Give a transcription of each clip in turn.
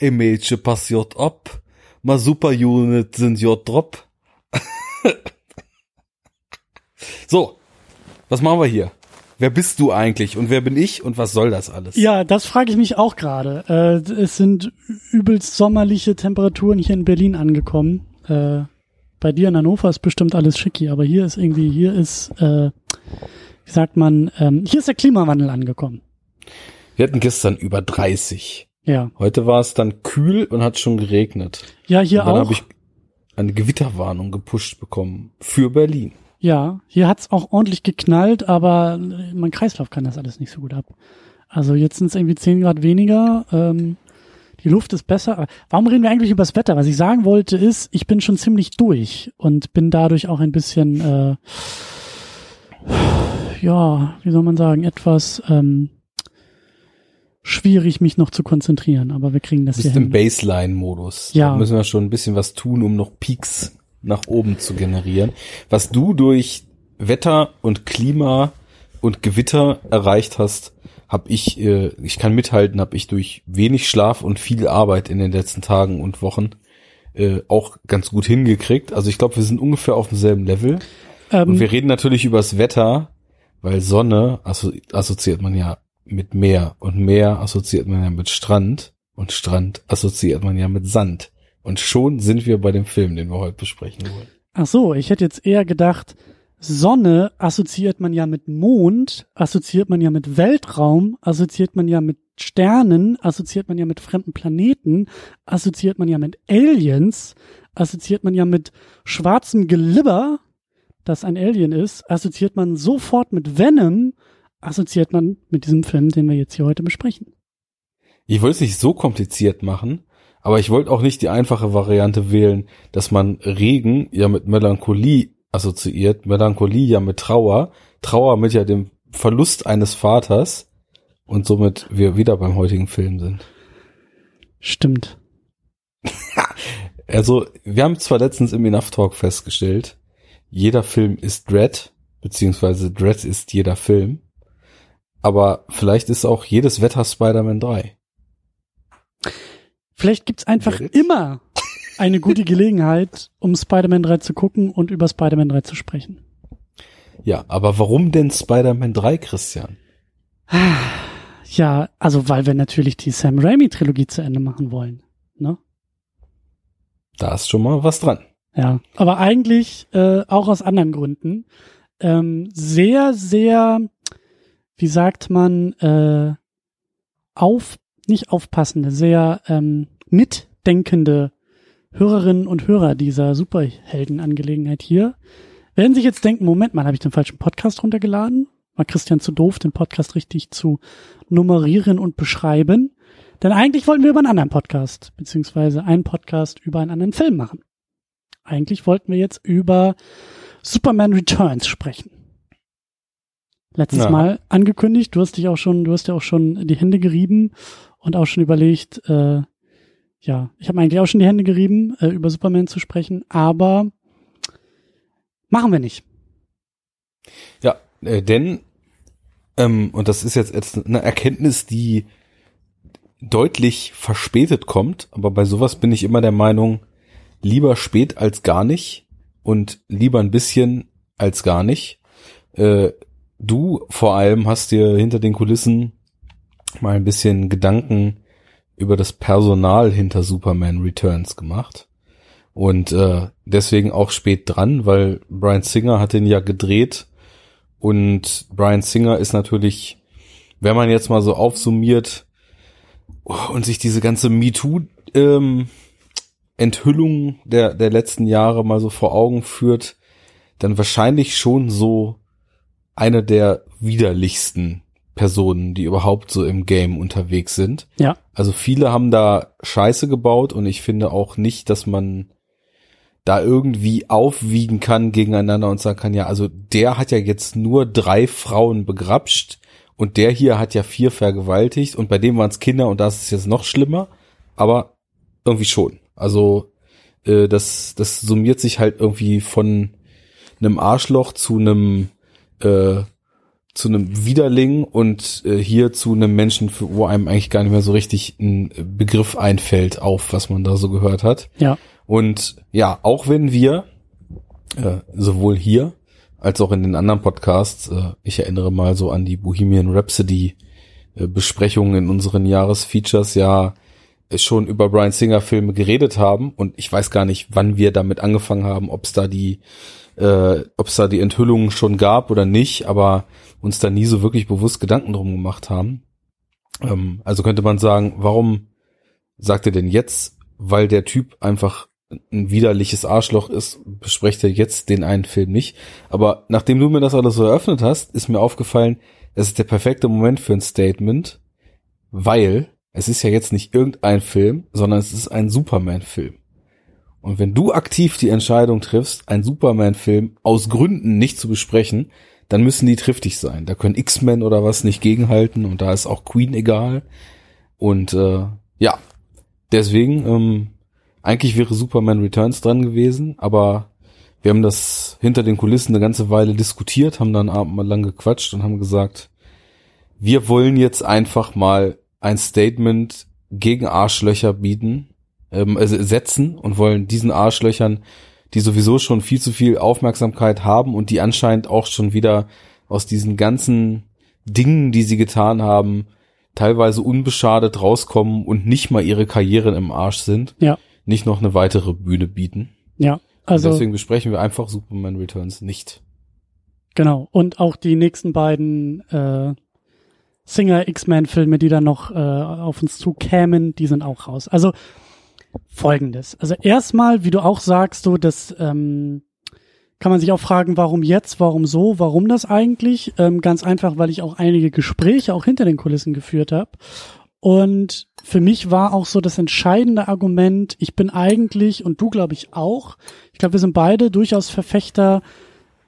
Mädchen, pass jod ab. Ma Super Unit sind jod drop. so, was machen wir hier? Wer bist du eigentlich und wer bin ich und was soll das alles? Ja, das frage ich mich auch gerade. Äh, es sind übelst sommerliche Temperaturen hier in Berlin angekommen. Äh, bei dir in Hannover ist bestimmt alles schicki, aber hier ist irgendwie, hier ist, äh, wie sagt man, ähm, hier ist der Klimawandel angekommen. Wir hatten gestern über 30. Ja. Heute war es dann kühl und hat schon geregnet. Ja, hier und dann auch. habe ich eine Gewitterwarnung gepusht bekommen für Berlin. Ja, hier hat's auch ordentlich geknallt, aber mein Kreislauf kann das alles nicht so gut ab. Also jetzt sind es irgendwie 10 Grad weniger. Ähm, die Luft ist besser. Warum reden wir eigentlich über das Wetter? Was ich sagen wollte ist, ich bin schon ziemlich durch und bin dadurch auch ein bisschen, äh, ja, wie soll man sagen, etwas ähm, schwierig, mich noch zu konzentrieren. Aber wir kriegen das bist im. Baseline-Modus. Ja. Da müssen wir schon ein bisschen was tun, um noch Peaks nach oben zu generieren. Was du durch Wetter und Klima und Gewitter erreicht hast, habe ich, äh, ich kann mithalten, habe ich durch wenig Schlaf und viel Arbeit in den letzten Tagen und Wochen äh, auch ganz gut hingekriegt. Also ich glaube, wir sind ungefähr auf demselben Level. Und Ähm, wir reden natürlich übers Wetter, weil Sonne asso assoziiert man ja mit Meer und Meer assoziiert man ja mit Strand und Strand assoziiert man ja mit Sand. Und schon sind wir bei dem Film, den wir heute besprechen wollen. Ach so, ich hätte jetzt eher gedacht, Sonne assoziiert man ja mit Mond, assoziiert man ja mit Weltraum, assoziiert man ja mit Sternen, assoziiert man ja mit fremden Planeten, assoziiert man ja mit Aliens, assoziiert man ja mit schwarzem Gelibber, das ein Alien ist, assoziiert man sofort mit Venom, assoziiert man mit diesem Film, den wir jetzt hier heute besprechen. Ich wollte es nicht so kompliziert machen, aber ich wollte auch nicht die einfache Variante wählen, dass man Regen ja mit Melancholie assoziiert, Melancholie ja mit Trauer, Trauer mit ja dem Verlust eines Vaters und somit wir wieder beim heutigen Film sind. Stimmt. Also, wir haben zwar letztens im Enough Talk festgestellt, jeder Film ist Dread, beziehungsweise Dread ist jeder Film, aber vielleicht ist auch jedes Wetter Spider-Man 3. Vielleicht gibt's einfach immer eine gute Gelegenheit, um Spider-Man 3 zu gucken und über Spider-Man 3 zu sprechen. Ja, aber warum denn Spider-Man 3, Christian? Ja, also weil wir natürlich die Sam Raimi-Trilogie zu Ende machen wollen. Ne? Da ist schon mal was dran. Ja, aber eigentlich äh, auch aus anderen Gründen. Ähm, sehr, sehr, wie sagt man, äh, auf, nicht aufpassende, sehr ähm, mitdenkende Hörerinnen und Hörer dieser Superheldenangelegenheit hier werden sich jetzt denken, Moment mal, habe ich den falschen Podcast runtergeladen? War Christian zu doof, den Podcast richtig zu nummerieren und beschreiben? Denn eigentlich wollten wir über einen anderen Podcast, beziehungsweise einen Podcast über einen anderen Film machen. Eigentlich wollten wir jetzt über Superman Returns sprechen. Letztes Ja. Mal angekündigt, du hast dich auch schon, du hast ja auch schon die Hände gerieben und auch schon überlegt, äh, ja, ich habe eigentlich auch schon die Hände gerieben, äh, über Superman zu sprechen, aber machen wir nicht. Ja, äh, denn, ähm, und das ist jetzt, jetzt eine Erkenntnis, die deutlich verspätet kommt, aber bei sowas bin ich immer der Meinung, lieber spät als gar nicht und lieber ein bisschen als gar nicht. Äh, du vor allem hast dir hinter den Kulissen mal ein bisschen Gedanken über das Personal hinter Superman Returns gemacht. Und äh, deswegen auch spät dran, weil Brian Singer hat den ja gedreht und Brian Singer ist natürlich, wenn man jetzt mal so aufsummiert und sich diese ganze MeToo ähm, der, der letzten Jahre mal so vor Augen führt, dann wahrscheinlich schon so eine der widerlichsten Personen, die überhaupt so im Game unterwegs sind. Ja. Also viele haben da Scheiße gebaut und ich finde auch nicht, dass man da irgendwie aufwiegen kann gegeneinander und sagen kann, ja, also der hat ja jetzt nur drei Frauen begrapscht und der hier hat ja vier vergewaltigt und bei dem waren es Kinder und das ist jetzt noch schlimmer, aber irgendwie schon. Also äh, das, das summiert sich halt irgendwie von einem Arschloch zu einem äh, zu einem Widerling und äh, hier zu einem Menschen, für, wo einem eigentlich gar nicht mehr so richtig ein Begriff einfällt auf, was man da so gehört hat. Ja. Und ja, auch wenn wir äh, sowohl hier als auch in den anderen Podcasts, äh, ich erinnere mal so an die Bohemian Rhapsody äh, Besprechungen in unseren Jahresfeatures ja schon über Brian Singer Filme geredet haben und ich weiß gar nicht, wann wir damit angefangen haben, ob es da die äh, ob es da die Enthüllungen schon gab oder nicht, aber uns da nie so wirklich bewusst Gedanken drum gemacht haben. Ähm, also könnte man sagen, warum sagt er denn jetzt, weil der Typ einfach ein widerliches Arschloch ist, besprecht er jetzt den einen Film nicht. Aber nachdem du mir das alles so eröffnet hast, ist mir aufgefallen, es ist der perfekte Moment für ein Statement, weil es ist ja jetzt nicht irgendein Film, sondern es ist ein Superman-Film. Und wenn du aktiv die Entscheidung triffst, einen Superman-Film aus Gründen nicht zu besprechen, dann müssen die triftig sein. Da können X-Men oder was nicht gegenhalten und da ist auch Queen egal. Und äh, ja, deswegen, ähm, eigentlich wäre Superman Returns dran gewesen, aber wir haben das hinter den Kulissen eine ganze Weile diskutiert, haben dann abend mal lang gequatscht und haben gesagt, wir wollen jetzt einfach mal ein Statement gegen Arschlöcher bieten ähm, also setzen und wollen diesen Arschlöchern, die sowieso schon viel zu viel Aufmerksamkeit haben und die anscheinend auch schon wieder aus diesen ganzen Dingen, die sie getan haben, teilweise unbeschadet rauskommen und nicht mal ihre Karrieren im Arsch sind, ja. nicht noch eine weitere Bühne bieten. Ja, also und deswegen besprechen wir einfach Superman Returns nicht. Genau und auch die nächsten beiden äh, Singer X-Men Filme, die dann noch äh, auf uns zukämen, die sind auch raus. Also Folgendes. Also erstmal, wie du auch sagst, so das ähm, kann man sich auch fragen, warum jetzt, warum so, warum das eigentlich? Ähm, ganz einfach, weil ich auch einige Gespräche auch hinter den Kulissen geführt habe. Und für mich war auch so das entscheidende Argument, ich bin eigentlich, und du glaube ich auch, ich glaube, wir sind beide durchaus Verfechter,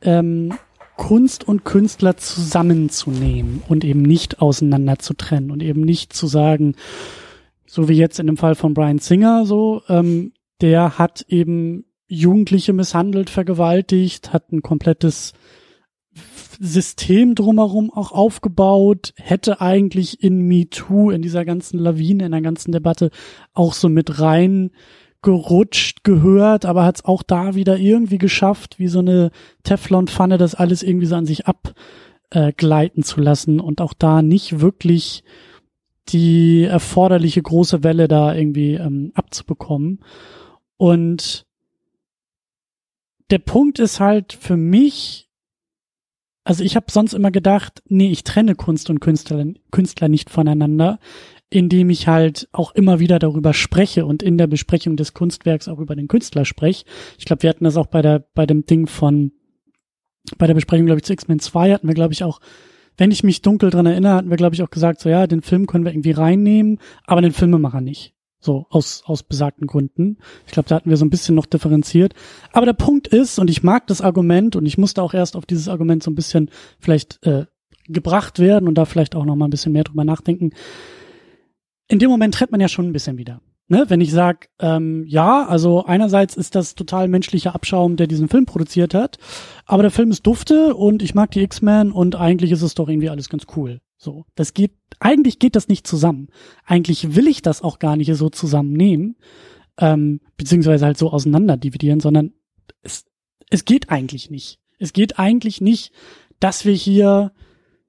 ähm, Kunst und Künstler zusammenzunehmen und eben nicht auseinander zu trennen und eben nicht zu sagen, so wie jetzt in dem Fall von Brian Singer so, ähm, der hat eben Jugendliche misshandelt, vergewaltigt, hat ein komplettes System drumherum auch aufgebaut, hätte eigentlich in MeToo, in dieser ganzen Lawine, in der ganzen Debatte auch so mit rein gerutscht, gehört, aber hat es auch da wieder irgendwie geschafft, wie so eine Teflonpfanne, das alles irgendwie so an sich abgleiten äh, zu lassen und auch da nicht wirklich die erforderliche große Welle da irgendwie ähm, abzubekommen. Und der Punkt ist halt für mich, also ich habe sonst immer gedacht, nee, ich trenne Kunst und Künstler, Künstler nicht voneinander, indem ich halt auch immer wieder darüber spreche und in der Besprechung des Kunstwerks auch über den Künstler spreche. Ich glaube, wir hatten das auch bei der bei dem Ding von bei der Besprechung, glaube ich, zu X-Men 2 hatten wir, glaube ich, auch wenn ich mich dunkel dran erinnere, hatten wir, glaube ich, auch gesagt, so ja, den Film können wir irgendwie reinnehmen, aber den Filmemacher nicht. So, aus, aus besagten Gründen. Ich glaube, da hatten wir so ein bisschen noch differenziert. Aber der Punkt ist, und ich mag das Argument, und ich musste auch erst auf dieses Argument so ein bisschen vielleicht äh, gebracht werden und da vielleicht auch noch mal ein bisschen mehr drüber nachdenken. In dem Moment trennt man ja schon ein bisschen wieder. Ne, wenn ich sage, ähm, ja, also einerseits ist das total menschlicher Abschaum, der diesen Film produziert hat, aber der Film ist dufte und ich mag die X-Men und eigentlich ist es doch irgendwie alles ganz cool. So, das geht, eigentlich geht das nicht zusammen. Eigentlich will ich das auch gar nicht so zusammennehmen, ähm, beziehungsweise halt so auseinander dividieren, sondern es, es geht eigentlich nicht. Es geht eigentlich nicht, dass wir hier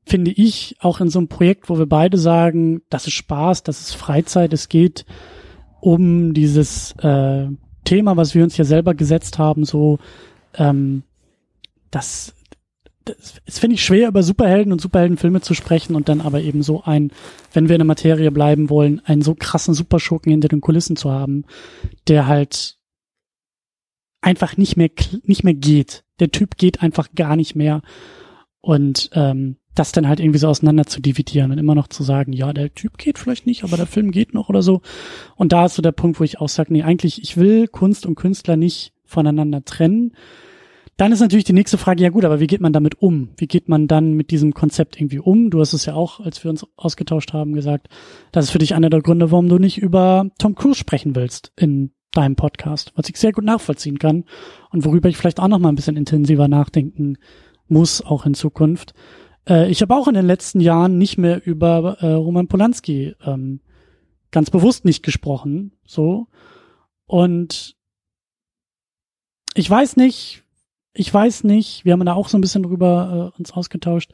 finde ich, auch in so einem Projekt, wo wir beide sagen, das ist Spaß, das ist Freizeit, es geht um dieses äh, Thema, was wir uns ja selber gesetzt haben, so ähm, das, das, das finde ich schwer, über Superhelden und Superheldenfilme zu sprechen und dann aber eben so ein, wenn wir in der Materie bleiben wollen, einen so krassen Superschurken hinter den Kulissen zu haben, der halt einfach nicht mehr nicht mehr geht. Der Typ geht einfach gar nicht mehr und ähm, das dann halt irgendwie so auseinander zu dividieren und immer noch zu sagen, ja, der Typ geht vielleicht nicht, aber der Film geht noch oder so. Und da ist so der Punkt, wo ich auch sage, nee, eigentlich, ich will Kunst und Künstler nicht voneinander trennen. Dann ist natürlich die nächste Frage, ja gut, aber wie geht man damit um? Wie geht man dann mit diesem Konzept irgendwie um? Du hast es ja auch, als wir uns ausgetauscht haben, gesagt, das ist für dich einer der Gründe, warum du nicht über Tom Cruise sprechen willst in deinem Podcast, was ich sehr gut nachvollziehen kann und worüber ich vielleicht auch noch mal ein bisschen intensiver nachdenken muss, auch in Zukunft. Äh, ich habe auch in den letzten Jahren nicht mehr über äh, Roman Polanski ähm, ganz bewusst nicht gesprochen, so. Und ich weiß nicht, ich weiß nicht, wir haben da auch so ein bisschen drüber äh, uns ausgetauscht.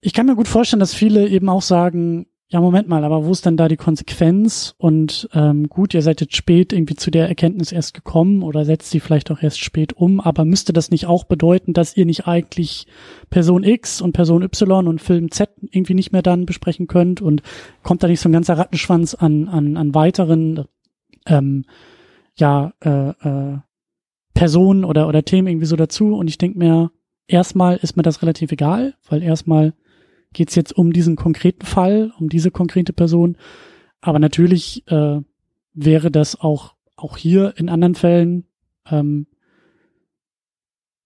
Ich kann mir gut vorstellen, dass viele eben auch sagen, ja, Moment mal, aber wo ist denn da die Konsequenz? Und ähm, gut, ihr seid jetzt spät irgendwie zu der Erkenntnis erst gekommen oder setzt sie vielleicht auch erst spät um, aber müsste das nicht auch bedeuten, dass ihr nicht eigentlich Person X und Person Y und Film Z irgendwie nicht mehr dann besprechen könnt und kommt da nicht so ein ganzer Rattenschwanz an, an, an weiteren ähm, ja, äh, äh, Personen oder, oder Themen irgendwie so dazu? Und ich denke mir, erstmal ist mir das relativ egal, weil erstmal geht es jetzt um diesen konkreten Fall, um diese konkrete Person. Aber natürlich äh, wäre das auch, auch hier in anderen Fällen, ähm,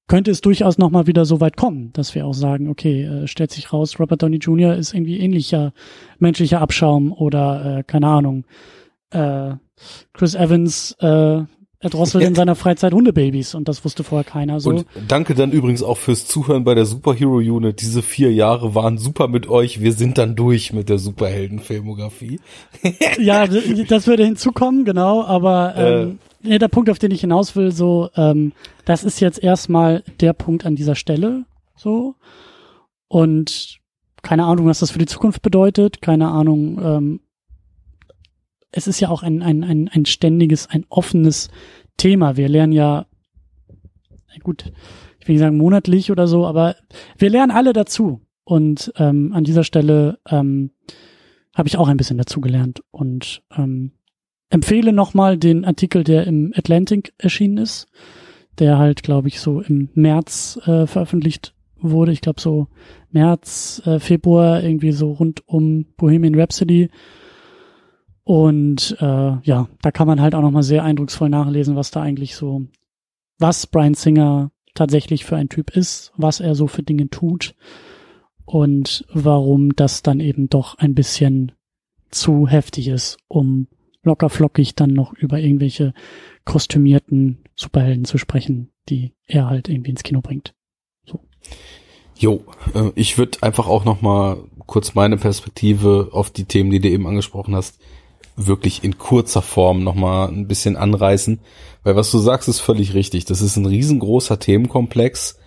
könnte es durchaus nochmal wieder so weit kommen, dass wir auch sagen, okay, äh, stellt sich raus, Robert Downey Jr. ist irgendwie ähnlicher menschlicher Abschaum oder äh, keine Ahnung, äh, Chris Evans äh, er drosselt in seiner Freizeit Hundebabys und das wusste vorher keiner so. Und danke dann übrigens auch fürs Zuhören bei der Superhero Unit. Diese vier Jahre waren super mit euch. Wir sind dann durch mit der Superheldenfilmografie. ja, das würde hinzukommen, genau, aber ähm, äh. der Punkt, auf den ich hinaus will, so, ähm, das ist jetzt erstmal der Punkt an dieser Stelle, so. Und keine Ahnung, was das für die Zukunft bedeutet, keine Ahnung, ähm, es ist ja auch ein, ein, ein, ein ständiges, ein offenes Thema. Wir lernen ja, gut, ich will nicht sagen monatlich oder so, aber wir lernen alle dazu. Und ähm, an dieser Stelle ähm, habe ich auch ein bisschen dazugelernt und ähm, empfehle nochmal den Artikel, der im Atlantic erschienen ist, der halt, glaube ich, so im März äh, veröffentlicht wurde. Ich glaube so März, äh, Februar, irgendwie so rund um Bohemian Rhapsody und äh, ja, da kann man halt auch nochmal sehr eindrucksvoll nachlesen, was da eigentlich so, was Brian Singer tatsächlich für ein Typ ist, was er so für Dinge tut und warum das dann eben doch ein bisschen zu heftig ist, um locker flockig dann noch über irgendwelche kostümierten Superhelden zu sprechen, die er halt irgendwie ins Kino bringt. So. Jo, äh, ich würde einfach auch noch mal kurz meine Perspektive auf die Themen, die du eben angesprochen hast, wirklich in kurzer Form nochmal ein bisschen anreißen. Weil was du sagst, ist völlig richtig. Das ist ein riesengroßer Themenkomplex,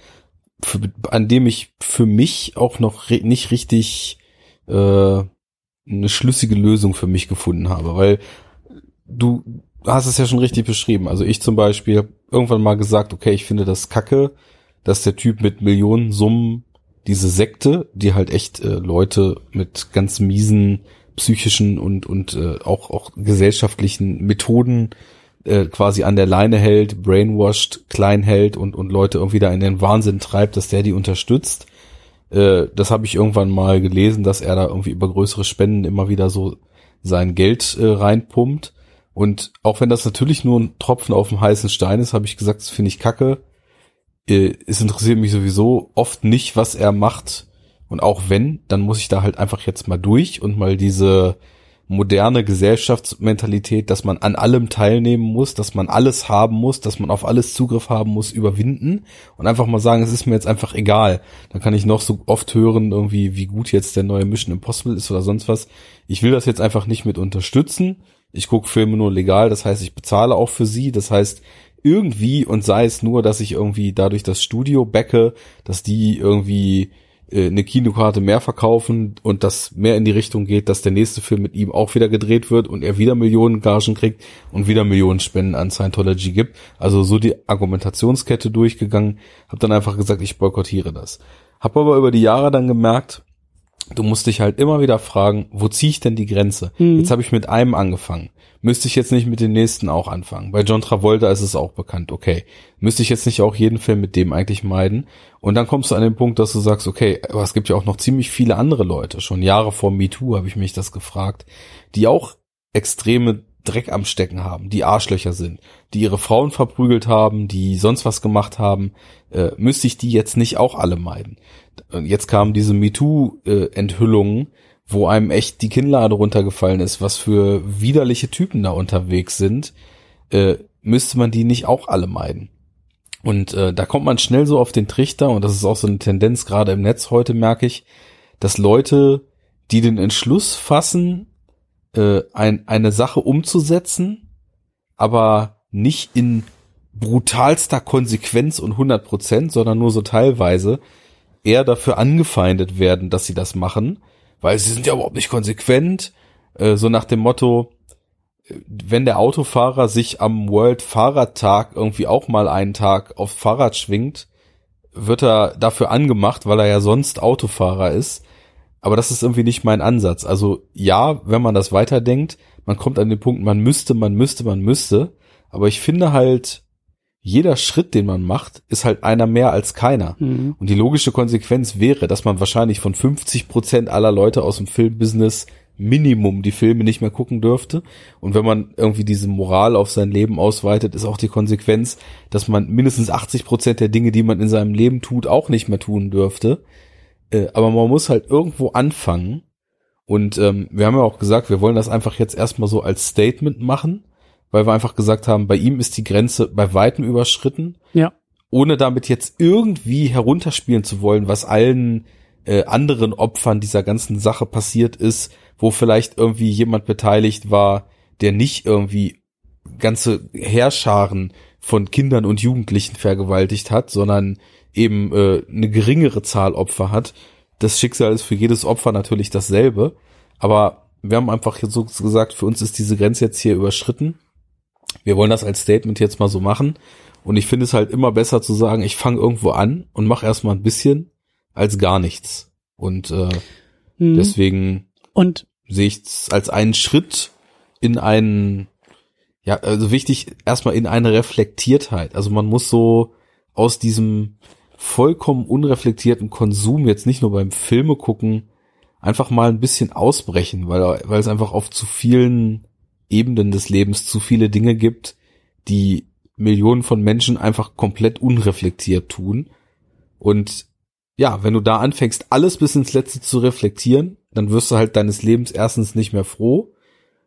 für, an dem ich für mich auch noch nicht richtig äh, eine schlüssige Lösung für mich gefunden habe. Weil du hast es ja schon richtig beschrieben. Also ich zum Beispiel irgendwann mal gesagt, okay, ich finde das kacke, dass der Typ mit Millionen Summen diese Sekte, die halt echt äh, Leute mit ganz miesen psychischen und und äh, auch auch gesellschaftlichen Methoden äh, quasi an der Leine hält, brainwashed, klein hält und und Leute irgendwie da in den Wahnsinn treibt, dass der die unterstützt. Äh, das habe ich irgendwann mal gelesen, dass er da irgendwie über größere Spenden immer wieder so sein Geld äh, reinpumpt. Und auch wenn das natürlich nur ein Tropfen auf dem heißen Stein ist, habe ich gesagt, das finde ich kacke. Äh, es interessiert mich sowieso oft nicht, was er macht und auch wenn, dann muss ich da halt einfach jetzt mal durch und mal diese moderne Gesellschaftsmentalität, dass man an allem teilnehmen muss, dass man alles haben muss, dass man auf alles Zugriff haben muss, überwinden und einfach mal sagen, es ist mir jetzt einfach egal. Dann kann ich noch so oft hören, irgendwie, wie gut jetzt der neue Mission Impossible ist oder sonst was. Ich will das jetzt einfach nicht mit unterstützen. Ich gucke Filme nur legal, das heißt, ich bezahle auch für sie. Das heißt, irgendwie und sei es nur, dass ich irgendwie dadurch das Studio backe, dass die irgendwie äh, eine Kinokarte mehr verkaufen und das mehr in die Richtung geht, dass der nächste Film mit ihm auch wieder gedreht wird und er wieder Millionen Gagen kriegt und wieder Millionen Spenden an Scientology gibt. Also so die Argumentationskette durchgegangen, habe dann einfach gesagt, ich boykottiere das. Hab aber über die Jahre dann gemerkt, du musst dich halt immer wieder fragen, wo ziehe ich denn die Grenze? Mhm. Jetzt habe ich mit einem angefangen. Müsste ich jetzt nicht mit dem nächsten auch anfangen? Bei John Travolta ist es auch bekannt, okay. Müsste ich jetzt nicht auch jeden Film mit dem eigentlich meiden? Und dann kommst du an den Punkt, dass du sagst, okay, aber es gibt ja auch noch ziemlich viele andere Leute. Schon Jahre vor MeToo habe ich mich das gefragt, die auch extreme Dreck am Stecken haben, die Arschlöcher sind, die ihre Frauen verprügelt haben, die sonst was gemacht haben, äh, müsste ich die jetzt nicht auch alle meiden? Und jetzt kamen diese MeToo-Enthüllungen, wo einem echt die Kinnlade runtergefallen ist, was für widerliche Typen da unterwegs sind, äh, müsste man die nicht auch alle meiden. Und äh, da kommt man schnell so auf den Trichter, und das ist auch so eine Tendenz gerade im Netz heute, merke ich, dass Leute, die den Entschluss fassen, äh, ein, eine Sache umzusetzen, aber nicht in brutalster Konsequenz und 100 Prozent, sondern nur so teilweise, eher dafür angefeindet werden, dass sie das machen, weil sie sind ja überhaupt nicht konsequent, äh, so nach dem Motto, wenn der Autofahrer sich am World Fahrradtag irgendwie auch mal einen Tag aufs Fahrrad schwingt, wird er dafür angemacht, weil er ja sonst Autofahrer ist. Aber das ist irgendwie nicht mein Ansatz. Also ja, wenn man das weiterdenkt, man kommt an den Punkt, man müsste, man müsste, man müsste. Aber ich finde halt, jeder Schritt, den man macht, ist halt einer mehr als keiner. Mhm. Und die logische Konsequenz wäre, dass man wahrscheinlich von 50 Prozent aller Leute aus dem Filmbusiness Minimum die Filme nicht mehr gucken dürfte. Und wenn man irgendwie diese Moral auf sein Leben ausweitet, ist auch die Konsequenz, dass man mindestens 80 Prozent der Dinge, die man in seinem Leben tut, auch nicht mehr tun dürfte. Äh, aber man muss halt irgendwo anfangen. Und ähm, wir haben ja auch gesagt, wir wollen das einfach jetzt erstmal so als Statement machen, weil wir einfach gesagt haben, bei ihm ist die Grenze bei weitem überschritten. Ja. Ohne damit jetzt irgendwie herunterspielen zu wollen, was allen äh, anderen Opfern dieser ganzen Sache passiert ist, wo vielleicht irgendwie jemand beteiligt war, der nicht irgendwie ganze Herrscharen von Kindern und Jugendlichen vergewaltigt hat, sondern eben äh, eine geringere Zahl Opfer hat. Das Schicksal ist für jedes Opfer natürlich dasselbe, aber wir haben einfach so gesagt, für uns ist diese Grenze jetzt hier überschritten. Wir wollen das als Statement jetzt mal so machen. Und ich finde es halt immer besser zu sagen, ich fange irgendwo an und mache erstmal ein bisschen als gar nichts. Und äh, mhm. deswegen und sehe ich es als einen Schritt in einen, ja, also wichtig, erstmal in eine Reflektiertheit. Also man muss so aus diesem vollkommen unreflektierten Konsum jetzt nicht nur beim Filme gucken, einfach mal ein bisschen ausbrechen, weil, weil es einfach auf zu vielen Ebenen des Lebens zu viele Dinge gibt, die Millionen von Menschen einfach komplett unreflektiert tun. Und ja, wenn du da anfängst, alles bis ins Letzte zu reflektieren, dann wirst du halt deines Lebens erstens nicht mehr froh,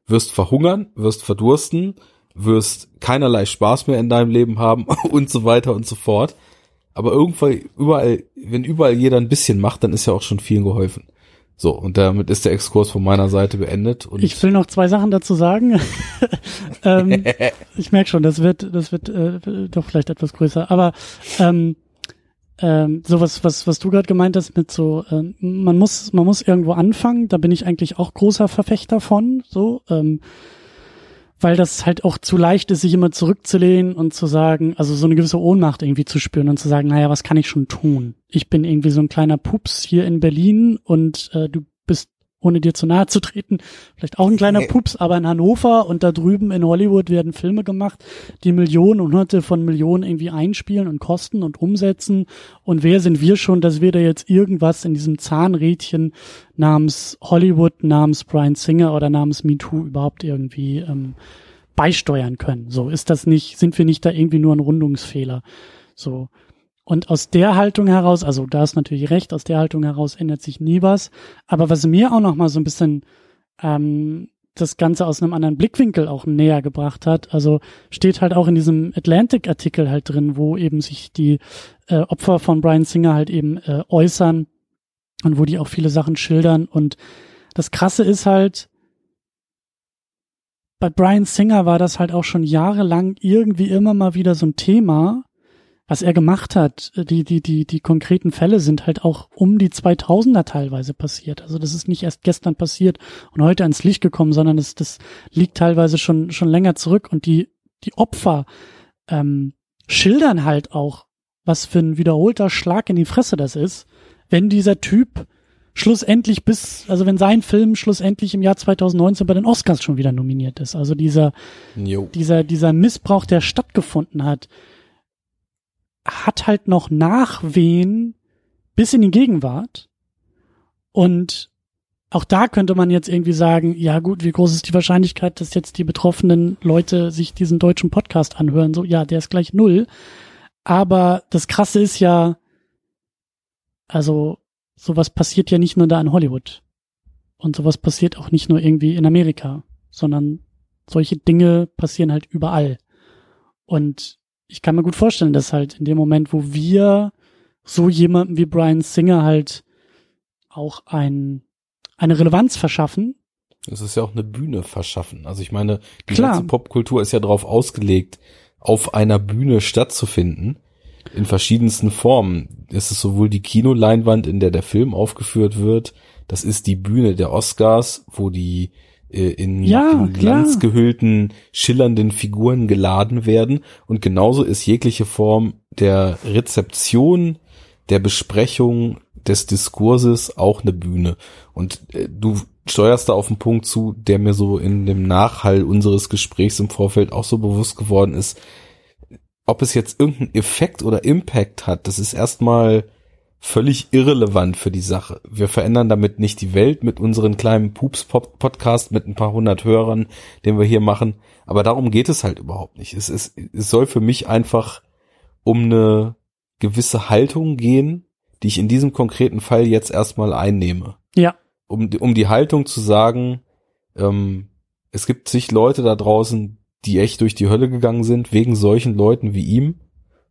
wirst verhungern, wirst verdursten, wirst keinerlei Spaß mehr in deinem Leben haben und so weiter und so fort. Aber irgendwann überall, wenn überall jeder ein bisschen macht, dann ist ja auch schon vielen geholfen. So, und damit ist der Exkurs von meiner Seite beendet. Ich will noch zwei Sachen dazu sagen. ähm, ich merke schon, das wird, das wird äh, doch vielleicht etwas größer. Aber ähm, ähm, sowas, was, was du gerade gemeint hast mit so, äh, man muss, man muss irgendwo anfangen, da bin ich eigentlich auch großer Verfechter von, so, ähm, weil das halt auch zu leicht ist, sich immer zurückzulehnen und zu sagen, also so eine gewisse Ohnmacht irgendwie zu spüren und zu sagen, naja, was kann ich schon tun? Ich bin irgendwie so ein kleiner Pups hier in Berlin und äh, du bist ohne dir zu nahe zu treten, vielleicht auch ein kleiner Pups, aber in Hannover und da drüben in Hollywood werden Filme gemacht, die Millionen und hunderte von Millionen irgendwie einspielen und kosten und umsetzen. Und wer sind wir schon, dass wir da jetzt irgendwas in diesem Zahnrädchen namens Hollywood, namens Brian Singer oder namens MeToo überhaupt irgendwie ähm, beisteuern können? So ist das nicht, sind wir nicht da irgendwie nur ein Rundungsfehler? So. Und aus der Haltung heraus, also da ist natürlich recht, aus der Haltung heraus ändert sich nie was. Aber was mir auch noch mal so ein bisschen ähm, das Ganze aus einem anderen Blickwinkel auch näher gebracht hat, also steht halt auch in diesem Atlantic-Artikel halt drin, wo eben sich die äh, Opfer von Brian Singer halt eben äh, äußern und wo die auch viele Sachen schildern. Und das Krasse ist halt, bei Brian Singer war das halt auch schon jahrelang irgendwie immer mal wieder so ein Thema, was er gemacht hat, die, die, die, die konkreten Fälle sind halt auch um die 2000er teilweise passiert. Also das ist nicht erst gestern passiert und heute ans Licht gekommen, sondern das, das liegt teilweise schon, schon länger zurück und die, die Opfer ähm, schildern halt auch, was für ein wiederholter Schlag in die Fresse das ist, wenn dieser Typ schlussendlich bis, also wenn sein Film schlussendlich im Jahr 2019 bei den Oscars schon wieder nominiert ist. Also dieser, jo. dieser, dieser Missbrauch, der stattgefunden hat, hat halt noch Nachwehen bis in die Gegenwart. Und auch da könnte man jetzt irgendwie sagen, ja gut, wie groß ist die Wahrscheinlichkeit, dass jetzt die betroffenen Leute sich diesen deutschen Podcast anhören? So, ja, der ist gleich null. Aber das Krasse ist ja, also sowas passiert ja nicht nur da in Hollywood. Und sowas passiert auch nicht nur irgendwie in Amerika, sondern solche Dinge passieren halt überall. Und ich kann mir gut vorstellen, dass halt in dem Moment, wo wir so jemandem wie Brian Singer halt auch ein, eine Relevanz verschaffen. Es ist ja auch eine Bühne verschaffen. Also ich meine, die Klar. ganze Popkultur ist ja darauf ausgelegt, auf einer Bühne stattzufinden. In verschiedensten Formen. Es ist sowohl die Kinoleinwand, in der der Film aufgeführt wird, das ist die Bühne der Oscars, wo die äh, in, ja, in glanzgehüllten, schillernden Figuren geladen werden. Und genauso ist jegliche Form der Rezeption, der Besprechung, des Diskurses auch eine Bühne. Und äh, du steuerst da auf einen Punkt zu, der mir so in dem Nachhall unseres Gesprächs im Vorfeld auch so bewusst geworden ist. Ob es jetzt irgendeinen Effekt oder Impact hat, das ist erstmal völlig irrelevant für die Sache. Wir verändern damit nicht die Welt mit unseren kleinen Pups-Podcast mit ein paar hundert Hörern, den wir hier machen. Aber darum geht es halt überhaupt nicht. Es, ist, es soll für mich einfach um eine gewisse Haltung gehen, die ich in diesem konkreten Fall jetzt erstmal einnehme. Ja. Um, um die Haltung zu sagen, ähm, es gibt sich Leute da draußen, die echt durch die Hölle gegangen sind, wegen solchen Leuten wie ihm.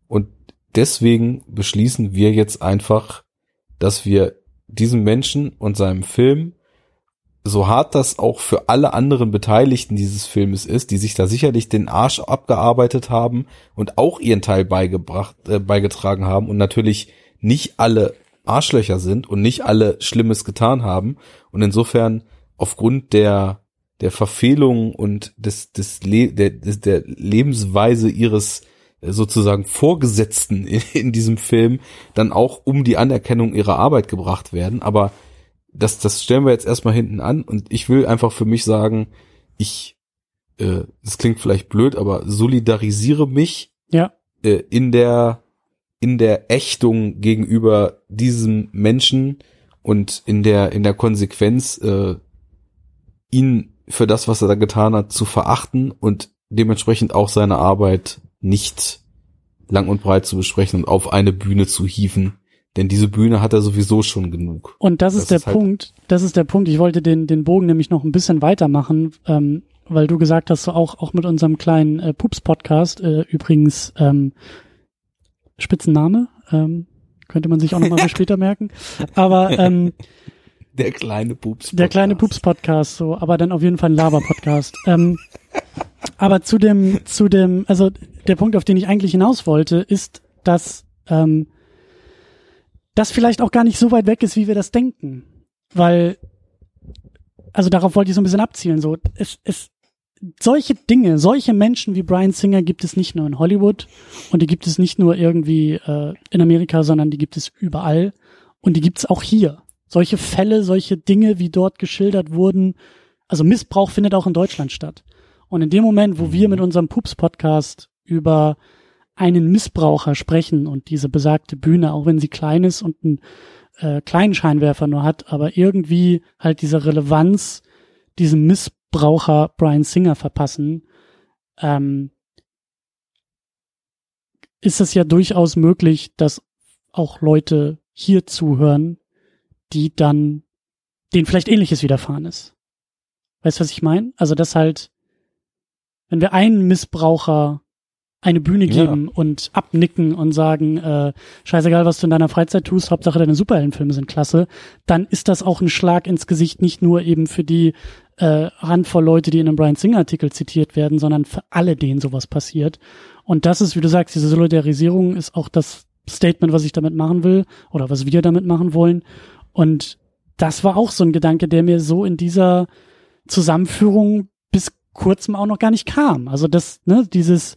Und deswegen beschließen wir jetzt einfach, dass wir diesem Menschen und seinem Film, so hart das auch für alle anderen Beteiligten dieses Filmes ist, die sich da sicherlich den Arsch abgearbeitet haben und auch ihren Teil beigebracht, äh, beigetragen haben und natürlich nicht alle Arschlöcher sind und nicht alle Schlimmes getan haben. Und insofern aufgrund der der Verfehlung und des des, Le der, des der Lebensweise ihres sozusagen Vorgesetzten in, in diesem Film dann auch um die Anerkennung ihrer Arbeit gebracht werden. Aber das, das stellen wir jetzt erstmal hinten an und ich will einfach für mich sagen, ich, äh, das klingt vielleicht blöd, aber solidarisiere mich ja. äh, in der in der Ächtung gegenüber diesem Menschen und in der in der Konsequenz äh, ihn für das, was er da getan hat, zu verachten und dementsprechend auch seine Arbeit nicht lang und breit zu besprechen und auf eine Bühne zu hieven. Denn diese Bühne hat er sowieso schon genug. Und das, das ist der ist halt Punkt, das ist der Punkt. Ich wollte den, den Bogen nämlich noch ein bisschen weitermachen, ähm, weil du gesagt hast, so auch, auch mit unserem kleinen äh, Pups-Podcast, äh, übrigens ähm, Spitzenname, ähm, könnte man sich auch nochmal später merken. Aber ähm, der kleine Pups. -Podcast. Der kleine Pups-Podcast, so, aber dann auf jeden Fall ein Laber-Podcast. ähm, aber zu dem, zu dem, also der Punkt, auf den ich eigentlich hinaus wollte, ist, dass ähm, das vielleicht auch gar nicht so weit weg ist, wie wir das denken. Weil, also darauf wollte ich so ein bisschen abzielen. So, es, es, solche Dinge, solche Menschen wie Brian Singer gibt es nicht nur in Hollywood und die gibt es nicht nur irgendwie äh, in Amerika, sondern die gibt es überall und die gibt es auch hier. Solche Fälle, solche Dinge, wie dort geschildert wurden, also Missbrauch findet auch in Deutschland statt. Und in dem Moment, wo wir mit unserem Pups-Podcast über einen Missbraucher sprechen und diese besagte Bühne, auch wenn sie klein ist und einen äh, kleinen Scheinwerfer nur hat, aber irgendwie halt diese Relevanz diesem Missbraucher Brian Singer verpassen, ähm, ist es ja durchaus möglich, dass auch Leute hier zuhören, die dann denen vielleicht ähnliches widerfahren ist. Weißt du, was ich meine? Also, dass halt, wenn wir einen Missbraucher eine Bühne geben ja. und abnicken und sagen, äh, scheißegal, was du in deiner Freizeit tust, Hauptsache deine Superheldenfilme sind klasse, dann ist das auch ein Schlag ins Gesicht, nicht nur eben für die äh, Handvoll Leute, die in einem Brian Singer Artikel zitiert werden, sondern für alle, denen sowas passiert. Und das ist, wie du sagst, diese Solidarisierung ist auch das Statement, was ich damit machen will oder was wir damit machen wollen. Und das war auch so ein Gedanke, der mir so in dieser Zusammenführung kurzem auch noch gar nicht kam. Also das, ne, dieses,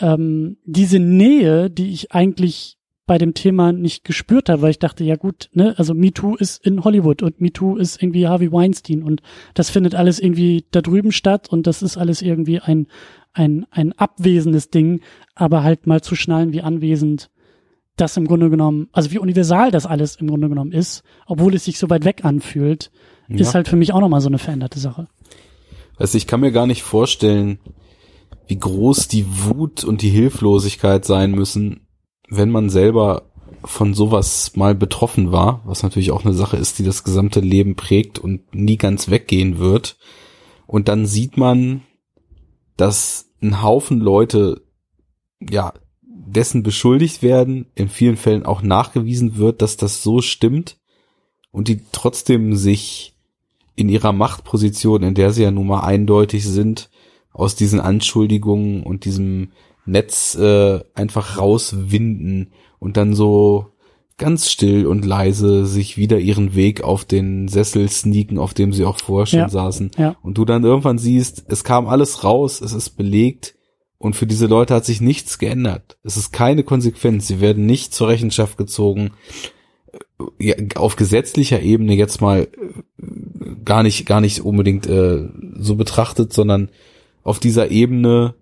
ähm, diese Nähe, die ich eigentlich bei dem Thema nicht gespürt habe, weil ich dachte, ja gut, ne, also MeToo ist in Hollywood und MeToo ist irgendwie Harvey Weinstein und das findet alles irgendwie da drüben statt und das ist alles irgendwie ein, ein, ein abwesendes Ding, aber halt mal zu schnallen, wie anwesend das im Grunde genommen, also wie universal das alles im Grunde genommen ist, obwohl es sich so weit weg anfühlt, ja. ist halt für mich auch nochmal so eine veränderte Sache. Also ich kann mir gar nicht vorstellen, wie groß die Wut und die Hilflosigkeit sein müssen, wenn man selber von sowas mal betroffen war, was natürlich auch eine Sache ist, die das gesamte Leben prägt und nie ganz weggehen wird. Und dann sieht man, dass ein Haufen Leute ja, dessen beschuldigt werden, in vielen Fällen auch nachgewiesen wird, dass das so stimmt und die trotzdem sich in ihrer Machtposition, in der sie ja nun mal eindeutig sind, aus diesen Anschuldigungen und diesem Netz äh, einfach rauswinden und dann so ganz still und leise sich wieder ihren Weg auf den Sessel sneaken, auf dem sie auch vorher schon Ja. saßen. Ja. Und du dann irgendwann siehst, es kam alles raus, es ist belegt und für diese Leute hat sich nichts geändert. Es ist keine Konsequenz. Sie werden nicht zur Rechenschaft gezogen. Ja, auf gesetzlicher Ebene jetzt mal äh, gar nicht, gar nicht unbedingt äh, so betrachtet, sondern auf dieser Ebene,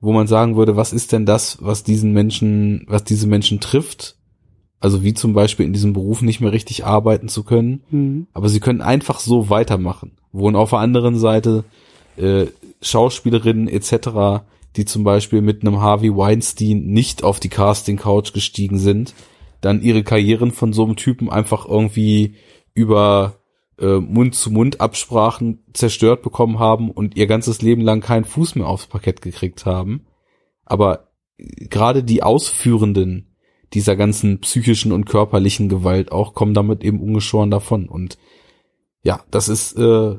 wo man sagen würde, was ist denn das, was diesen Menschen, was diese Menschen trifft? Also wie zum Beispiel in diesem Beruf nicht mehr richtig arbeiten zu können, Mhm. aber sie können einfach so weitermachen. Wohnen auf der anderen Seite äh, Schauspielerinnen etc., die zum Beispiel mit einem Harvey Weinstein nicht auf die Casting Couch gestiegen sind, dann ihre Karrieren von so einem Typen einfach irgendwie über äh, Mund-zu-Mund-Absprachen zerstört bekommen haben und ihr ganzes Leben lang keinen Fuß mehr aufs Parkett gekriegt haben. Aber gerade die Ausführenden dieser ganzen psychischen und körperlichen Gewalt auch kommen damit eben ungeschoren davon. Und ja, das ist, äh,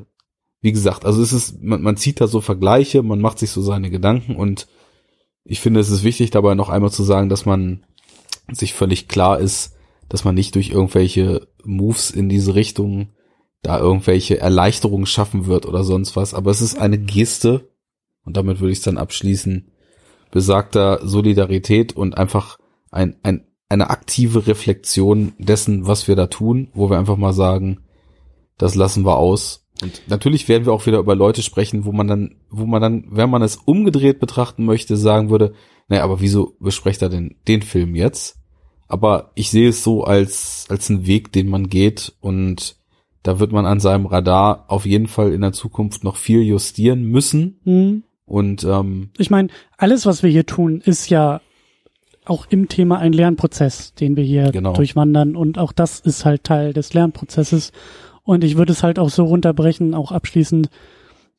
wie gesagt, also es ist, man, man zieht da so Vergleiche, man macht sich so seine Gedanken und ich finde, es ist wichtig dabei noch einmal zu sagen, dass man sich völlig klar ist, dass man nicht durch irgendwelche Moves in diese Richtung da irgendwelche Erleichterungen schaffen wird oder sonst was. Aber es ist eine Geste, und damit würde ich es dann abschließen, besagter Solidarität und einfach ein, ein, eine aktive Reflexion dessen, was wir da tun, wo wir einfach mal sagen, das lassen wir aus. Und natürlich werden wir auch wieder über Leute sprechen, wo man dann, wo man dann, wenn man es umgedreht betrachten möchte, sagen würde, naja, aber wieso besprecht er denn den Film jetzt? Aber ich sehe es so als, als einen Weg, den man geht und da wird man an seinem Radar auf jeden Fall in der Zukunft noch viel justieren müssen. Mhm. Und ähm, Ich meine, alles, was wir hier tun, ist ja auch im Thema ein Lernprozess, den wir hier Genau. durchwandern. Und auch das ist halt Teil des Lernprozesses. Und ich würde es halt auch so runterbrechen, auch abschließend,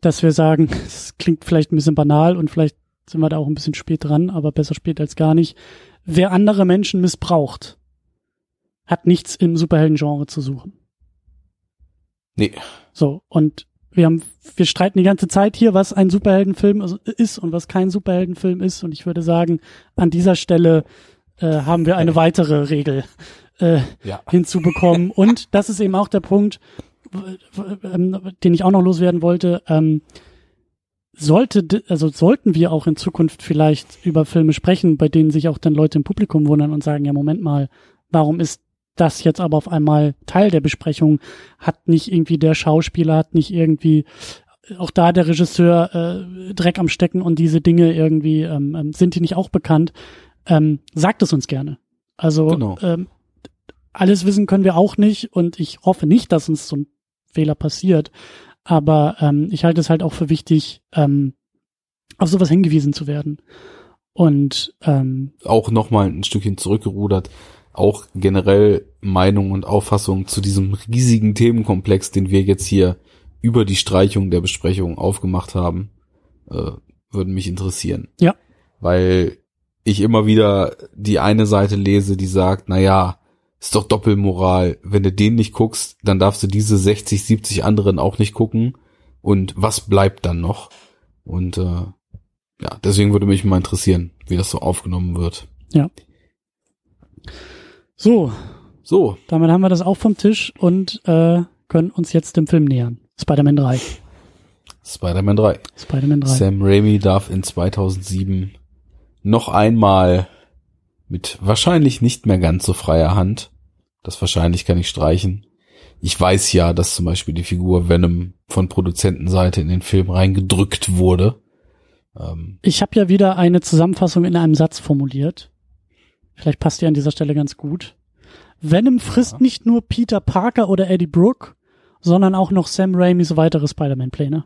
dass wir sagen, es klingt vielleicht ein bisschen banal und vielleicht sind wir da auch ein bisschen spät dran, aber besser spät als gar nicht. Wer andere Menschen missbraucht, hat nichts im Superhelden-Genre zu suchen. Nee, So, und wir haben, wir streiten die ganze Zeit hier, was ein Superheldenfilm is- ist und was kein Superheldenfilm ist. Und ich würde sagen, an dieser Stelle äh, haben wir eine weitere Regel äh, ja. hinzubekommen. Und das ist eben auch der Punkt, ähm, den ich auch noch loswerden wollte. Ähm, sollte, also sollten wir auch in Zukunft vielleicht über Filme sprechen, bei denen sich auch dann Leute im Publikum wundern und sagen, ja, Moment mal, warum ist das jetzt aber auf einmal Teil der Besprechung? Hat nicht irgendwie der Schauspieler, hat nicht irgendwie auch da der Regisseur äh, Dreck am Stecken und diese Dinge irgendwie, ähm, ähm, sind die nicht auch bekannt? Ähm, sagt es uns gerne. Also Genau. ähm, alles wissen können wir auch nicht und ich hoffe nicht, dass uns so ein Fehler passiert. Aber ähm, ich halte es halt auch für wichtig, ähm, auf sowas hingewiesen zu werden. Und ähm, auch nochmal ein Stückchen zurückgerudert, auch generell Meinung und Auffassung zu diesem riesigen Themenkomplex, den wir jetzt hier über die Streichung der Besprechung aufgemacht haben, äh, würden mich interessieren. Ja. Weil ich immer wieder die eine Seite lese, die sagt, na ja, ist doch Doppelmoral. Wenn du den nicht guckst, dann darfst du diese 60, 70 anderen auch nicht gucken. Und was bleibt dann noch? Und äh, ja, deswegen würde mich mal interessieren, wie das so aufgenommen wird. So, So, damit haben wir das auch vom Tisch und äh, können uns jetzt dem Film nähern. Spider-Man 3. Spider-Man 3. Spider-Man 3. Sam Raimi darf in 2007 noch einmal mit wahrscheinlich nicht mehr ganz so freier Hand, das wahrscheinlich kann ich streichen. Ich weiß ja, dass zum Beispiel die Figur Venom von Produzentenseite in den Film reingedrückt wurde. Ähm, Ich habe ja wieder eine Zusammenfassung in einem Satz formuliert. Vielleicht passt die an dieser Stelle ganz gut. Venom frisst Ja. nicht nur Peter Parker oder Eddie Brooke, sondern auch noch Sam Raimis weitere Spider-Man-Pläne.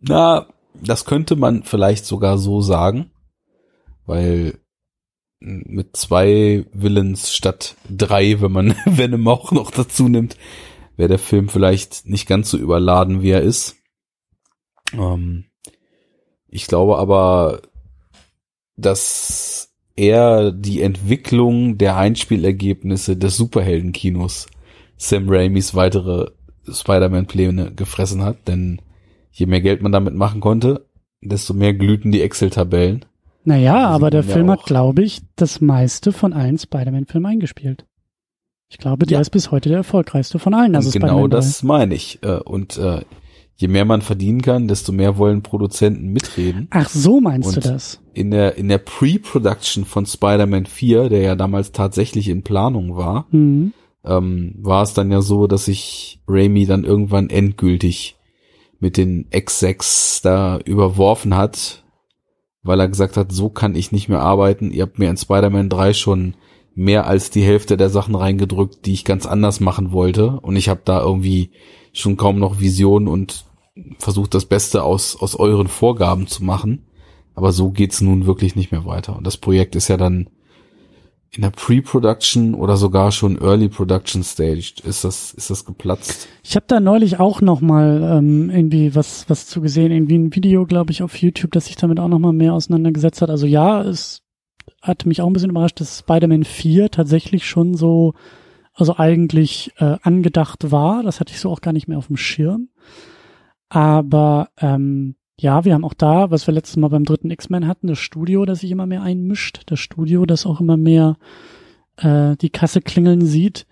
na, das könnte man vielleicht sogar so sagen, weil mit zwei Villains statt drei, wenn man Venom auch noch dazu nimmt, wäre der Film vielleicht nicht ganz so überladen, wie er ist. Ähm, Ich glaube aber, dass er die Entwicklung der Einspielergebnisse des Superheldenkinos Sam Raimis weitere Spider-Man-Pläne gefressen hat, denn je mehr Geld man damit machen konnte, desto mehr glühten die Excel-Tabellen. Naja, aber der Film hat, glaube ich, das meiste von allen Spider-Man-Filmen eingespielt. Ich glaube, der ja. ist bis heute der erfolgreichste von allen. Also genau das meine ich. Äh, und äh, je mehr man verdienen kann, desto mehr wollen Produzenten mitreden. Ach, so meinst und du das? In der, in der Pre-Production von Spider-Man 4, der ja damals tatsächlich in Planung war, mhm. ähm, war es dann ja so, dass sich Raimi dann irgendwann endgültig mit den X6 da überworfen hat, weil er gesagt hat, so kann ich nicht mehr arbeiten. Ihr habt mir in Spider-Man 3 schon mehr als die Hälfte der Sachen reingedrückt, die ich ganz anders machen wollte. Und ich habe da irgendwie schon kaum noch Visionen und versucht das Beste aus, aus euren Vorgaben zu machen. Aber so geht's nun wirklich nicht mehr weiter. Und das Projekt ist ja dann in der Pre-Production oder sogar schon Early Production Stage. Ist das, ist das geplatzt? Ich habe da neulich auch noch mal ähm, irgendwie was, was zu gesehen. Irgendwie ein Video, glaube ich, auf YouTube, das sich damit auch noch mal mehr auseinandergesetzt hat. Also ja, es hat mich auch ein bisschen überrascht, dass Spider-Man 4 tatsächlich schon so, also eigentlich äh, angedacht war. Das hatte ich so auch gar nicht mehr auf dem Schirm. Aber ähm, ja, wir haben auch da, was wir letztes Mal beim dritten X-Men hatten, das Studio, das sich immer mehr einmischt, das Studio, das auch immer mehr äh, die Kasse klingeln sieht.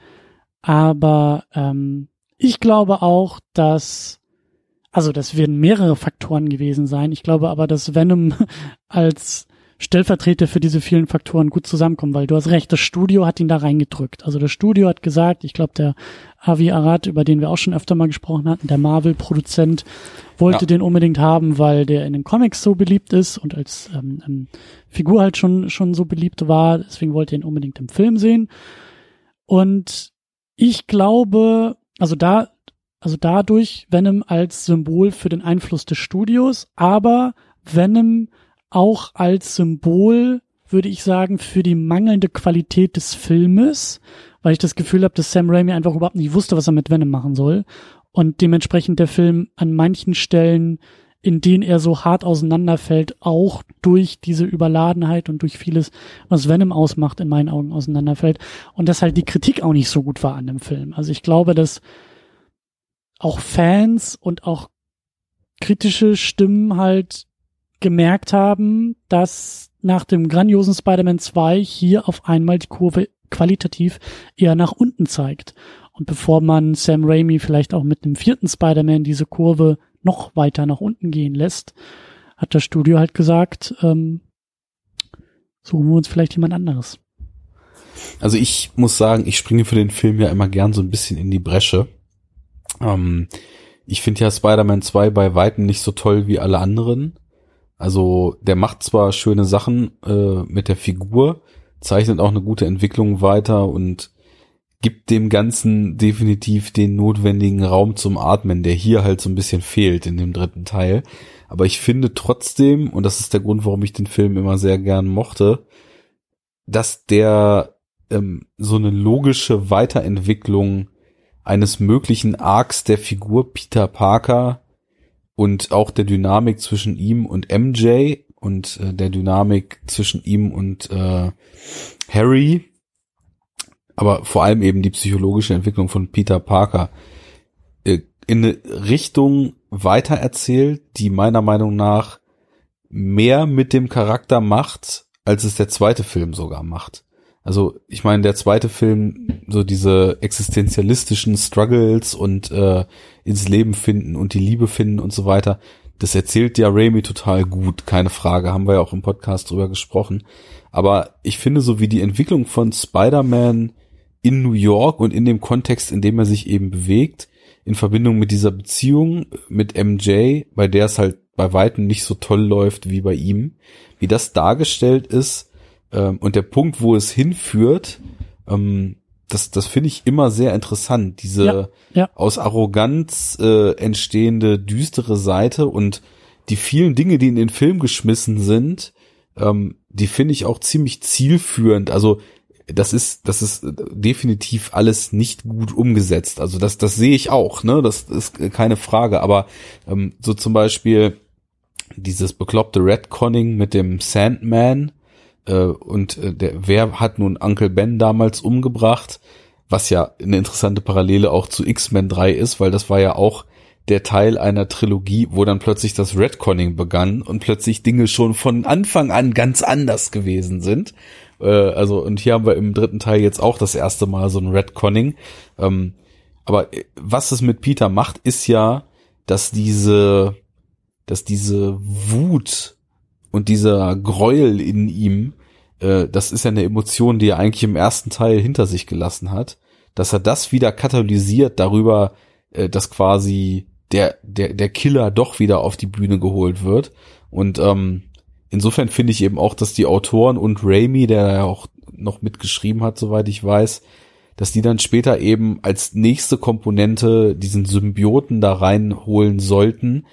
Aber ähm, ich glaube auch, dass also das werden mehrere Faktoren gewesen sein. Ich glaube aber, dass Venom als Stellvertreter für diese vielen Faktoren gut zusammenkommen, weil du hast recht, das Studio hat ihn da reingedrückt. Also das Studio hat gesagt, ich glaube, der Avi Arad, über den wir auch schon öfter mal gesprochen hatten, der Marvel-Produzent, wollte ja. den unbedingt haben, weil der in den Comics so beliebt ist und als ähm, ähm, Figur halt schon, schon so beliebt war. Deswegen wollte er ihn unbedingt im Film sehen. Und ich glaube, also da, also dadurch Venom als Symbol für den Einfluss des Studios, aber Venom auch als Symbol, würde ich sagen, für die mangelnde Qualität des Filmes, weil ich das Gefühl habe, dass Sam Raimi einfach überhaupt nicht wusste, was er mit Venom machen soll und dementsprechend der Film an manchen Stellen, in denen er so hart auseinanderfällt, auch durch diese Überladenheit und durch vieles, was Venom ausmacht, in meinen Augen auseinanderfällt und dass halt die Kritik auch nicht so gut war an dem Film. Also ich glaube, dass auch Fans und auch kritische Stimmen halt gemerkt haben, dass nach dem grandiosen Spider-Man 2 hier auf einmal die Kurve qualitativ eher nach unten zeigt. Und bevor man Sam Raimi vielleicht auch mit einem vierten Spider-Man diese Kurve noch weiter nach unten gehen lässt, hat das Studio halt gesagt, ähm, suchen wir uns vielleicht jemand anderes. Also ich muss sagen, ich springe für den Film ja immer gern so ein bisschen in die Bresche. Ähm, ich finde ja Spider-Man 2 bei Weitem nicht so toll wie alle anderen. Also der macht zwar schöne Sachen äh, mit der Figur, zeichnet auch eine gute Entwicklung weiter und gibt dem Ganzen definitiv den notwendigen Raum zum Atmen, der hier halt so ein bisschen fehlt in dem dritten Teil. Aber ich finde trotzdem, und das ist der Grund, warum ich den Film immer sehr gern mochte, dass der ähm, so eine logische Weiterentwicklung eines möglichen Arcs der Figur Peter Parker und auch der Dynamik zwischen ihm und MJ und äh, der Dynamik zwischen ihm und äh, Harry, aber vor allem eben die psychologische Entwicklung von Peter Parker äh, in eine Richtung weitererzählt, die meiner Meinung nach mehr mit dem Charakter macht, als es der zweite Film sogar macht. Also ich meine, der zweite Film, so diese existenzialistischen Struggles und äh, ins Leben finden und die Liebe finden und so weiter, das erzählt ja Raimi total gut, keine Frage, haben wir ja auch im Podcast drüber gesprochen. Aber ich finde, so wie die Entwicklung von Spider-Man in New York und in dem Kontext, in dem er sich eben bewegt, in Verbindung mit dieser Beziehung mit MJ, bei der es halt bei weitem nicht so toll läuft wie bei ihm, wie das dargestellt ist, ähm, und der Punkt, wo es hinführt, ähm, das, das finde ich immer sehr interessant. Diese ja, ja. aus Arroganz äh, entstehende düstere Seite und die vielen Dinge, die in den Film geschmissen sind, ähm, die finde ich auch ziemlich zielführend. Also das ist, das ist definitiv alles nicht gut umgesetzt. Also das, das sehe ich auch, ne? Das ist keine Frage. Aber ähm, so zum Beispiel dieses bekloppte Redconning mit dem Sandman äh, und äh, der, wer hat nun Uncle Ben damals umgebracht, was ja eine interessante Parallele auch zu X-Men 3 ist, weil das war ja auch der Teil einer Trilogie, wo dann plötzlich das Redconning begann und plötzlich Dinge schon von Anfang an ganz anders gewesen sind. Äh, also, und hier haben wir im dritten Teil jetzt auch das erste Mal so ein Redconning. Ähm, aber äh, was es mit Peter macht, ist ja, dass diese, dass diese Wut und dieser Gräuel in ihm, äh, das ist ja eine Emotion, die er eigentlich im ersten Teil hinter sich gelassen hat, dass er das wieder katalysiert darüber, äh, dass quasi der, der, der Killer doch wieder auf die Bühne geholt wird. Und ähm, insofern finde ich eben auch, dass die Autoren und Raimi, der ja auch noch mitgeschrieben hat, soweit ich weiß, dass die dann später eben als nächste Komponente diesen Symbioten da reinholen sollten,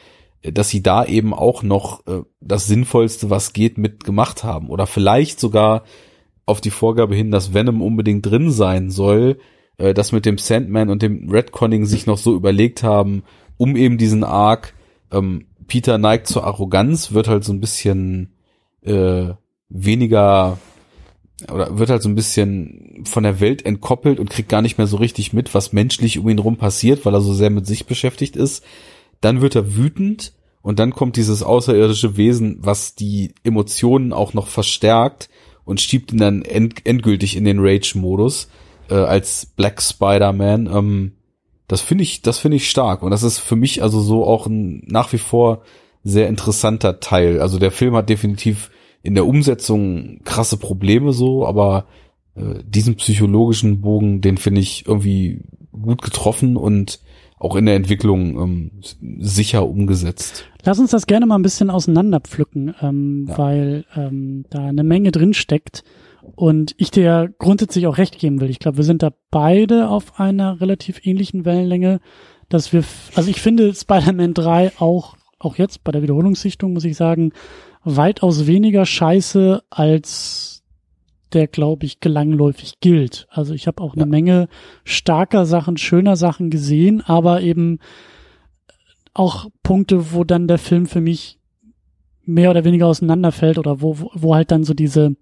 dass sie da eben auch noch äh, das Sinnvollste, was geht, mitgemacht haben. Oder vielleicht sogar auf die Vorgabe hin, dass Venom unbedingt drin sein soll, äh, das mit dem Sandman und dem Redconning sich noch so überlegt haben, um eben diesen Arc, ähm, Peter neigt zur Arroganz, wird halt so ein bisschen äh, weniger oder wird halt so ein bisschen von der Welt entkoppelt und kriegt gar nicht mehr so richtig mit, was menschlich um ihn rum passiert, weil er so sehr mit sich beschäftigt ist. Dann wird er wütend und dann kommt dieses außerirdische Wesen, was die Emotionen auch noch verstärkt und schiebt ihn dann end endgültig in den Rage-Modus äh, als Black Spider-Man. Ähm, das finde ich, das finde ich stark und das ist für mich also so auch ein nach wie vor sehr interessanter Teil. Also der Film hat definitiv in der Umsetzung krasse Probleme so, aber äh, diesen psychologischen Bogen, den finde ich irgendwie gut getroffen und auch in der Entwicklung ähm, sicher umgesetzt. Lass uns das gerne mal ein bisschen auseinanderpflücken, ähm, ja. weil ähm, da eine Menge drin steckt und ich dir grundsätzlich auch recht geben will. Ich glaube, wir sind da beide auf einer relativ ähnlichen Wellenlänge, dass wir, also ich finde Spider-Man 3 auch, auch jetzt bei der Wiederholungssichtung, muss ich sagen, weitaus weniger scheiße als der, glaube ich, gelangläufig gilt. Also ich habe auch ja. eine Menge starker Sachen, schöner Sachen gesehen, aber eben auch Punkte, wo dann der Film für mich mehr oder weniger auseinanderfällt oder wo, wo, wo halt dann so diese,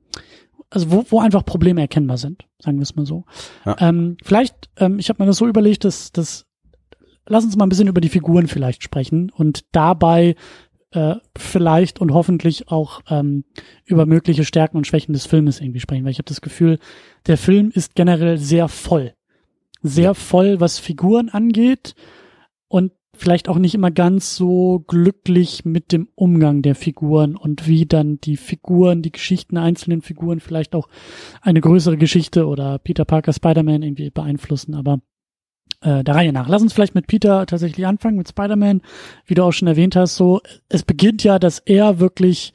also wo, wo einfach Probleme erkennbar sind, sagen wir es mal so. Ja. Ähm, vielleicht, ähm, ich habe mir das so überlegt, dass, dass lass uns mal ein bisschen über die Figuren vielleicht sprechen und dabei äh, vielleicht und hoffentlich auch ähm, über mögliche Stärken und Schwächen des Filmes irgendwie sprechen, weil ich habe das Gefühl, der Film ist generell sehr voll. Sehr voll, was Figuren angeht und vielleicht auch nicht immer ganz so glücklich mit dem Umgang der Figuren und wie dann die Figuren, die Geschichten einzelnen Figuren vielleicht auch eine größere Geschichte oder Peter Parker Spider-Man irgendwie beeinflussen. Aber äh, der Reihe nach. Lass uns vielleicht mit Peter tatsächlich anfangen, mit Spider-Man. Wie du auch schon erwähnt hast, so, es beginnt ja, dass er wirklich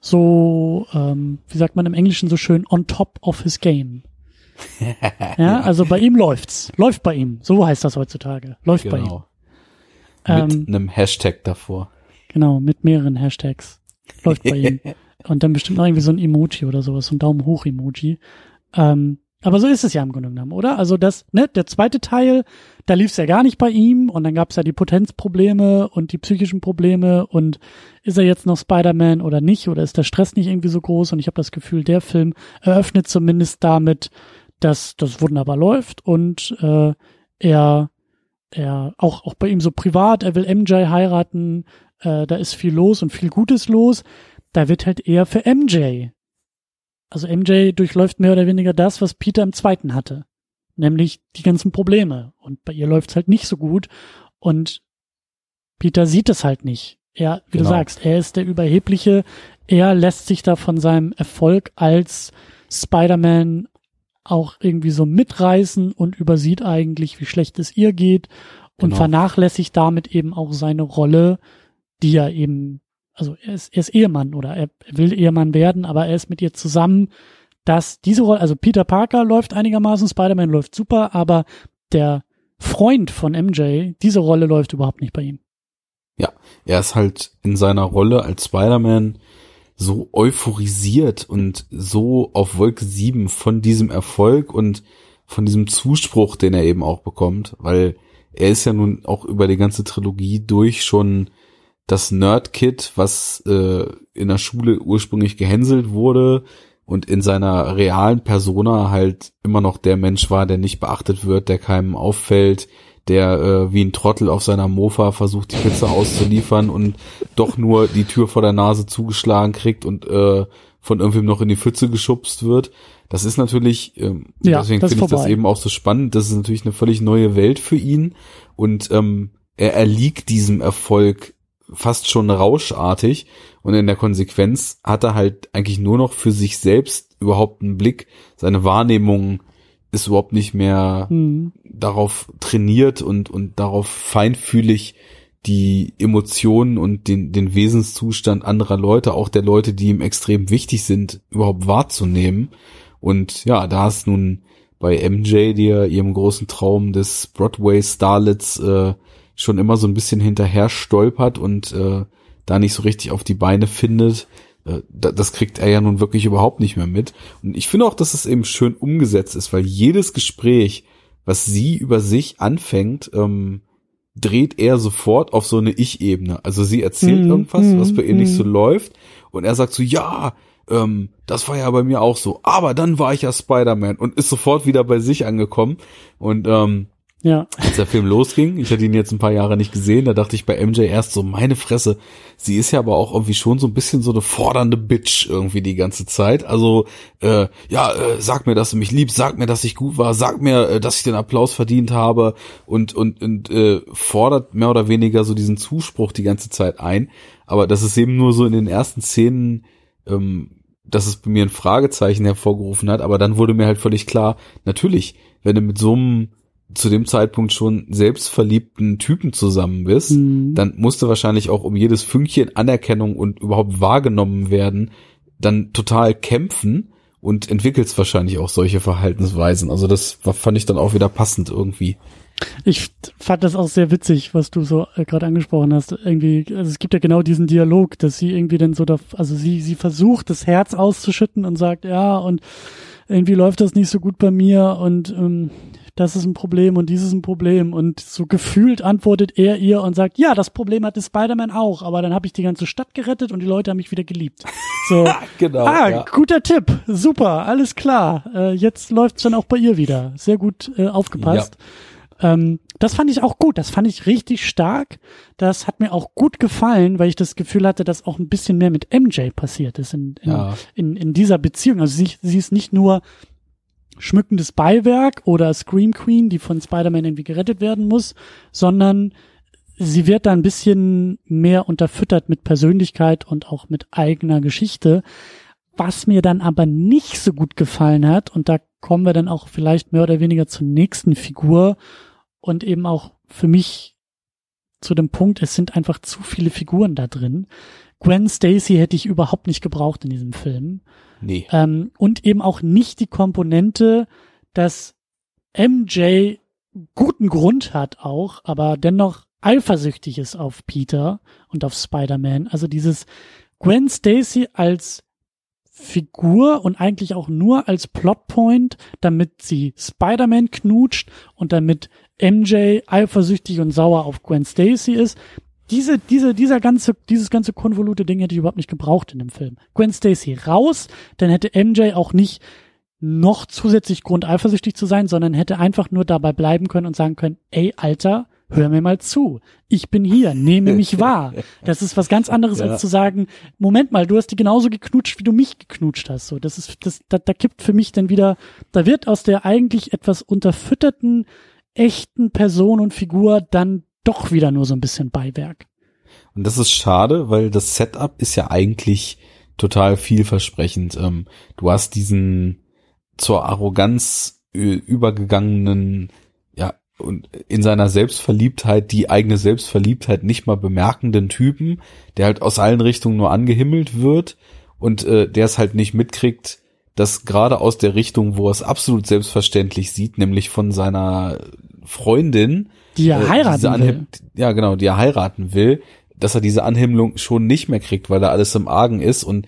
so, ähm, wie sagt man im Englischen so schön, on top of his game. ja, also bei ihm läuft's. Läuft bei ihm. So heißt das heutzutage. Läuft genau. bei ihm. Mit ähm, einem Hashtag davor. Genau, mit mehreren Hashtags. Läuft bei ihm. Und dann bestimmt noch irgendwie so ein Emoji oder sowas, so ein Daumen hoch Emoji. Ähm, aber so ist es ja im Grunde genommen, oder? Also das, ne, der zweite Teil, da lief es ja gar nicht bei ihm und dann gab es ja die Potenzprobleme und die psychischen Probleme und ist er jetzt noch Spider-Man oder nicht oder ist der Stress nicht irgendwie so groß und ich habe das Gefühl, der Film eröffnet zumindest damit, dass das wunderbar läuft und äh, er er auch auch bei ihm so privat, er will MJ heiraten, äh, da ist viel los und viel Gutes los. Da wird halt eher für MJ also MJ durchläuft mehr oder weniger das, was Peter im zweiten hatte. Nämlich die ganzen Probleme. Und bei ihr läuft's halt nicht so gut. Und Peter sieht es halt nicht. Er, wie genau. du sagst, er ist der Überhebliche. Er lässt sich da von seinem Erfolg als Spider-Man auch irgendwie so mitreißen und übersieht eigentlich, wie schlecht es ihr geht und genau. vernachlässigt damit eben auch seine Rolle, die er eben also er ist, er ist Ehemann oder er will Ehemann werden, aber er ist mit ihr zusammen, dass diese Rolle, also Peter Parker läuft einigermaßen, Spider-Man läuft super, aber der Freund von MJ, diese Rolle läuft überhaupt nicht bei ihm. Ja, er ist halt in seiner Rolle als Spider-Man so euphorisiert und so auf Wolke 7 von diesem Erfolg und von diesem Zuspruch, den er eben auch bekommt, weil er ist ja nun auch über die ganze Trilogie durch schon das Nerd-Kid, was äh, in der Schule ursprünglich gehänselt wurde und in seiner realen Persona halt immer noch der Mensch war, der nicht beachtet wird, der keinem auffällt, der äh, wie ein Trottel auf seiner Mofa versucht, die Pizza auszuliefern und doch nur die Tür vor der Nase zugeschlagen kriegt und äh, von irgendwem noch in die Pfütze geschubst wird. Das ist natürlich, ähm, ja, deswegen finde ich das eben auch so spannend. Das ist natürlich eine völlig neue Welt für ihn und ähm, er erliegt diesem Erfolg fast schon rauschartig und in der Konsequenz hat er halt eigentlich nur noch für sich selbst überhaupt einen Blick, seine Wahrnehmung ist überhaupt nicht mehr mhm. darauf trainiert und, und darauf feinfühlig die Emotionen und den, den Wesenszustand anderer Leute, auch der Leute, die ihm extrem wichtig sind, überhaupt wahrzunehmen. Und ja, da ist nun bei MJ, die ja ihrem großen Traum des Broadway-Starlets äh, schon immer so ein bisschen hinterher stolpert und äh, da nicht so richtig auf die Beine findet, äh, das kriegt er ja nun wirklich überhaupt nicht mehr mit. Und ich finde auch, dass es eben schön umgesetzt ist, weil jedes Gespräch, was sie über sich anfängt, ähm, dreht er sofort auf so eine Ich-Ebene. Also sie erzählt mm, irgendwas, mm, was bei ihr mm. nicht so läuft, und er sagt so, ja, ähm, das war ja bei mir auch so, aber dann war ich ja Spider-Man und ist sofort wieder bei sich angekommen. Und ähm, ja. Als der Film losging, ich hatte ihn jetzt ein paar Jahre nicht gesehen, da dachte ich bei MJ erst so, meine Fresse, sie ist ja aber auch irgendwie schon so ein bisschen so eine fordernde Bitch irgendwie die ganze Zeit. Also, äh, ja, äh, sag mir, dass du mich liebst, sag mir, dass ich gut war, sag mir, äh, dass ich den Applaus verdient habe und, und, und äh, fordert mehr oder weniger so diesen Zuspruch die ganze Zeit ein. Aber das ist eben nur so in den ersten Szenen, ähm, dass es bei mir ein Fragezeichen hervorgerufen hat, aber dann wurde mir halt völlig klar, natürlich, wenn du mit so einem zu dem Zeitpunkt schon selbstverliebten Typen zusammen bist, mhm. dann musst du wahrscheinlich auch um jedes Fünkchen Anerkennung und überhaupt wahrgenommen werden, dann total kämpfen und entwickelst wahrscheinlich auch solche Verhaltensweisen. Also das fand ich dann auch wieder passend irgendwie. Ich fand das auch sehr witzig, was du so äh, gerade angesprochen hast. Irgendwie, also es gibt ja genau diesen Dialog, dass sie irgendwie dann so, da, also sie, sie versucht, das Herz auszuschütten und sagt, ja, und irgendwie läuft das nicht so gut bei mir und ähm, das ist ein Problem und dieses ist ein Problem. Und so gefühlt antwortet er ihr und sagt, ja, das Problem hatte Spider-Man auch, aber dann habe ich die ganze Stadt gerettet und die Leute haben mich wieder geliebt. So, genau. Ah, ja. guter Tipp, super, alles klar. Äh, jetzt läuft's dann auch bei ihr wieder. Sehr gut äh, aufgepasst. Ja. Ähm, das fand ich auch gut, das fand ich richtig stark. Das hat mir auch gut gefallen, weil ich das Gefühl hatte, dass auch ein bisschen mehr mit MJ passiert ist in, in, ja. in, in dieser Beziehung. Also sie, sie ist nicht nur schmückendes Beiwerk oder Scream Queen, die von Spider-Man irgendwie gerettet werden muss, sondern sie wird da ein bisschen mehr unterfüttert mit Persönlichkeit und auch mit eigener Geschichte. Was mir dann aber nicht so gut gefallen hat, und da kommen wir dann auch vielleicht mehr oder weniger zur nächsten Figur und eben auch für mich zu dem Punkt, es sind einfach zu viele Figuren da drin. Gwen Stacy hätte ich überhaupt nicht gebraucht in diesem Film. Nee. Ähm, und eben auch nicht die Komponente, dass MJ guten Grund hat auch, aber dennoch eifersüchtig ist auf Peter und auf Spider-Man. Also dieses Gwen Stacy als Figur und eigentlich auch nur als Plotpoint, damit sie Spider-Man knutscht und damit MJ eifersüchtig und sauer auf Gwen Stacy ist diese, diese, dieser ganze, dieses ganze konvolute Ding hätte ich überhaupt nicht gebraucht in dem Film. Gwen Stacy raus, dann hätte MJ auch nicht noch zusätzlich Grund eifersüchtig zu sein, sondern hätte einfach nur dabei bleiben können und sagen können, ey, Alter, hör mir mal zu. Ich bin hier, nehme mich wahr. Das ist was ganz anderes ja. als zu sagen, Moment mal, du hast die genauso geknutscht, wie du mich geknutscht hast. So, das ist, das, da, da kippt für mich dann wieder, da wird aus der eigentlich etwas unterfütterten, echten Person und Figur dann doch wieder nur so ein bisschen Beiwerk. Und das ist schade, weil das Setup ist ja eigentlich total vielversprechend. Ähm, du hast diesen zur Arroganz übergegangenen, ja, und in seiner Selbstverliebtheit, die eigene Selbstverliebtheit nicht mal bemerkenden Typen, der halt aus allen Richtungen nur angehimmelt wird und äh, der es halt nicht mitkriegt, dass gerade aus der Richtung, wo er es absolut selbstverständlich sieht, nämlich von seiner Freundin, die er äh, heiraten will. Ja, genau, die er heiraten will, dass er diese Anhimmlung schon nicht mehr kriegt, weil da alles im Argen ist. Und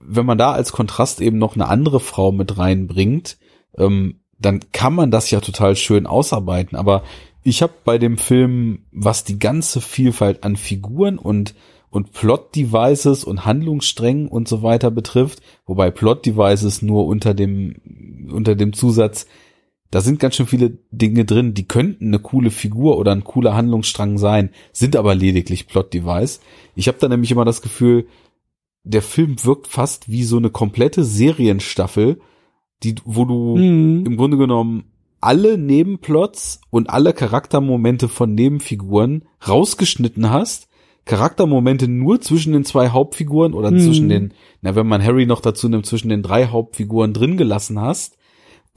wenn man da als Kontrast eben noch eine andere Frau mit reinbringt, ähm, dann kann man das ja total schön ausarbeiten. Aber ich habe bei dem Film, was die ganze Vielfalt an Figuren und und Plot-Devices und Handlungssträngen und so weiter betrifft, wobei Plot-Devices nur unter dem unter dem Zusatz, da sind ganz schön viele Dinge drin, die könnten eine coole Figur oder ein cooler Handlungsstrang sein, sind aber lediglich Plot-Device. Ich habe da nämlich immer das Gefühl, der Film wirkt fast wie so eine komplette Serienstaffel, die, wo du mhm. im Grunde genommen alle Nebenplots und alle Charaktermomente von Nebenfiguren rausgeschnitten hast. Charaktermomente nur zwischen den zwei Hauptfiguren oder mhm. zwischen den, na, wenn man Harry noch dazu nimmt, zwischen den drei Hauptfiguren drin gelassen hast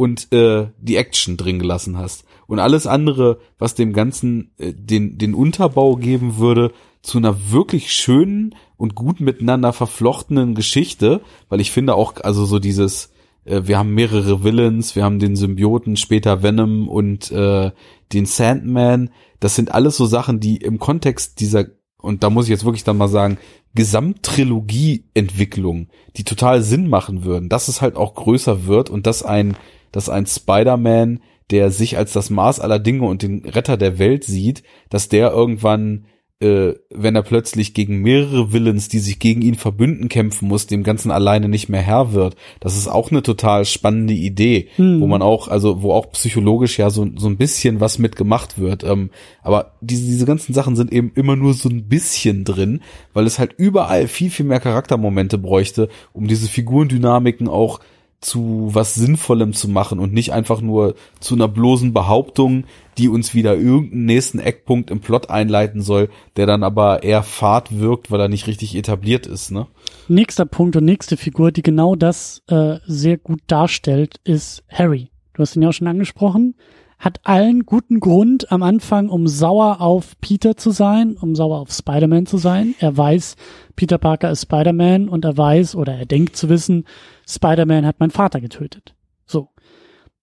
und äh, die Action drin gelassen hast. Und alles andere, was dem Ganzen äh, den, den Unterbau geben würde, zu einer wirklich schönen und gut miteinander verflochtenen Geschichte, weil ich finde auch, also so dieses, äh, wir haben mehrere Villains, wir haben den Symbioten, später Venom und äh, den Sandman. Das sind alles so Sachen, die im Kontext dieser, und da muss ich jetzt wirklich dann mal sagen, Gesamttrilogie-Entwicklung, die total Sinn machen würden, dass es halt auch größer wird und dass ein, dass ein Spider-Man, der sich als das Maß aller Dinge und den Retter der Welt sieht, dass der irgendwann äh, wenn er plötzlich gegen mehrere Villains, die sich gegen ihn verbünden, kämpfen muss, dem Ganzen alleine nicht mehr Herr wird. Das ist auch eine total spannende Idee, hm. wo man auch, also wo auch psychologisch ja so, so ein bisschen was mitgemacht wird. Ähm, aber diese, diese ganzen Sachen sind eben immer nur so ein bisschen drin, weil es halt überall viel, viel mehr Charaktermomente bräuchte, um diese Figurendynamiken auch zu was Sinnvollem zu machen und nicht einfach nur zu einer bloßen Behauptung, die uns wieder irgendeinen nächsten Eckpunkt im Plot einleiten soll, der dann aber eher fad wirkt, weil er nicht richtig etabliert ist. Ne? Nächster Punkt und nächste Figur, die genau das äh, sehr gut darstellt, ist Harry. Du hast ihn ja auch schon angesprochen. Hat allen guten Grund am Anfang, um sauer auf Peter zu sein, um sauer auf Spider-Man zu sein. Er weiß, Peter Parker ist Spider-Man und er weiß oder er denkt zu wissen, Spider-Man hat meinen Vater getötet. So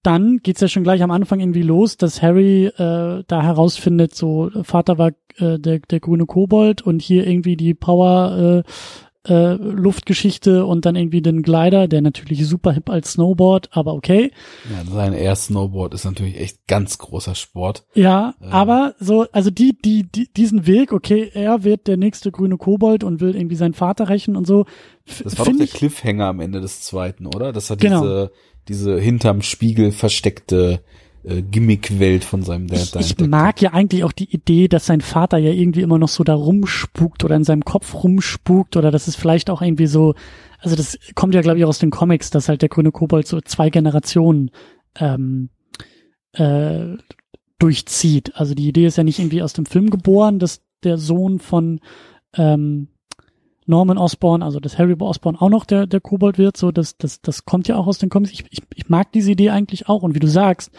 dann geht's ja schon gleich am Anfang irgendwie los, dass Harry äh, da herausfindet, so Vater war äh, der, der grüne Kobold und hier irgendwie die Power äh, äh, Luftgeschichte und dann irgendwie den Glider, der natürlich super hip als Snowboard, aber okay. Ja, sein Air Snowboard ist natürlich echt ganz großer Sport. Ja, äh. aber so, also die, die, die, diesen Weg, okay, er wird der nächste grüne Kobold und will irgendwie seinen Vater rächen und so. Das war doch der Cliffhanger am Ende des zweiten, oder? Das hat genau. diese diese hinterm Spiegel versteckte äh, Gimmick-Welt von seinem Dad. Ich, ich mag ja eigentlich auch die Idee, dass sein Vater ja irgendwie immer noch so da rumspukt oder in seinem Kopf rumspukt oder das ist vielleicht auch irgendwie so, also das kommt ja glaube ich auch aus den Comics, dass halt der grüne Kobold so zwei Generationen ähm, äh, durchzieht. Also die Idee ist ja nicht irgendwie aus dem Film geboren, dass der Sohn von ähm, Norman Osborn, also dass Harry Osborn auch noch der, der Kobold wird, so das, das, das kommt ja auch aus den Comics. Ich, ich, ich mag diese Idee eigentlich auch. Und wie du sagst,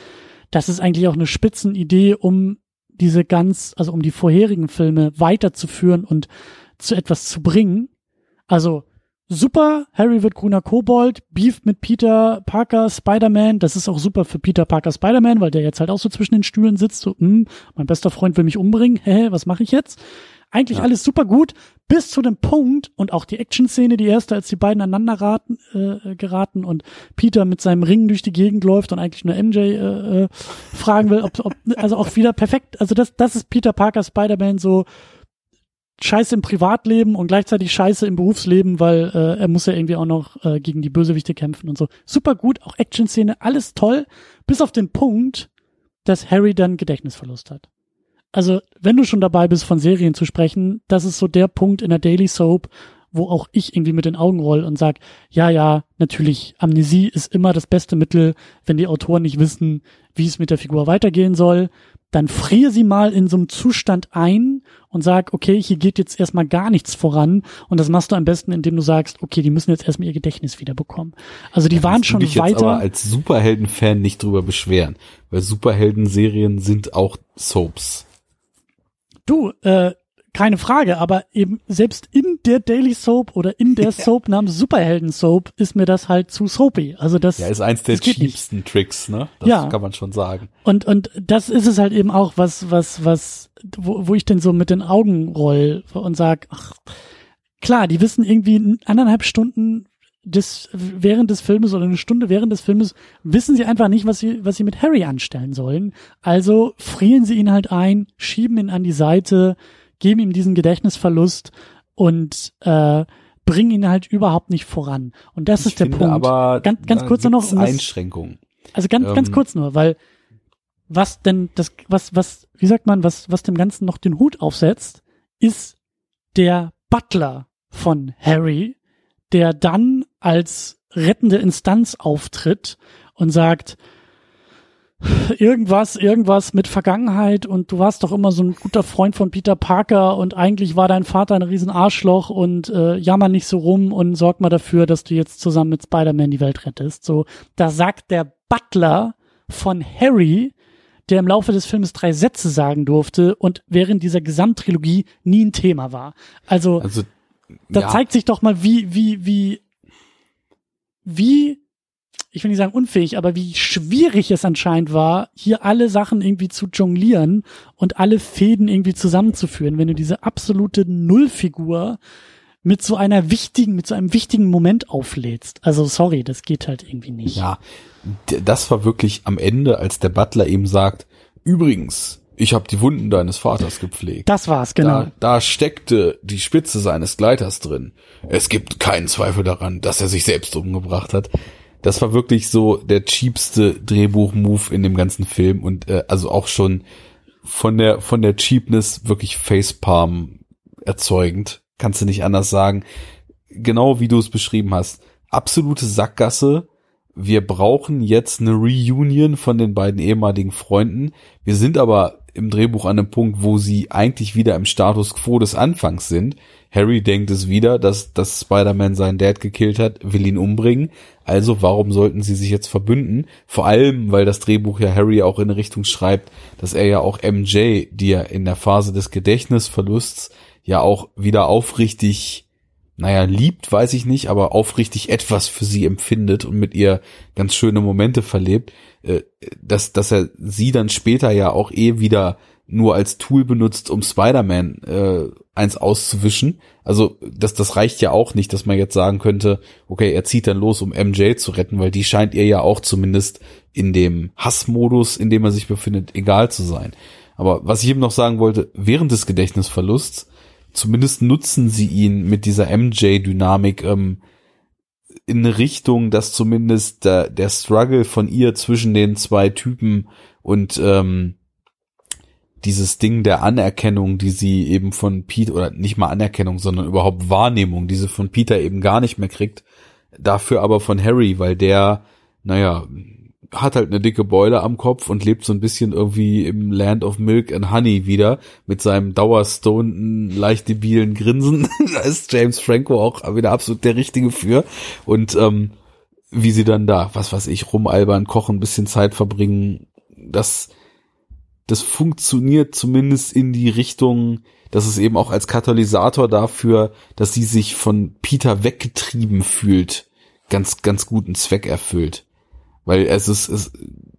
das ist eigentlich auch eine Spitzenidee, um diese ganz, also um die vorherigen Filme weiterzuführen und zu etwas zu bringen. Also super, Harry wird grüner Kobold, Beef mit Peter Parker, Spider-Man, das ist auch super für Peter Parker Spider-Man, weil der jetzt halt auch so zwischen den Stühlen sitzt, so, hm, mein bester Freund will mich umbringen, hä, was mache ich jetzt? Eigentlich ja. alles super gut, bis zu dem Punkt und auch die Action-Szene, die erste, als die beiden aneinander raten, äh, geraten und Peter mit seinem Ring durch die Gegend läuft und eigentlich nur MJ äh, äh, fragen will, ob, ob also auch wieder perfekt, also das, das ist Peter Parker Spider-Man so Scheiße im Privatleben und gleichzeitig Scheiße im Berufsleben, weil äh, er muss ja irgendwie auch noch äh, gegen die Bösewichte kämpfen und so. Super gut, auch Action-Szene, alles toll, bis auf den Punkt, dass Harry dann Gedächtnisverlust hat also wenn du schon dabei bist, von Serien zu sprechen, das ist so der Punkt in der Daily Soap, wo auch ich irgendwie mit den Augen roll und sag, ja, ja, natürlich, Amnesie ist immer das beste Mittel, wenn die Autoren nicht wissen, wie es mit der Figur weitergehen soll. Dann friere sie mal in so einem Zustand ein und sag, okay, hier geht jetzt erstmal gar nichts voran. Und das machst du am besten, indem du sagst, okay, die müssen jetzt erstmal ihr Gedächtnis wiederbekommen. Also die ja, waren schon ich weiter. Jetzt aber als Superhelden-Fan nicht drüber beschweren, weil Superhelden-Serien sind auch Soaps. Du, äh, keine Frage, aber eben selbst in der Daily Soap oder in der Soap namens Superhelden Soap ist mir das halt zu soapy. Also das ja, ist eins der cheapsten Tricks, ne? Das ja. kann man schon sagen. Und und das ist es halt eben auch, was was was wo, wo ich denn so mit den Augen roll und sag, ach, klar, die wissen irgendwie anderthalb Stunden des, während des Filmes oder eine Stunde während des Filmes wissen sie einfach nicht, was sie, was sie mit Harry anstellen sollen. Also frieren sie ihn halt ein, schieben ihn an die Seite, geben ihm diesen Gedächtnisverlust und äh, bringen ihn halt überhaupt nicht voran. Und das Ich ist der Punkt. Aber ganz, ganz kurz nur noch. um Einschränkungen. also ganz, ganz Ähm, kurz nur, weil was denn das, was, was, wie sagt man, was, was dem Ganzen noch den Hut aufsetzt, ist der Butler von Harry, der dann als rettende Instanz auftritt und sagt, irgendwas, irgendwas mit Vergangenheit und du warst doch immer so ein guter Freund von Peter Parker und eigentlich war dein Vater ein riesen Arschloch und äh, jammer nicht so rum und sorg mal dafür, dass du jetzt zusammen mit Spider-Man die Welt rettest. So, da sagt der Butler von Harry, der im Laufe des Filmes drei Sätze sagen durfte und während dieser Gesamttrilogie nie ein Thema war. Also, Also da ja, zeigt sich doch mal, wie, wie, wie, wie, ich will nicht sagen unfähig, aber wie schwierig es anscheinend war, hier alle Sachen irgendwie zu jonglieren und alle Fäden irgendwie zusammenzuführen, wenn du diese absolute Nullfigur mit so einer wichtigen, mit so einem wichtigen Moment auflädst. Also sorry, das geht halt irgendwie nicht. ja, das war wirklich am Ende, als der Butler eben sagt, übrigens, ich habe die Wunden deines Vaters gepflegt. Das war's, genau. Da, da steckte die Spitze seines Gleiters drin. Es gibt keinen Zweifel daran, dass er sich selbst umgebracht hat. Das war wirklich so der cheapste Drehbuch-Move in dem ganzen Film und äh, also auch schon von der von der Cheapness wirklich Facepalm erzeugend. Kannst du nicht anders sagen. Genau wie du es beschrieben hast. Absolute Sackgasse. Wir brauchen jetzt eine Reunion von den beiden ehemaligen Freunden. Wir sind aber im Drehbuch an einem Punkt, wo sie eigentlich wieder im Status quo des Anfangs sind. Harry denkt es wieder, dass, dass Spider-Man seinen Dad gekillt hat, will ihn umbringen. Also warum sollten sie sich jetzt verbünden? Vor allem, weil das Drehbuch ja Harry auch in Richtung schreibt, dass er ja auch MJ, die ja in der Phase des Gedächtnisverlusts ja auch wieder aufrichtig, naja, liebt, weiß ich nicht, aber aufrichtig etwas für sie empfindet und mit ihr ganz schöne Momente verlebt, äh, dass, dass er sie dann später ja auch eh wieder nur als Tool benutzt, um Spider-Man äh, eins auszuwischen. Also das, das reicht ja auch nicht, dass man jetzt sagen könnte, okay, er zieht dann los, um MJ zu retten, weil die scheint ihr ja auch zumindest in dem Hassmodus, in dem er sich befindet, egal zu sein. Aber was ich eben noch sagen wollte, während des Gedächtnisverlusts, zumindest nutzen sie ihn mit dieser MJ-Dynamik ähm, in eine Richtung, dass zumindest der, der Struggle von ihr zwischen den zwei Typen und ähm, dieses Ding der Anerkennung, die sie eben von Peter, oder nicht mal Anerkennung, sondern überhaupt Wahrnehmung, die sie von Peter eben gar nicht mehr kriegt, dafür aber von Harry, weil der, naja, hat halt eine dicke Beule am Kopf und lebt so ein bisschen irgendwie im Land of Milk and Honey wieder mit seinem dauerstonten, leicht debilen Grinsen. da ist James Franco auch wieder absolut der Richtige für. Und ähm, wie sie dann da, was weiß ich, rumalbern, kochen, ein bisschen Zeit verbringen, das, das funktioniert zumindest in die Richtung, dass es eben auch als Katalysator dafür, dass sie sich von Peter weggetrieben fühlt, ganz, ganz guten Zweck erfüllt. Weil es ist, es,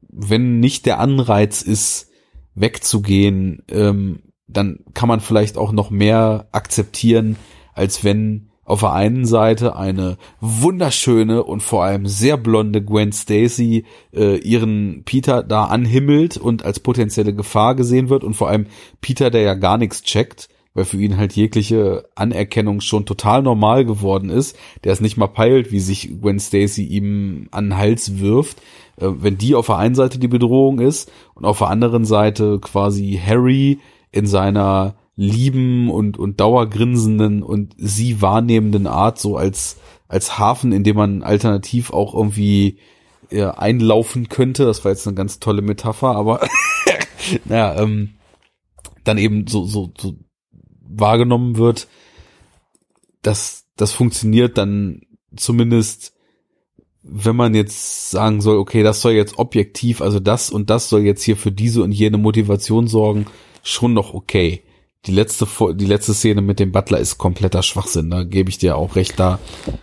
wenn nicht der Anreiz ist, wegzugehen, ähm, dann kann man vielleicht auch noch mehr akzeptieren, als wenn auf der einen Seite eine wunderschöne und vor allem sehr blonde Gwen Stacy äh, ihren Peter da anhimmelt und als potenzielle Gefahr gesehen wird und vor allem Peter, der ja gar nichts checkt, weil für ihn halt jegliche Anerkennung schon total normal geworden ist, der es nicht mal peilt, wie sich Gwen Stacy ihm an den Hals wirft, äh, wenn die auf der einen Seite die Bedrohung ist und auf der anderen Seite quasi Harry in seiner lieben und, und dauergrinsenden und sie wahrnehmenden Art so als, als Hafen, in dem man alternativ auch irgendwie äh, einlaufen könnte. Das war jetzt eine ganz tolle Metapher, aber naja, ähm, dann eben so, so, so wahrgenommen wird, dass das funktioniert dann zumindest, wenn man jetzt sagen soll, okay, das soll jetzt objektiv, also das und das soll jetzt hier für diese und jene Motivation sorgen, schon noch okay. Die letzte, die letzte Szene mit dem Butler ist kompletter Schwachsinn, da gebe ich dir auch recht da.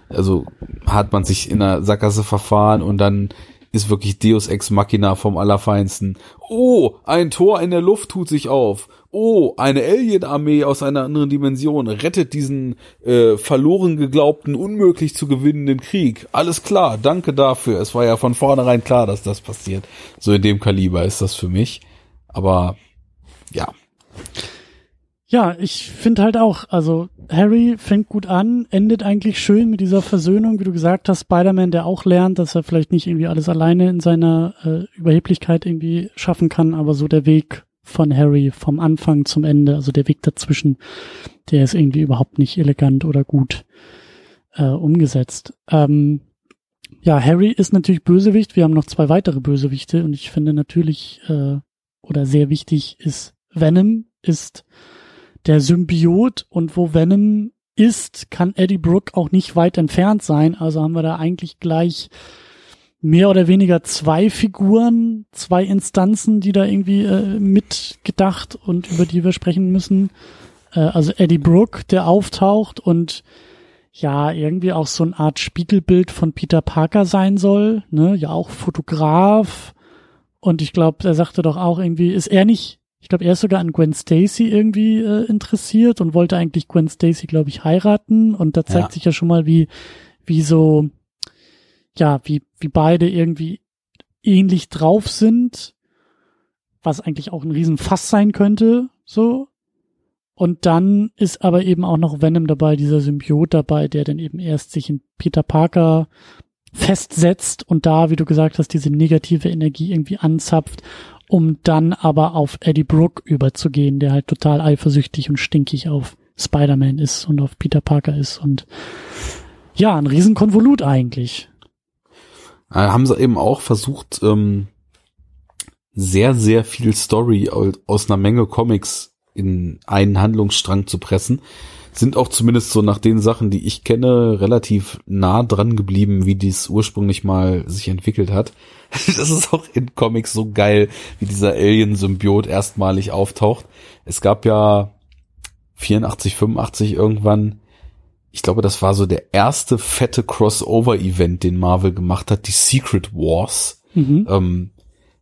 Also hat man sich in einer Sackgasse verfahren und dann ist wirklich Deus Ex Machina vom Allerfeinsten. Oh, ein Tor in der Luft tut sich auf. Oh, eine Alien-Armee aus einer anderen Dimension rettet diesen äh, verloren geglaubten, unmöglich zu gewinnenden Krieg. Alles klar, danke dafür. Es war ja von vornherein klar, dass das passiert. So in dem Kaliber ist das für mich. Aber ja. Ja, ich finde halt auch, also Harry fängt gut an, endet eigentlich schön mit dieser Versöhnung, wie du gesagt hast, Spider-Man, der auch lernt, dass er vielleicht nicht irgendwie alles alleine in seiner äh, Überheblichkeit irgendwie schaffen kann, aber so der Weg von Harry vom Anfang zum Ende, also der Weg dazwischen, der ist irgendwie überhaupt nicht elegant oder gut äh, umgesetzt. Ähm, ja, Harry ist natürlich Bösewicht. Wir haben noch zwei weitere Bösewichte und ich finde natürlich äh, oder sehr wichtig ist Venom ist der Symbiot und wo Venom ist, kann Eddie Brooke auch nicht weit entfernt sein. Also haben wir da eigentlich gleich mehr oder weniger zwei Figuren, zwei Instanzen, die da irgendwie äh, mitgedacht und über die wir sprechen müssen. Äh, also Eddie Brooke, der auftaucht und ja, irgendwie auch so eine Art Spiegelbild von Peter Parker sein soll, ne, ja auch Fotograf. Und ich glaube, er sagte doch auch irgendwie, ist er nicht ich glaube, er ist sogar an Gwen Stacy irgendwie äh, interessiert und wollte eigentlich Gwen Stacy, glaube ich, heiraten. Und da zeigt ja. sich ja schon mal, wie, wie so, ja, wie, wie beide irgendwie ähnlich drauf sind, was eigentlich auch ein Riesenfass sein könnte, so. Und dann ist aber eben auch noch Venom dabei, dieser Symbiot dabei, der dann eben erst sich in Peter Parker festsetzt und da, wie du gesagt hast, diese negative Energie irgendwie anzapft um dann aber auf Eddie Brooke überzugehen, der halt total eifersüchtig und stinkig auf Spider-Man ist und auf Peter Parker ist und ja, ein Riesenkonvolut eigentlich. Ja, haben sie eben auch versucht, ähm, sehr, sehr viel Story aus einer Menge Comics in einen Handlungsstrang zu pressen sind auch zumindest so nach den Sachen, die ich kenne, relativ nah dran geblieben, wie dies ursprünglich mal sich entwickelt hat. Das ist auch in Comics so geil, wie dieser Alien-Symbiot erstmalig auftaucht. Es gab ja 84, 85 irgendwann, ich glaube, das war so der erste fette Crossover-Event, den Marvel gemacht hat, die Secret Wars. Mhm. Ähm,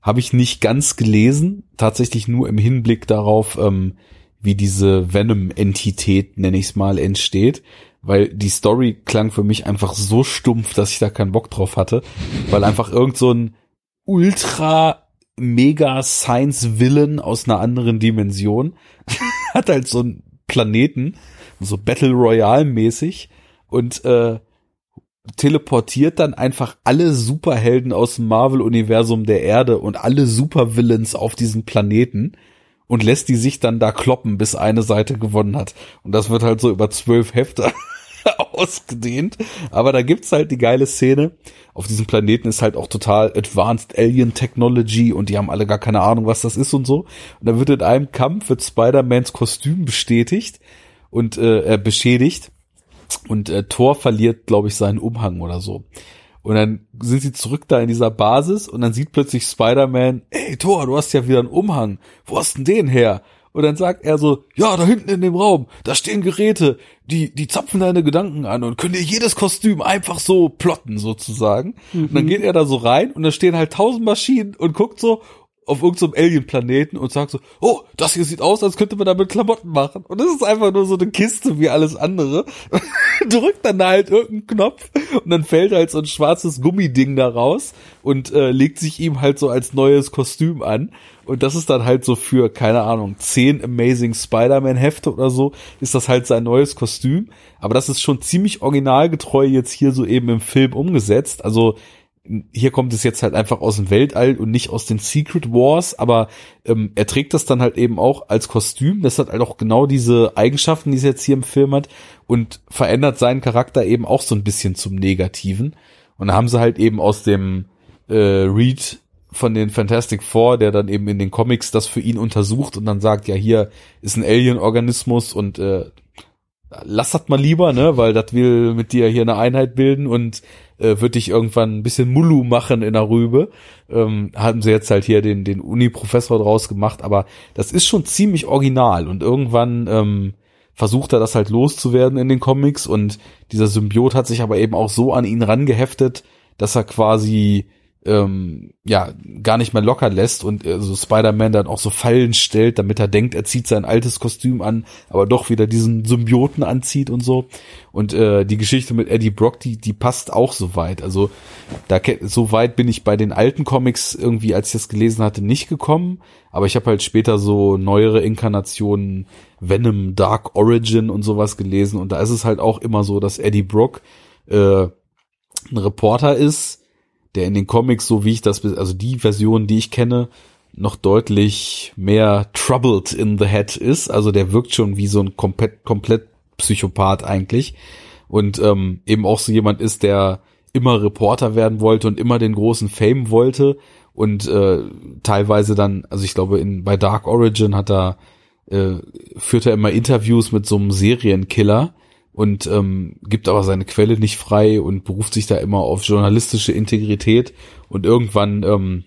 Habe ich nicht ganz gelesen, tatsächlich nur im Hinblick darauf, ähm, wie diese Venom-Entität, nenne ich es mal, entsteht. Weil die Story klang für mich einfach so stumpf, dass ich da keinen Bock drauf hatte. Weil einfach irgend so ein ultra mega Science-Villain aus einer anderen Dimension hat halt so einen Planeten, so Battle Royale mäßig und äh, teleportiert dann einfach alle Superhelden aus dem Marvel-Universum der Erde und alle Supervillains auf diesen Planeten und lässt die sich dann da kloppen, bis eine Seite gewonnen hat. Und das wird halt so über zwölf Hefte ausgedehnt. Aber da gibt's halt die geile Szene. Auf diesem Planeten ist halt auch total Advanced Alien Technology und die haben alle gar keine Ahnung, was das ist und so. Und da wird in einem Kampf wird Spider-Mans Kostüm bestätigt und äh, beschädigt. Und äh, Thor verliert, glaube ich, seinen Umhang oder so. Und dann sind sie zurück da in dieser Basis und dann sieht plötzlich Spider-Man, ey Thor, du hast ja wieder einen Umhang. Wo hast denn den her? Und dann sagt er so, ja, da hinten in dem Raum, da stehen Geräte, die, die zapfen deine Gedanken an und können dir jedes Kostüm einfach so plotten, sozusagen. Mhm. Und dann mhm. geht er da so rein und da stehen halt tausend Maschinen und guckt so auf irgendeinem so Alien-Planeten und sagt so, oh, das hier sieht aus, als könnte man damit Klamotten machen. Und das ist einfach nur so eine Kiste wie alles andere. Drückt dann da halt irgendeinen Knopf und dann fällt halt so ein schwarzes Gummiding da raus und äh, legt sich ihm halt so als neues Kostüm an. Und das ist dann halt so für, keine Ahnung, zehn Amazing Spider-Man-Hefte oder so, ist das halt sein neues Kostüm. Aber das ist schon ziemlich originalgetreu jetzt hier so eben im Film umgesetzt. Also hier kommt es jetzt halt einfach aus dem Weltall und nicht aus den Secret Wars, aber ähm, er trägt das dann halt eben auch als Kostüm. Das hat halt auch genau diese Eigenschaften, die es jetzt hier im Film hat und verändert seinen Charakter eben auch so ein bisschen zum Negativen. Und da haben sie halt eben aus dem äh, Read von den Fantastic Four, der dann eben in den Comics das für ihn untersucht und dann sagt, ja, hier ist ein Alien-Organismus und äh, lass das mal lieber, ne, weil das will mit dir hier eine Einheit bilden und äh, wird dich irgendwann ein bisschen Mulu machen in der Rübe. Ähm, haben sie jetzt halt hier den, den Uni-Professor draus gemacht, aber das ist schon ziemlich original und irgendwann ähm, versucht er das halt loszuwerden in den Comics und dieser Symbiot hat sich aber eben auch so an ihn rangeheftet, dass er quasi ähm, ja gar nicht mehr locker lässt und äh, so Spider-Man dann auch so Fallen stellt, damit er denkt, er zieht sein altes Kostüm an, aber doch wieder diesen Symbioten anzieht und so. Und äh, die Geschichte mit Eddie Brock, die die passt auch so weit. Also da so weit bin ich bei den alten Comics irgendwie, als ich das gelesen hatte, nicht gekommen. Aber ich habe halt später so neuere Inkarnationen Venom, Dark Origin und sowas gelesen und da ist es halt auch immer so, dass Eddie Brock äh, ein Reporter ist der in den Comics, so wie ich das, also die Version, die ich kenne, noch deutlich mehr troubled in the head ist. Also der wirkt schon wie so ein komplett, komplett Psychopath eigentlich. Und ähm, eben auch so jemand ist, der immer Reporter werden wollte und immer den großen Fame wollte und äh, teilweise dann, also ich glaube, in bei Dark Origin hat er äh, führt er immer Interviews mit so einem Serienkiller und ähm, gibt aber seine Quelle nicht frei und beruft sich da immer auf journalistische Integrität. Und irgendwann ähm,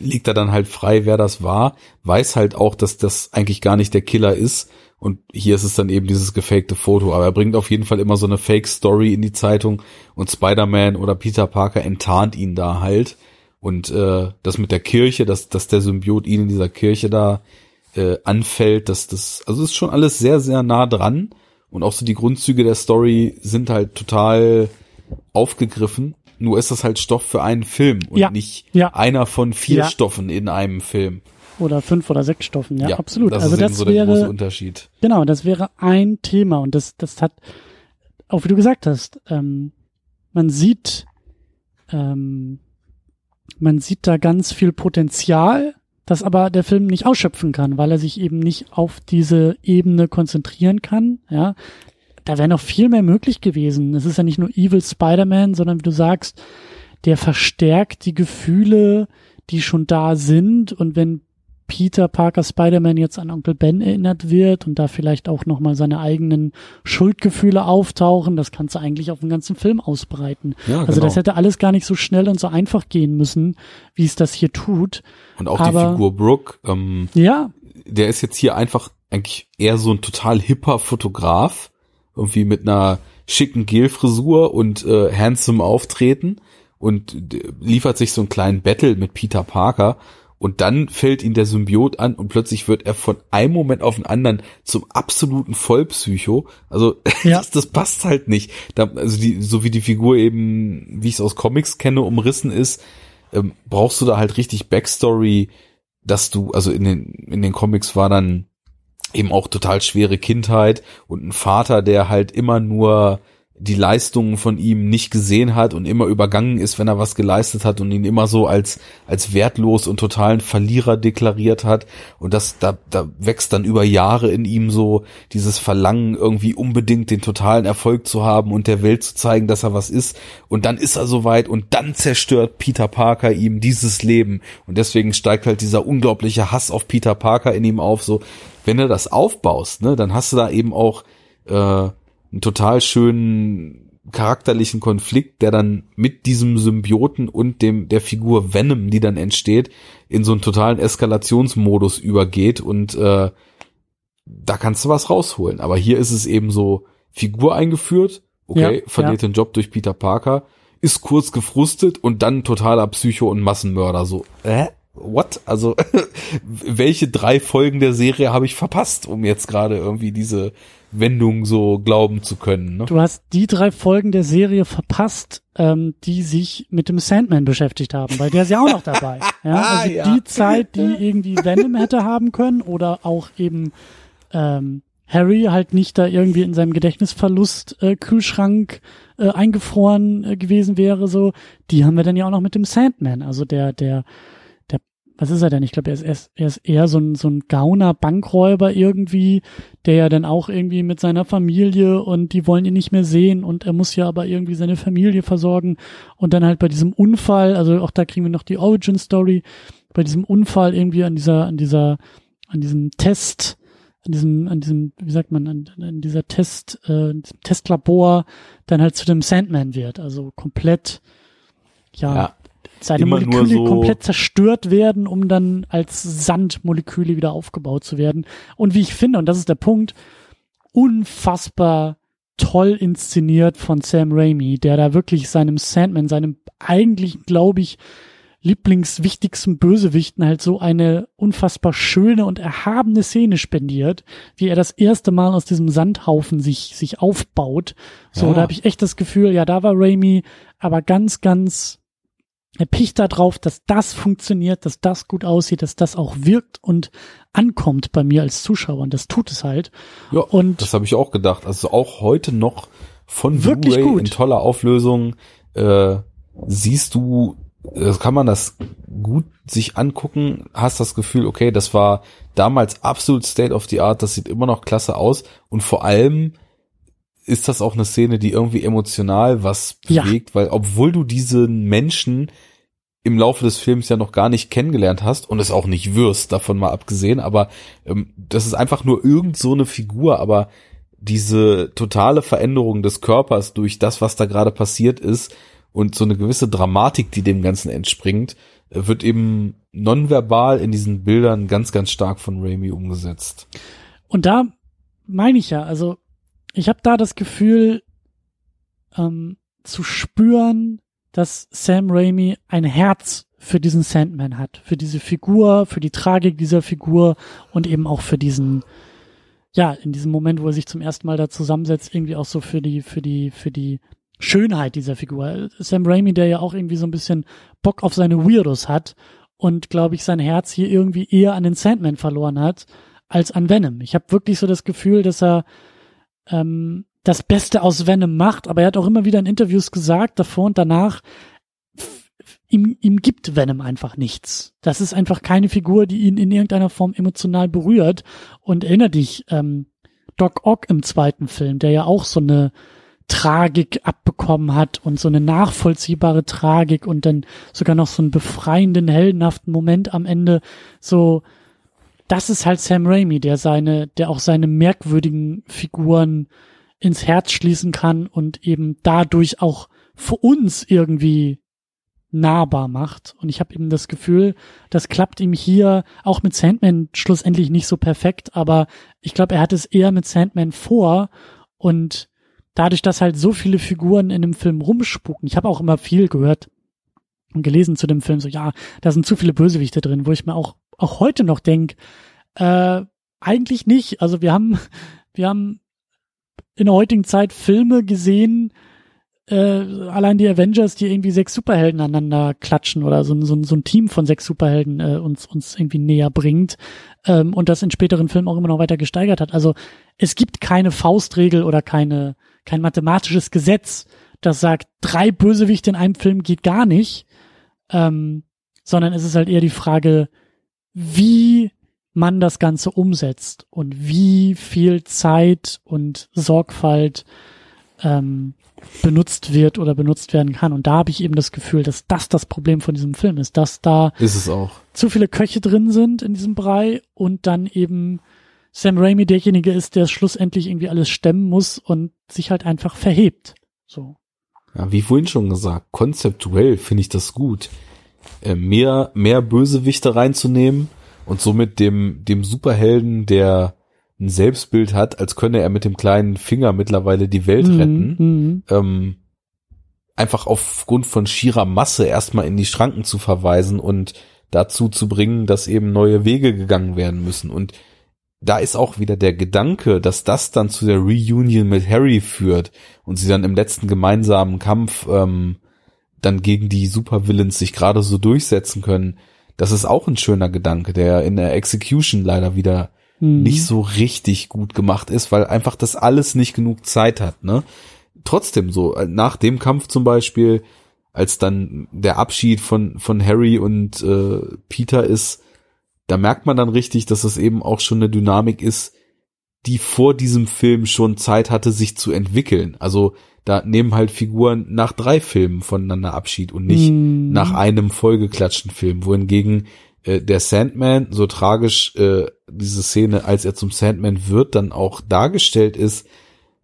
liegt er dann halt frei, wer das war, weiß halt auch, dass das eigentlich gar nicht der Killer ist. Und hier ist es dann eben dieses gefakte Foto, aber er bringt auf jeden Fall immer so eine Fake-Story in die Zeitung und Spider-Man oder Peter Parker enttarnt ihn da halt. Und äh, das mit der Kirche, dass, dass der Symbiot ihn in dieser Kirche da äh, anfällt, dass das, also ist schon alles sehr, sehr nah dran und auch so die Grundzüge der Story sind halt total aufgegriffen. Nur ist das halt Stoff für einen Film und ja, nicht ja. einer von vier Ja. Stoffen in einem Film. Oder fünf oder sechs Stoffen, ja, absolut. Das also ist eben das so der große wäre, Unterschied. genau, das wäre ein Thema und das, das hat, auch wie du gesagt hast, ähm, man sieht, ähm, man sieht da ganz viel Potenzial, das aber der Film nicht ausschöpfen kann, weil er sich eben nicht auf diese Ebene konzentrieren kann, ja. Da wäre noch viel mehr möglich gewesen. Es ist ja nicht nur Evil Spider-Man, sondern wie du sagst, der verstärkt die Gefühle, die schon da sind und wenn Peter Parker Spider-Man jetzt an Onkel Ben erinnert wird und da vielleicht auch nochmal seine eigenen Schuldgefühle auftauchen, das kannst du eigentlich auf den ganzen Film ausbreiten. Ja, Also genau. das hätte alles gar nicht so schnell und so einfach gehen müssen, wie es das hier tut. Und auch aber- die Figur Brooke, ähm, Ja, der ist jetzt hier einfach eigentlich eher so ein total hipper Fotograf, irgendwie mit einer schicken Gelfrisur und äh, handsome Auftreten und äh, liefert sich so einen kleinen Battle mit Peter Parker und dann fällt ihn der Symbiot an und plötzlich wird er von einem Moment auf den anderen zum absoluten Vollpsycho. Also Ja. das, das passt halt nicht. Da, also die, so wie die Figur eben, wie ich es aus Comics kenne, umrissen ist, ähm, brauchst du da halt richtig Backstory, dass du, also in den, in den Comics war dann eben auch total schwere Kindheit und ein Vater, der halt immer nur die Leistungen von ihm nicht gesehen hat und immer übergangen ist, wenn er was geleistet hat und ihn immer so als als wertlos und totalen Verlierer deklariert hat. Und das da da wächst dann über Jahre in ihm so dieses Verlangen irgendwie unbedingt den totalen Erfolg zu haben und der Welt zu zeigen, dass er was ist. Und dann ist er soweit und dann zerstört Peter Parker ihm dieses Leben. Und deswegen steigt halt dieser unglaubliche Hass auf Peter Parker in ihm auf. So wenn du das aufbaust, ne, dann hast du da eben auch äh, einen total schönen charakterlichen Konflikt, der dann mit diesem Symbioten und dem der Figur Venom, die dann entsteht, in so einen totalen Eskalationsmodus übergeht und äh, da kannst du was rausholen. Aber hier ist es eben so Figur eingeführt, okay, Ja, verliert den Job durch Peter Parker, ist kurz gefrustet und dann totaler Psycho und Massenmörder. So, äh? What? Also, welche drei Folgen der Serie habe ich verpasst, um jetzt gerade irgendwie diese Wendung so glauben zu können? Ne? du hast die drei Folgen der Serie verpasst, ähm, die sich mit dem Sandman beschäftigt haben, weil der ist ja auch noch dabei. Ja, also Ja. die Zeit, die irgendwie Venom hätte haben können oder auch eben ähm, Harry halt nicht da irgendwie in seinem Gedächtnisverlust äh, Kühlschrank äh, eingefroren äh, gewesen wäre, so, die haben wir dann ja auch noch mit dem Sandman. Also der, der, der, was ist er denn? Ich glaube, er ist, er ist, er ist eher so ein, so ein Gauner Bankräuber irgendwie, der ja dann auch irgendwie mit seiner Familie und die wollen ihn nicht mehr sehen und er muss ja aber irgendwie seine Familie versorgen und dann halt bei diesem Unfall, also auch da kriegen wir noch die Origin Story, bei diesem Unfall irgendwie an dieser, an dieser, an diesem Test, an diesem, an diesem, wie sagt man, an, an dieser Test, äh, Testlabor dann halt zu dem Sandman wird. Also komplett, ja, Ja. Seine Immer Moleküle so- komplett zerstört werden, um dann als Sandmoleküle wieder aufgebaut zu werden. Und wie ich finde, und das ist der Punkt, unfassbar toll inszeniert von Sam Raimi, der da wirklich seinem Sandman, seinem eigentlich, glaube ich, lieblingswichtigsten Bösewichten halt so eine unfassbar schöne und erhabene Szene spendiert, wie er das erste Mal aus diesem Sandhaufen sich, sich aufbaut. So, ja. da habe ich echt das Gefühl, ja, da war Raimi aber ganz, ganz er picht da drauf, dass das funktioniert, dass das gut aussieht, dass das auch wirkt und ankommt bei mir als Zuschauer und das tut es halt. Ja, und das habe ich auch gedacht. Also auch heute noch von Blu-ray in toller Auflösung äh, siehst du das kann man das gut sich angucken, hast das Gefühl, okay, das war damals absolut State of the Art, das sieht immer noch klasse aus und vor allem ist das auch eine Szene, die irgendwie emotional was bewegt, ja. weil obwohl du diesen Menschen im Laufe des Films ja noch gar nicht kennengelernt hast und es auch nicht wirst, davon mal abgesehen, aber ähm, das ist einfach nur irgend so eine Figur, aber diese totale Veränderung des Körpers durch das, was da gerade passiert ist, und so eine gewisse Dramatik, die dem Ganzen entspringt, äh, wird eben nonverbal in diesen Bildern ganz, ganz stark von Raimi umgesetzt. Und da meine ich ja, also ich habe da das Gefühl ähm, zu spüren, dass Sam Raimi ein Herz für diesen Sandman hat, für diese Figur, für die Tragik dieser Figur und eben auch für diesen, ja, in diesem Moment, wo er sich zum ersten Mal da zusammensetzt, irgendwie auch so für die, für die, für die Schönheit dieser Figur. Sam Raimi, der ja auch irgendwie so ein bisschen Bock auf seine Weirdos hat und, glaube ich, sein Herz hier irgendwie eher an den Sandman verloren hat als an Venom. Ich habe wirklich so das Gefühl, dass er ähm, das Beste aus Venom macht, aber er hat auch immer wieder in Interviews gesagt, davor und danach, ihm, ihm gibt Venom einfach nichts. Das ist einfach keine Figur, die ihn in irgendeiner Form emotional berührt. Und erinnere dich, ähm, Doc Ock im zweiten Film, der ja auch so eine Tragik abbekommen hat und so eine nachvollziehbare Tragik und dann sogar noch so einen befreienden, heldenhaften Moment am Ende. So, das ist halt Sam Raimi, der seine, der auch seine merkwürdigen Figuren ins Herz schließen kann und eben dadurch auch für uns irgendwie nahbar macht. Und ich habe eben das Gefühl, das klappt ihm hier auch mit Sandman schlussendlich nicht so perfekt, aber ich glaube, er hat es eher mit Sandman vor und dadurch, dass halt so viele Figuren in dem Film rumspucken, ich habe auch immer viel gehört gelesen zu dem Film, so ja, da sind zu viele Bösewichte drin, wo ich mir auch, auch heute noch denk, äh, eigentlich nicht. Also wir haben, wir haben in der heutigen Zeit Filme gesehen, äh, allein die Avengers, die irgendwie sechs Superhelden aneinander klatschen oder so, so, so ein Team von sechs Superhelden äh, uns, uns irgendwie näher bringt ähm, und das in späteren Filmen auch immer noch weiter gesteigert hat. Also es gibt keine Faustregel oder keine kein mathematisches Gesetz, das sagt, drei Bösewichte in einem Film geht gar nicht, ähm, sondern es ist halt eher die Frage, wie man das Ganze umsetzt und wie viel Zeit und Sorgfalt ähm, benutzt wird oder benutzt werden kann. Und da habe ich eben das Gefühl, dass das das Problem von diesem Film ist, dass da ist zu viele Köche drin sind in diesem Brei und dann eben Sam Raimi derjenige ist, der schlussendlich irgendwie alles stemmen muss und sich halt einfach verhebt. So. Ja, wie vorhin schon gesagt, konzeptuell finde ich das gut, äh, mehr, mehr Bösewichte reinzunehmen und somit dem, dem Superhelden, der ein Selbstbild hat, als könne er mit dem kleinen Finger mittlerweile die Welt mhm, retten, mhm. ähm, einfach aufgrund von schierer Masse erstmal in die Schranken zu verweisen und dazu zu bringen, dass eben neue Wege gegangen werden müssen. Und da ist auch wieder der Gedanke, dass das dann zu der Reunion mit Harry führt und sie dann im letzten gemeinsamen Kampf ähm, dann gegen die Supervillains sich gerade so durchsetzen können. Das ist auch ein schöner Gedanke, der in der Execution leider wieder mhm. nicht so richtig gut gemacht ist, weil einfach das alles nicht genug Zeit hat. Ne? Trotzdem so, nach dem Kampf zum Beispiel, als dann der Abschied von, von Harry und äh, Peter ist, da merkt man dann richtig, dass es eben auch schon eine Dynamik ist, die vor diesem Film schon Zeit hatte, sich zu entwickeln. Also da nehmen halt Figuren nach drei Filmen voneinander Abschied und nicht mm. nach einem vollgeklatschten Film, wohingegen äh, der Sandman, so tragisch äh, diese Szene, als er zum Sandman wird, dann auch dargestellt ist,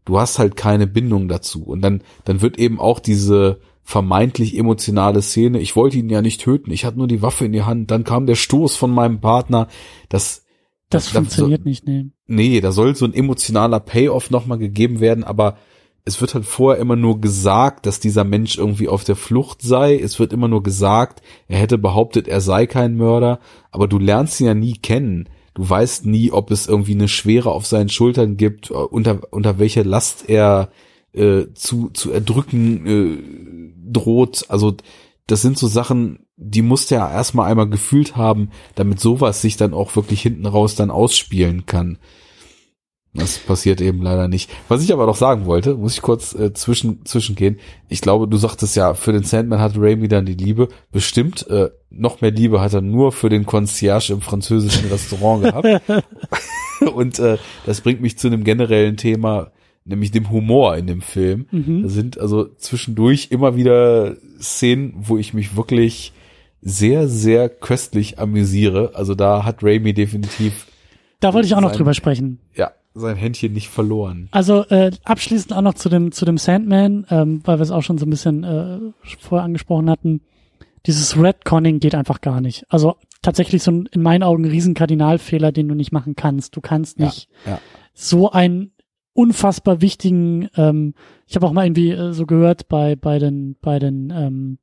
du hast halt keine Bindung dazu. Und dann, dann wird eben auch diese vermeintlich emotionale Szene. Ich wollte ihn ja nicht töten, ich hatte nur die Waffe in die Hand. Dann kam der Stoß von meinem Partner. Das, das, das funktioniert so, nicht, nee. Nee, da soll so ein emotionaler Payoff nochmal gegeben werden, aber es wird halt vorher immer nur gesagt, dass dieser Mensch irgendwie auf der Flucht sei. Es wird immer nur gesagt, er hätte behauptet, er sei kein Mörder, aber du lernst ihn ja nie kennen. Du weißt nie, ob es irgendwie eine Schwere auf seinen Schultern gibt, äh, unter, unter welche Last er äh, zu, zu erdrücken äh, droht. Also das sind so Sachen, die musste er erstmal einmal gefühlt haben, damit sowas sich dann auch wirklich hinten raus dann ausspielen kann. Das passiert eben leider nicht. Was ich aber noch sagen wollte, muss ich kurz äh, zwischen zwischengehen. Ich glaube, du sagtest ja, für den Sandman hat Raimi dann die Liebe. Bestimmt äh, noch mehr Liebe hat er nur für den Concierge im französischen Restaurant gehabt. Und äh, das bringt mich zu einem generellen Thema, nämlich dem Humor in dem Film. Mhm. Da sind also zwischendurch immer wieder Szenen, wo ich mich wirklich sehr, sehr köstlich amüsiere. Also da hat Raimi definitiv. Da wollte ich auch noch drüber sprechen. Ja, sein Händchen nicht verloren. Also äh, abschließend auch noch zu dem zu dem Sandman, ähm, weil wir es auch schon so ein bisschen äh, vorher angesprochen hatten. Dieses Redconning geht einfach gar nicht. Also tatsächlich so ein, in meinen Augen ein riesen Kardinalfehler, den du nicht machen kannst. Du kannst nicht ja, ja. so einen unfassbar wichtigen. Ähm, ich habe auch mal irgendwie äh, so gehört bei bei den bei den ähm,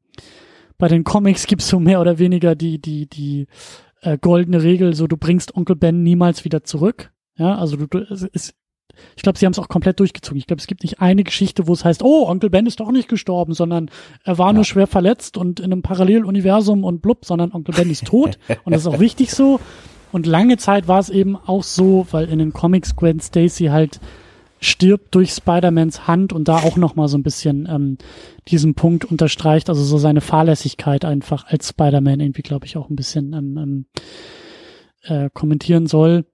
bei den Comics gibt's so mehr oder weniger die die die äh, goldene Regel, so du bringst Onkel Ben niemals wieder zurück. Ja, also du, du es ist, ich glaube, sie haben es auch komplett durchgezogen. Ich glaube, es gibt nicht eine Geschichte, wo es heißt, oh, Onkel Ben ist doch nicht gestorben, sondern er war ja. nur schwer verletzt und in einem Paralleluniversum und blub, sondern Onkel Ben ist tot. und das ist auch wichtig so. Und lange Zeit war es eben auch so, weil in den Comics Gwen Stacy halt stirbt durch Spider-Mans Hand und da auch noch mal so ein bisschen ähm, diesen Punkt unterstreicht, also so seine Fahrlässigkeit einfach als Spider-Man irgendwie, glaube ich, auch ein bisschen ähm, ähm, äh, kommentieren soll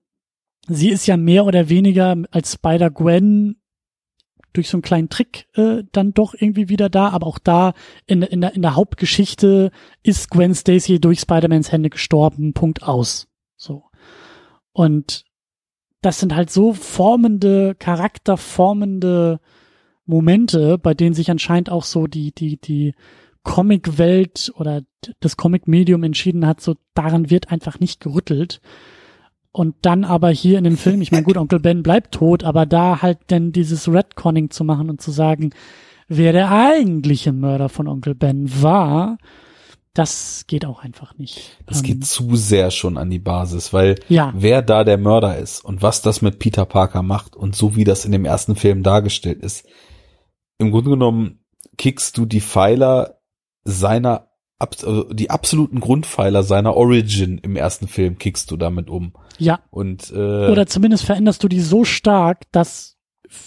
sie ist ja mehr oder weniger als Spider-Gwen durch so einen kleinen Trick äh, dann doch irgendwie wieder da, aber auch da in, in, der, in der Hauptgeschichte ist Gwen Stacy durch Spider-Mans Hände gestorben, Punkt aus. So. Und das sind halt so formende, charakterformende Momente, bei denen sich anscheinend auch so die, die, die Comic-Welt oder das Comic-Medium entschieden hat, so daran wird einfach nicht gerüttelt. Und dann aber hier in dem Film, ich meine, gut, Onkel Ben bleibt tot, aber da halt denn dieses Redconning zu machen und zu sagen, wer der eigentliche Mörder von Onkel Ben war, das geht auch einfach nicht. Das geht ähm, zu sehr schon an die Basis, weil ja. wer da der Mörder ist und was das mit Peter Parker macht und so wie das in dem ersten Film dargestellt ist, im Grunde genommen kickst du die Pfeiler seiner also die absoluten Grundpfeiler seiner Origin im ersten Film kickst du damit um. Ja. Und äh, oder zumindest veränderst du die so stark, dass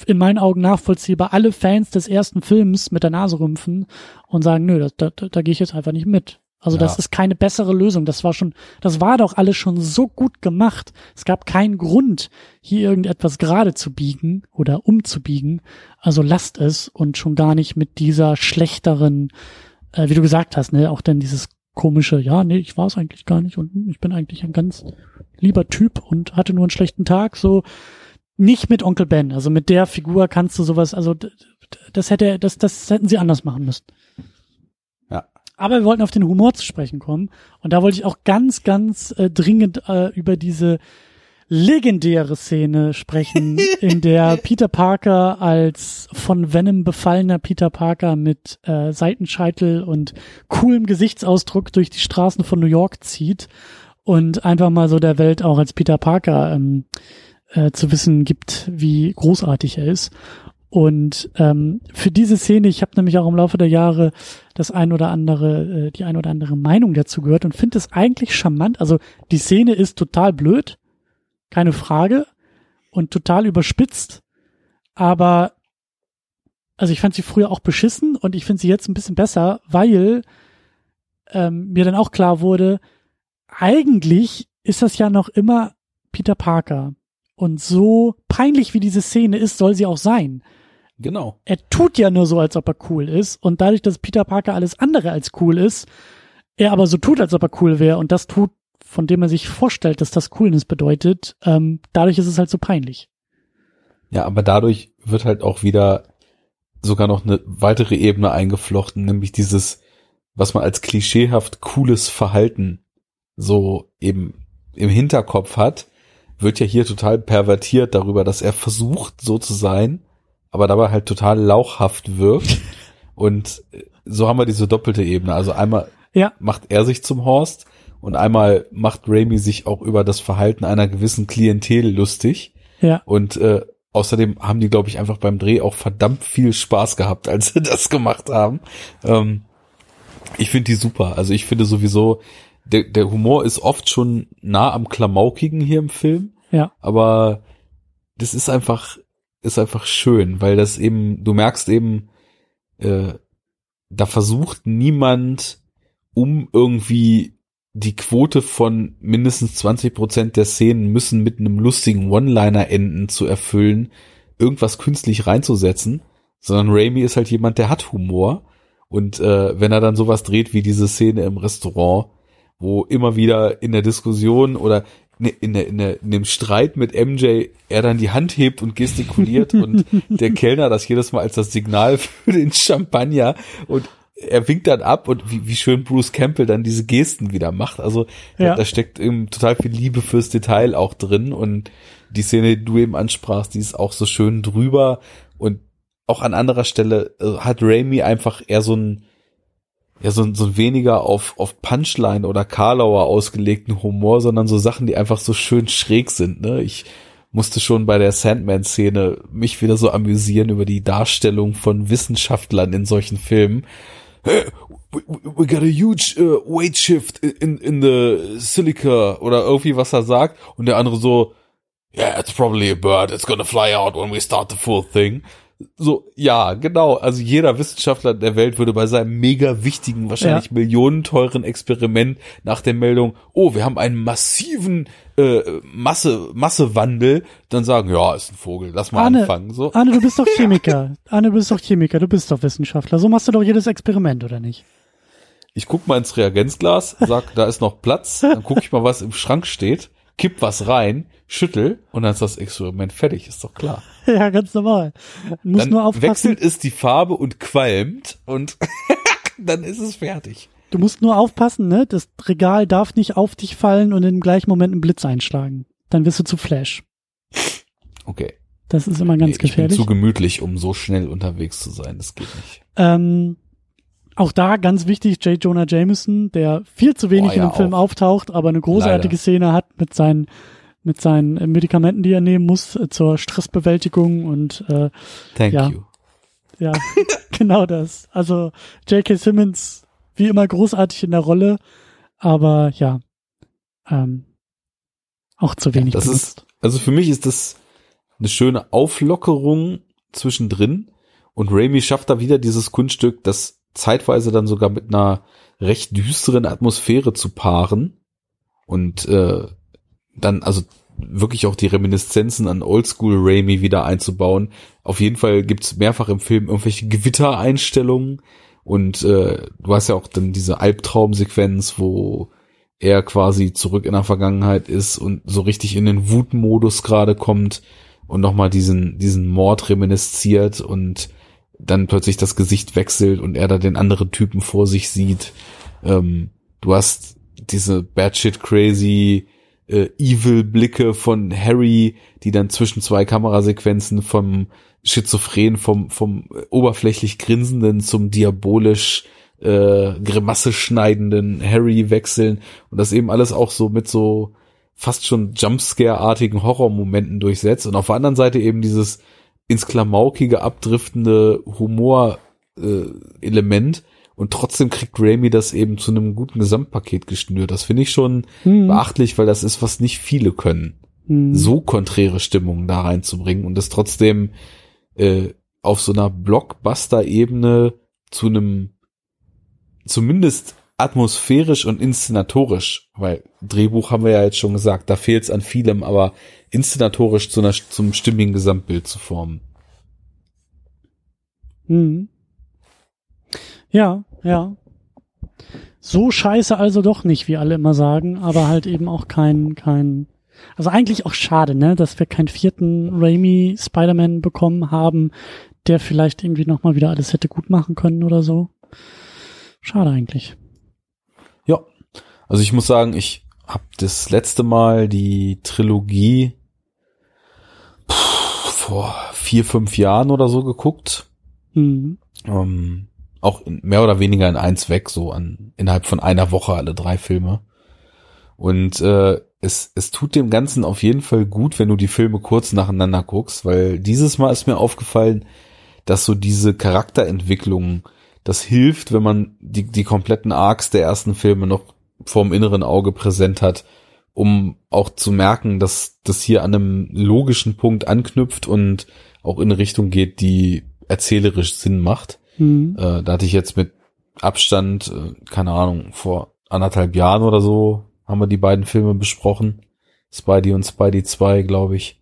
in meinen Augen nachvollziehbar alle Fans des ersten Films mit der Nase rümpfen und sagen, nö, da, da, da gehe ich jetzt einfach nicht mit. Also ja. das ist keine bessere Lösung. Das war schon, das war doch alles schon so gut gemacht. Es gab keinen Grund, hier irgendetwas gerade zu biegen oder umzubiegen. Also lasst es und schon gar nicht mit dieser schlechteren äh, wie du gesagt hast, ne, auch dann dieses komische, ja, nee, ich war es eigentlich gar nicht und ich bin eigentlich ein ganz lieber Typ und hatte nur einen schlechten Tag, so nicht mit Onkel Ben, also mit der Figur kannst du sowas, also das hätte, das, das hätten sie anders machen müssen. Ja. Aber wir wollten auf den Humor zu sprechen kommen und da wollte ich auch ganz, ganz äh, dringend äh, über diese legendäre Szene sprechen, in der Peter Parker als von Venom befallener Peter Parker mit äh, Seitenscheitel und coolem Gesichtsausdruck durch die Straßen von New York zieht und einfach mal so der Welt auch als Peter Parker ähm, äh, zu wissen gibt, wie großartig er ist. Und ähm, für diese Szene, ich habe nämlich auch im Laufe der Jahre das ein oder andere, äh, die ein oder andere Meinung dazu gehört und finde es eigentlich charmant. Also die Szene ist total blöd, keine Frage und total überspitzt, aber also ich fand sie früher auch beschissen und ich finde sie jetzt ein bisschen besser, weil ähm, mir dann auch klar wurde, eigentlich ist das ja noch immer Peter Parker. Und so peinlich wie diese Szene ist, soll sie auch sein. Genau. Er tut ja nur so, als ob er cool ist. Und dadurch, dass Peter Parker alles andere als cool ist, er aber so tut, als ob er cool wäre. Und das tut von dem man sich vorstellt, dass das Coolness bedeutet, ähm, dadurch ist es halt so peinlich. Ja, aber dadurch wird halt auch wieder sogar noch eine weitere Ebene eingeflochten, nämlich dieses, was man als klischeehaft cooles Verhalten so eben im Hinterkopf hat, wird ja hier total pervertiert darüber, dass er versucht, so zu sein, aber dabei halt total lauchhaft wirkt. Und äh, so haben wir diese doppelte Ebene. Also einmal Ja. macht er sich zum Horst und einmal macht Raimi sich auch über das Verhalten einer gewissen Klientel lustig. Ja. Und äh, außerdem haben die, glaube ich, einfach beim Dreh auch verdammt viel Spaß gehabt, als sie das gemacht haben. Ähm, ich finde die super. Also ich finde sowieso, der, der Humor ist oft schon nah am Klamaukigen hier im Film. Ja. Aber das ist einfach, ist einfach schön, weil das eben, du merkst eben, äh, da versucht niemand, um irgendwie die Quote von mindestens 20 Prozent der Szenen müssen mit einem lustigen One-Liner enden zu erfüllen, irgendwas künstlich reinzusetzen, sondern Raimi ist halt jemand, der hat Humor. Und äh, wenn er dann sowas dreht wie diese Szene im Restaurant, wo immer wieder in der Diskussion oder ne- in, der, in, der, in dem Streit mit MJ er dann die Hand hebt und gestikuliert und der Kellner das jedes Mal als das Signal für den Champagner und er winkt dann ab und wie, wie schön Bruce Campbell dann diese Gesten wieder macht. Also da, Ja. da steckt eben total viel Liebe fürs Detail auch drin und die Szene, die du eben ansprachst, die ist auch so schön drüber und auch an anderer Stelle äh, hat Raimi einfach eher so ein ja so so weniger auf auf Punchline oder Karlauer ausgelegten Humor, sondern so Sachen, die einfach so schön schräg sind. Ne? Ich musste schon bei der Sandman-Szene mich wieder so amüsieren über die Darstellung von Wissenschaftlern in solchen Filmen. We- we got a huge uh, weight shift in in the silica oder irgendwie was er sagt und der andere so yeah it's probably a bird it's gonna fly out when we start the full thing so ja genau also jeder Wissenschaftler der Welt würde bei seinem mega wichtigen wahrscheinlich millionenteuren Experiment nach der Meldung oh wir haben einen massiven äh, Masse Massewandel dann sagen ja ist ein Vogel lass mal Arne, anfangen so Arne, du bist doch Chemiker. Arne, du bist doch Chemiker, du bist doch Wissenschaftler. So machst du doch jedes Experiment, oder nicht? Ich guck mal ins Reagenzglas, sag, da ist noch Platz, dann guck ich mal, was im Schrank steht, kipp was rein, schüttel und dann ist das Experiment fertig, ist doch klar. Ja, ganz normal. Du musst Dann nur aufpassen. wechselt es die Farbe und qualmt und dann ist es fertig. Du musst nur aufpassen, ne? Das Regal darf nicht auf dich fallen und im gleichen Moment einen Blitz einschlagen. Dann wirst du zu Flash. Okay. Das ist immer ganz Nee, ich bin gefährlich. zu gemütlich, um so schnell unterwegs zu sein, das geht nicht. Ähm, auch da ganz wichtig, J. Jonah Jameson, der viel zu wenig Oh, in ja, dem Film auch. auftaucht, aber eine großartige Leider. Szene hat mit seinen mit seinen äh, Medikamenten, die er nehmen muss äh, zur Stressbewältigung und äh, Thank Ja. you. ja, genau das. Also J.K. Simmons wie immer großartig in der Rolle, aber ja, ähm, auch zu wenig das benutzt. ist, also für mich ist das eine schöne Auflockerung zwischendrin und Raimi schafft da wieder dieses Kunststück, das zeitweise dann sogar mit einer recht düsteren Atmosphäre zu paaren und äh, dann also wirklich auch die Reminiszenzen an Oldschool Raimi wieder einzubauen. Auf jeden Fall gibt's mehrfach im Film irgendwelche Gewittereinstellungen und äh, du hast ja auch dann diese Albtraumsequenz, wo er quasi zurück in der Vergangenheit ist und so richtig in den Wutmodus gerade kommt und nochmal diesen, diesen Mord reminisziert und dann plötzlich das Gesicht wechselt und er da den anderen Typen vor sich sieht. Ähm, du hast diese batshit crazy äh, evil Blicke von Harry, die dann zwischen zwei Kamerasequenzen vom schizophren, vom, vom oberflächlich grinsenden zum diabolisch äh, Grimasse schneidenden Harry wechseln und das eben alles auch so mit so fast schon Jumpscare-artigen Horrormomenten durchsetzt und auf der anderen Seite eben dieses ins Klamaukige abdriftende Humor-Element und trotzdem kriegt Raimi das eben zu einem guten Gesamtpaket geschnürt. Das finde ich schon Hm, beachtlich, weil das ist, was nicht viele können hm. so konträre Stimmungen da reinzubringen und das trotzdem äh, auf so einer Blockbuster-Ebene zu einem zumindest atmosphärisch und inszenatorisch, weil Drehbuch haben wir ja jetzt schon gesagt, da fehlt es an vielem, aber inszenatorisch zu einer, zum stimmigen Gesamtbild zu formen. Mhm. Ja, ja. So scheiße also doch nicht, wie alle immer sagen, aber halt eben auch kein, kein, also eigentlich auch schade, ne, dass wir keinen vierten Raimi Spider-Man bekommen haben, der vielleicht irgendwie nochmal wieder alles hätte gut machen können oder so. Schade eigentlich. Also ich muss sagen, ich habe das letzte Mal die Trilogie pff, vor vier, fünf Jahren oder so geguckt. Mhm. Ähm, auch in, mehr oder weniger in eins weg, so an innerhalb von einer Woche alle drei Filme. Und äh, es, es tut dem Ganzen auf jeden Fall gut, wenn du die Filme kurz nacheinander guckst, weil dieses Mal ist mir aufgefallen, dass so diese Charakterentwicklung, das hilft, wenn man die, die kompletten Arcs der ersten Filme noch vorm inneren Auge präsent hat, um auch zu merken, dass das hier an einem logischen Punkt anknüpft und auch in eine Richtung geht, die erzählerisch Sinn macht. Mhm. Äh, da hatte ich jetzt mit Abstand, äh, keine Ahnung, vor anderthalb Jahren oder so haben wir die beiden Filme besprochen. Spidey und Spidey 2, glaube ich.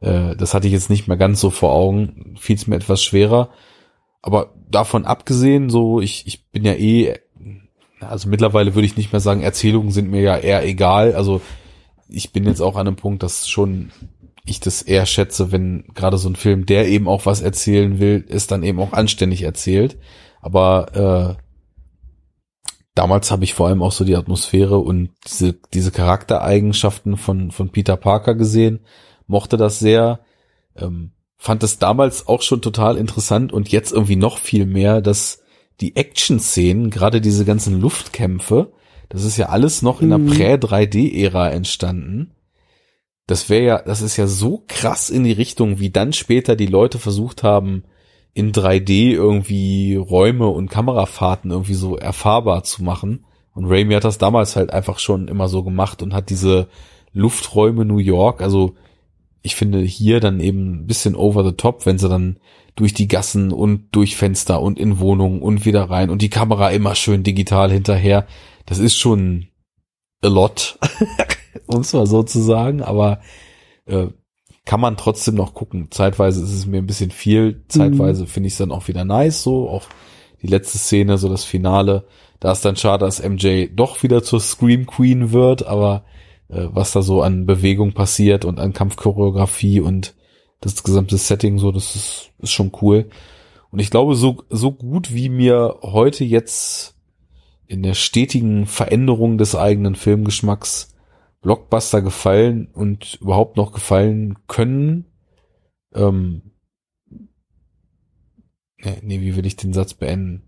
Äh, das hatte ich jetzt nicht mehr ganz so vor Augen. Fiel es mir etwas schwerer. Aber davon abgesehen, so, ich, ich bin ja eh, also mittlerweile würde ich nicht mehr sagen, Erzählungen sind mir ja eher egal. Also ich bin jetzt auch an einem Punkt, dass schon ich das eher schätze, wenn gerade so ein Film, der eben auch was erzählen will, ist dann eben auch anständig erzählt. Aber äh, damals habe ich vor allem auch so die Atmosphäre und diese, diese Charaktereigenschaften von, von Peter Parker gesehen, mochte das sehr, ähm, fand es damals auch schon total interessant und jetzt irgendwie noch viel mehr, dass die Action-Szenen, gerade diese ganzen Luftkämpfe, das ist ja alles noch in der Mhm. Prä-3D-Ära entstanden. Das wäre ja, das ist ja so krass in die Richtung, wie dann später die Leute versucht haben, in 3D irgendwie Räume und Kamerafahrten irgendwie so erfahrbar zu machen. Und Raimi hat das damals halt einfach schon immer so gemacht und hat diese Lufträume New York, also ich finde hier dann eben ein bisschen over the top, wenn sie dann durch die Gassen und durch Fenster und in Wohnungen und wieder rein und die Kamera immer schön digital hinterher. Das ist schon a lot, um es mal so zu sagen, aber äh, kann man trotzdem noch gucken. Zeitweise ist es mir ein bisschen viel, zeitweise finde ich es dann auch wieder nice, so auch die letzte Szene, so das Finale. Da ist dann schade, dass MJ doch wieder zur Scream Queen wird, aber was da so an Bewegung passiert und an Kampfchoreografie und das gesamte Setting, so, das ist, ist schon cool. Und ich glaube, so, so gut wie mir heute jetzt in der stetigen Veränderung des eigenen Filmgeschmacks Blockbuster gefallen und überhaupt noch gefallen können. Ähm, nee, nee, wie will ich den Satz beenden?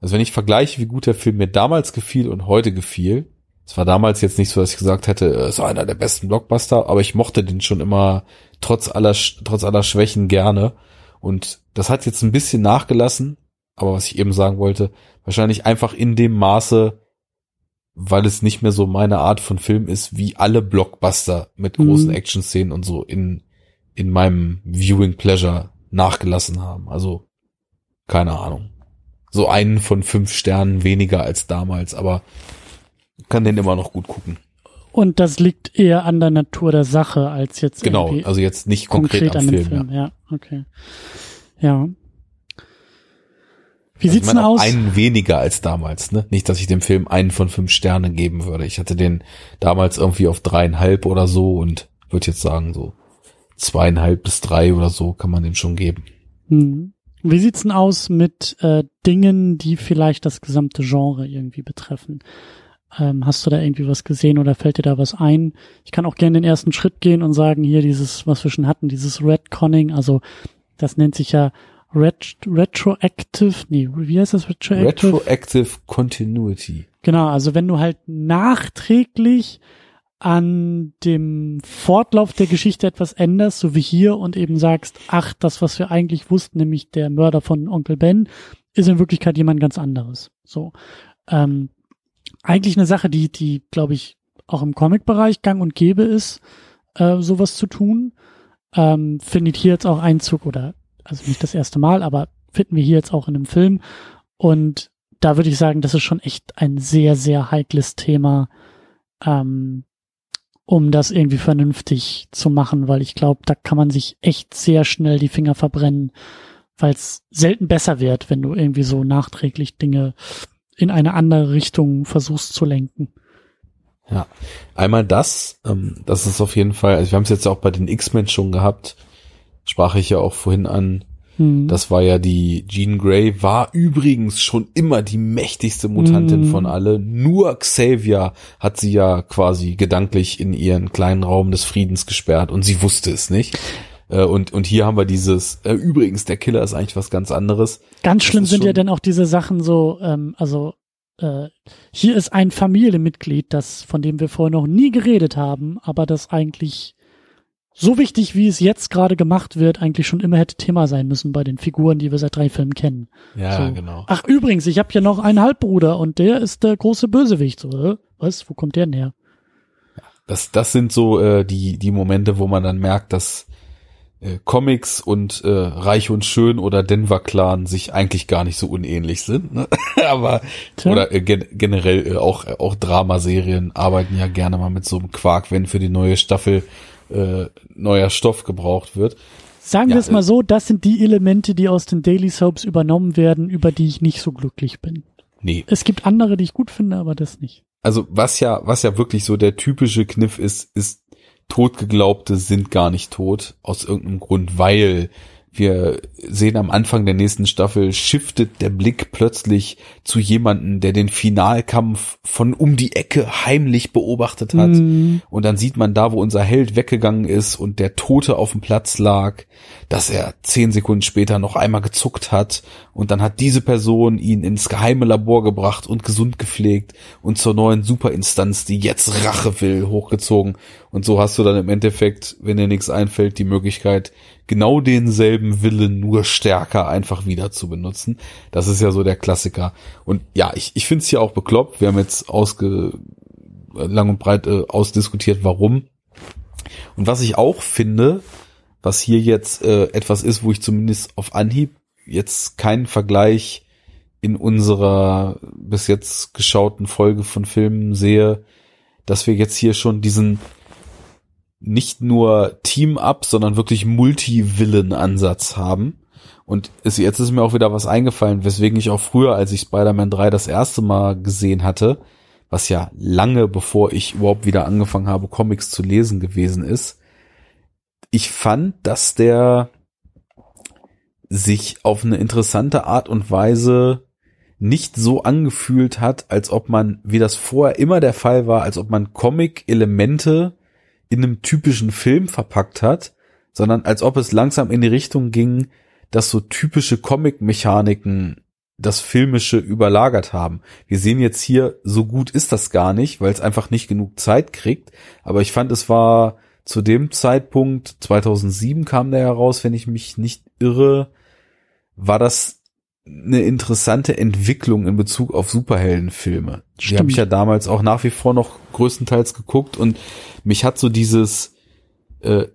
Also wenn ich vergleiche, wie gut der Film mir damals gefiel und heute gefiel, es war damals jetzt nicht so, dass ich gesagt hätte, es ist einer der besten Blockbuster, aber ich mochte den schon immer trotz aller, trotz aller Schwächen gerne. Und das hat jetzt ein bisschen nachgelassen, aber was ich eben sagen wollte, wahrscheinlich einfach in dem Maße, weil es nicht mehr so meine Art von Film ist, wie alle Blockbuster mit großen Mhm. Action-Szenen und so in, in meinem Viewing Pleasure nachgelassen haben. Also, keine Ahnung. So einen von fünf Sternen weniger als damals, aber kann den immer noch gut gucken. Und das liegt eher an der Natur der Sache als jetzt Genau, also jetzt nicht konkret, konkret am an dem Film. Film. Ja, okay. Ja. Wie Also sieht's denn aus? Einen weniger als damals, ne? Nicht, dass ich dem Film einen von fünf Sternen geben würde. Ich hatte den damals irgendwie auf dreieinhalb oder so und würde jetzt sagen, so zweieinhalb bis drei oder so kann man dem schon geben. Hm. Wie sieht's denn aus mit äh, Dingen, die vielleicht das gesamte Genre irgendwie betreffen? Ähm, hast du da irgendwie was gesehen oder fällt dir da was ein? Ich kann auch gerne den ersten Schritt gehen und sagen, hier dieses, was wir schon hatten, dieses Redconning, also das nennt sich ja Ret Retroactive, nee, wie heißt das Retroactive? Retroactive Continuity. Genau, also wenn du halt nachträglich an dem Fortlauf der Geschichte etwas änderst, so wie hier und eben sagst, ach, das, was wir eigentlich wussten, nämlich der Mörder von Onkel Ben, ist in Wirklichkeit jemand ganz anderes. So. Ähm, eigentlich eine Sache, die, die, glaube ich, auch im Comic-Bereich gang und gäbe ist, äh, sowas zu tun. Ähm, findet hier jetzt auch Einzug oder, also nicht das erste Mal, aber finden wir hier jetzt auch in einem Film. Und da würde ich sagen, das ist schon echt ein sehr, sehr heikles Thema, ähm, um das irgendwie vernünftig zu machen, weil ich glaube, da kann man sich echt sehr schnell die Finger verbrennen, weil es selten besser wird, wenn du irgendwie so nachträglich Dinge in eine andere Richtung versuchst zu lenken. Ja, einmal das, ähm, das ist auf jeden Fall, also wir haben es jetzt auch bei den X-Men schon gehabt, sprach ich ja auch vorhin an, Hm. das war ja die Jean Grey, war übrigens schon immer die mächtigste Mutantin Mhm. von alle, nur Xavier hat sie ja quasi gedanklich in ihren kleinen Raum des Friedens gesperrt und sie wusste es nicht. Äh, und, und hier haben wir dieses, äh, übrigens, der Killer ist eigentlich was ganz anderes. Ganz schlimm sind ja dann auch diese Sachen so, ähm, also äh, hier ist ein Familienmitglied, das von dem wir vorher noch nie geredet haben, aber das eigentlich so wichtig, wie es jetzt gerade gemacht wird, eigentlich schon immer hätte Thema sein müssen bei den Figuren, die wir seit drei Filmen kennen. Ja, So. genau. Ach übrigens, ich habe hier noch einen Halbbruder und der ist der große Bösewicht. So, äh, was? Wo kommt der denn her? Das, das sind so äh, die, die Momente, wo man dann merkt, dass äh, Comics und äh, Reich und Schön oder Denver Clan sich eigentlich gar nicht so unähnlich sind. Ne? Aber Tja. oder äh, gen generell äh, auch äh, auch Dramaserien arbeiten ja gerne mal mit so einem Quark, wenn für die neue Staffel äh, neuer Stoff gebraucht wird. Sagen Ja, wir es mal äh, so, das sind die Elemente, die aus den Daily Soaps übernommen werden, über die ich nicht so glücklich bin. Nee, Es gibt andere, die ich gut finde, aber das nicht. also was ja was ja wirklich so der typische Kniff ist, ist Totgeglaubte sind gar nicht tot aus irgendeinem Grund, weil wir sehen am Anfang der nächsten Staffel shiftet der Blick plötzlich zu jemanden, der den Finalkampf von um die Ecke heimlich beobachtet hat. Mm, Und dann sieht man da, wo unser Held weggegangen ist und der Tote auf dem Platz lag, dass er zehn Sekunden später noch einmal gezuckt hat. Und dann hat diese Person ihn ins geheime Labor gebracht und gesund gepflegt und zur neuen Superinstanz, die jetzt Rache will, hochgezogen. Und so hast du dann im Endeffekt, wenn dir nichts einfällt, die Möglichkeit, genau denselben Willen nur stärker einfach wieder zu benutzen. Das ist ja so der Klassiker. Und ja, ich, ich finde es hier auch bekloppt. Wir haben jetzt ausge, lang und breit äh, ausdiskutiert, warum. Und was ich auch finde, was hier jetzt äh, etwas ist, wo ich zumindest auf Anhieb jetzt keinen Vergleich in unserer bis jetzt geschauten Folge von Filmen sehe, dass wir jetzt hier schon diesen nicht nur Team-Up, sondern wirklich Multi-Villain-Ansatz haben. Und es, jetzt ist mir auch wieder was eingefallen, weswegen ich auch früher, als ich Spider-Man 3 das erste Mal gesehen hatte, was ja lange bevor ich überhaupt wieder angefangen habe, Comics zu lesen gewesen ist, ich fand, dass der sich auf eine interessante Art und Weise nicht so angefühlt hat, als ob man, wie das vorher immer der Fall war, als ob man Comic-Elemente in einem typischen Film verpackt hat, sondern als ob es langsam in die Richtung ging, dass so typische Comic-Mechaniken das Filmische überlagert haben. Wir sehen jetzt hier, so gut ist das gar nicht, weil es einfach nicht genug Zeit kriegt. Aber ich fand, es war zu dem Zeitpunkt, 2007 kam der heraus, wenn ich mich nicht irre, war das eine interessante Entwicklung in Bezug auf Superheldenfilme. Die Stimmt. habe ich ja damals auch nach wie vor noch größtenteils geguckt und mich hat so dieses, äh,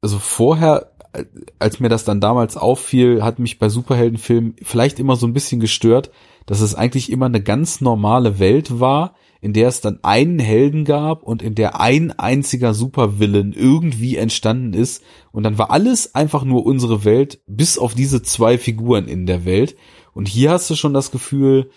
also vorher, äh, als mir das dann damals auffiel, hat mich bei Superheldenfilmen vielleicht immer so ein bisschen gestört, dass es eigentlich immer eine ganz normale Welt war, in der es dann einen Helden gab und in der ein einziger Supervillain irgendwie entstanden ist und dann war alles einfach nur unsere Welt, bis auf diese zwei Figuren in der Welt. Und hier hast du schon das Gefühl,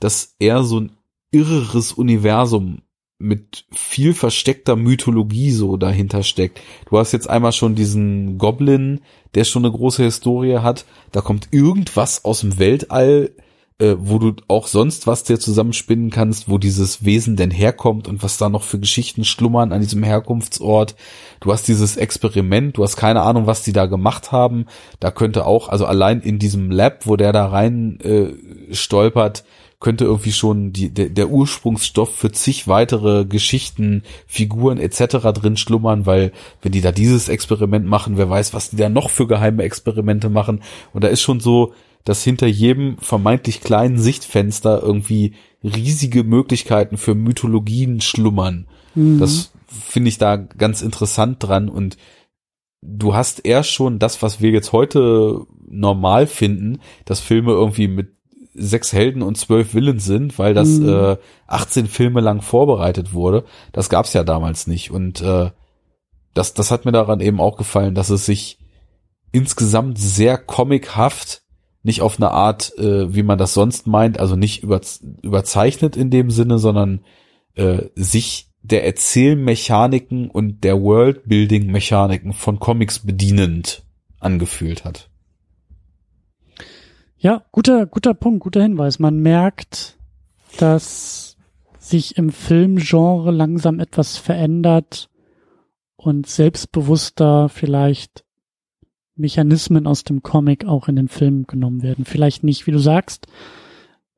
dass er so ein irreres Universum mit viel versteckter Mythologie so dahinter steckt. Du hast jetzt einmal schon diesen Goblin, der schon eine große Historie hat. Da kommt irgendwas aus dem Weltall, äh, wo du auch sonst was dir zusammenspinnen kannst, wo dieses Wesen denn herkommt und was da noch für Geschichten schlummern an diesem Herkunftsort. Du hast dieses Experiment, du hast keine Ahnung, was die da gemacht haben. Da könnte auch, also allein in diesem Lab, wo der da rein äh, stolpert, könnte irgendwie schon die, der, der Ursprungsstoff für zig weitere Geschichten, Figuren etc. drin schlummern, weil wenn die da dieses Experiment machen, wer weiß, was die da noch für geheime Experimente machen. Und da ist schon so, dass hinter jedem vermeintlich kleinen Sichtfenster irgendwie riesige Möglichkeiten für Mythologien schlummern. Mhm. Das finde ich da ganz interessant dran und du hast erst schon das, was wir jetzt heute normal finden, dass Filme irgendwie mit sechs Helden und zwölf Villen sind, weil das Mhm. äh, 18 Filme lang vorbereitet wurde. Das gab's ja damals nicht und äh, das, das hat mir daran eben auch gefallen, dass es sich insgesamt sehr comichaft, nicht auf eine Art, äh, wie man das sonst meint, also nicht über, überzeichnet in dem Sinne, sondern äh, sich der Erzählmechaniken und der Worldbuilding-Mechaniken von Comics bedienend angefühlt hat. Ja, guter, guter Punkt, guter Hinweis. Man merkt, dass sich im Filmgenre langsam etwas verändert und selbstbewusster vielleicht Mechanismen aus dem Comic auch in den Film genommen werden. Vielleicht nicht, wie du sagst,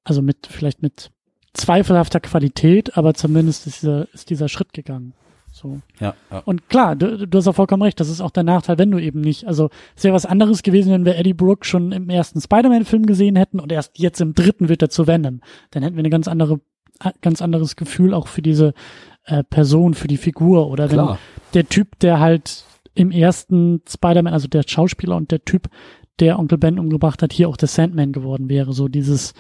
also mit, vielleicht mit zweifelhafter Qualität, aber zumindest ist dieser, ist dieser Schritt gegangen. So. Ja, ja. Und klar, du, du hast auch vollkommen recht, das ist auch der Nachteil, wenn du eben nicht, also es wäre was anderes gewesen, wenn wir Eddie Brooke schon im ersten Spider-Man-Film gesehen hätten und erst jetzt im dritten wird er zu Venom. Dann hätten wir eine ganz andere, ganz anderes Gefühl auch für diese äh, Person, für die Figur. Oder wenn Klar. der Typ, der halt im ersten Spider-Man, also der Schauspieler und der Typ, der Onkel Ben umgebracht hat, hier auch der Sandman geworden wäre. So dieses,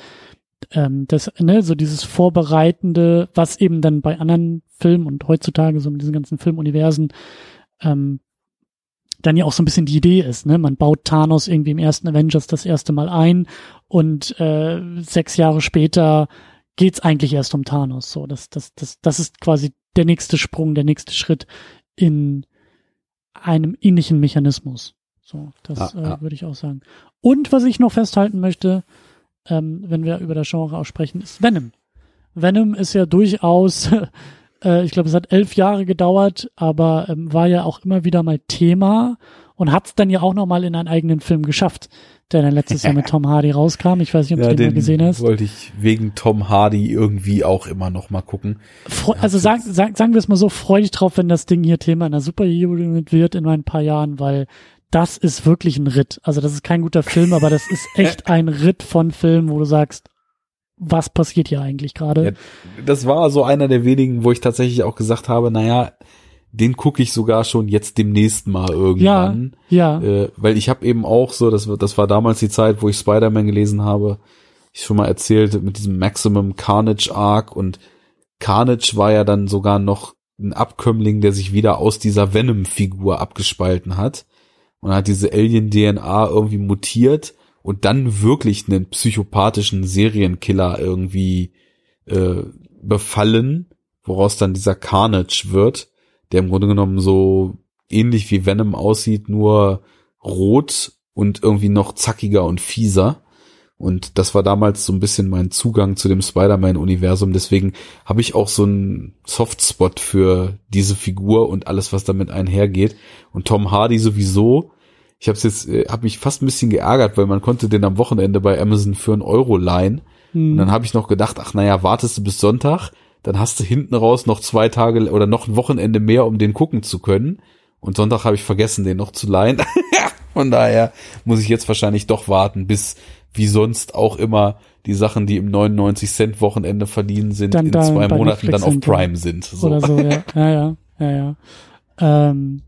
ähm, das, ne, so dieses Vorbereitende, was eben dann bei anderen Filmen und heutzutage so mit diesen ganzen Filmuniversen ähm, dann ja auch so ein bisschen die Idee ist, ne? Man baut Thanos irgendwie im ersten Avengers das erste Mal ein und äh, sechs Jahre später geht's eigentlich erst um Thanos. So, das, das, das, das ist quasi der nächste Sprung, der nächste Schritt in einem ähnlichen Mechanismus. So, das Ja, ja. äh, würde ich auch sagen. Und was ich noch festhalten möchte, ähm, wenn wir über das Genre aussprechen, ist Venom. Venom ist ja durchaus, äh, ich glaube, es hat elf Jahre gedauert, aber ähm, war ja auch immer wieder mal Thema und hat es dann ja auch noch mal in einen eigenen Film geschafft, der dann letztes Jahr mit Tom Hardy rauskam. Ich weiß nicht, ob Ja, du den, mal den gesehen hast. wollte ich wegen Tom Hardy irgendwie auch immer noch mal gucken. Fre Ja, also sag, sag, sagen wir es mal so, freu dich drauf, wenn das Ding hier Thema in der Superhero wird in ein paar Jahren, weil das ist wirklich ein Ritt. Also das ist kein guter Film, aber das ist echt ein Ritt von Film, wo du sagst, was passiert hier eigentlich gerade? Ja, das war so einer der wenigen, wo ich tatsächlich auch gesagt habe, naja, den gucke ich sogar schon jetzt demnächst mal irgendwann. Ja, Äh, weil ich habe eben auch so, das, war- das war damals die Zeit, wo ich Spider-Man gelesen habe, ich schon mal erzählt, mit diesem Maximum Carnage Arc und Carnage war ja dann sogar noch ein Abkömmling, der sich wieder aus dieser Venom-Figur abgespalten hat. Und hat diese Alien-DNA irgendwie mutiert und dann wirklich einen psychopathischen Serienkiller irgendwie äh, befallen, woraus dann dieser Carnage wird, der im Grunde genommen so ähnlich wie Venom aussieht, nur rot und irgendwie noch zackiger und fieser. Und das war damals so ein bisschen mein Zugang zu dem Spider-Man-Universum. Deswegen habe ich auch so einen Softspot für diese Figur und alles, was damit einhergeht. Und Tom Hardy sowieso. Ich habe jetzt, äh, habe mich fast ein bisschen geärgert, weil man konnte den am Wochenende bei Amazon für einen Euro leihen. hm, Und dann habe ich noch gedacht, ach naja, wartest du bis Sonntag, dann hast du hinten raus noch zwei Tage oder noch ein Wochenende mehr, um den gucken zu können. Und Sonntag habe ich vergessen, den noch zu leihen. Von daher muss ich jetzt wahrscheinlich doch warten, bis wie sonst auch immer die Sachen, die im 99 Cent Wochenende verdienen sind, Dann in da zwei Monaten Netflix dann auf. Prime sind. So. oder so, ja. Ja, ja, ja, ja. Ähm,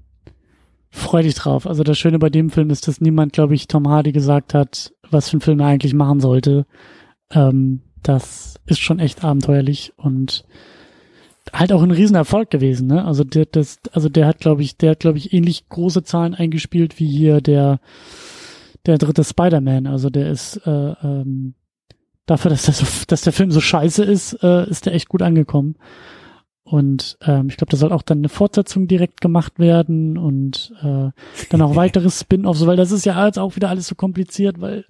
freu dich drauf. Also das Schöne bei dem Film ist, dass niemand, glaube ich, Tom Hardy gesagt hat, was für einen Film er eigentlich machen sollte. Ähm, das ist schon echt abenteuerlich und halt auch ein Riesenerfolg gewesen, ne? Also der, das, also der hat, glaube ich, der hat, glaube ich, ähnlich große Zahlen eingespielt wie hier der, der dritte Spider-Man. Also der ist äh, ähm, dafür, dass, der so, dass der Film so scheiße ist, äh, ist der echt gut angekommen. Und ähm, ich glaube, da soll auch dann eine Fortsetzung direkt gemacht werden und äh, dann auch weitere Spin-offs, weil das ist ja jetzt auch wieder alles so kompliziert, weil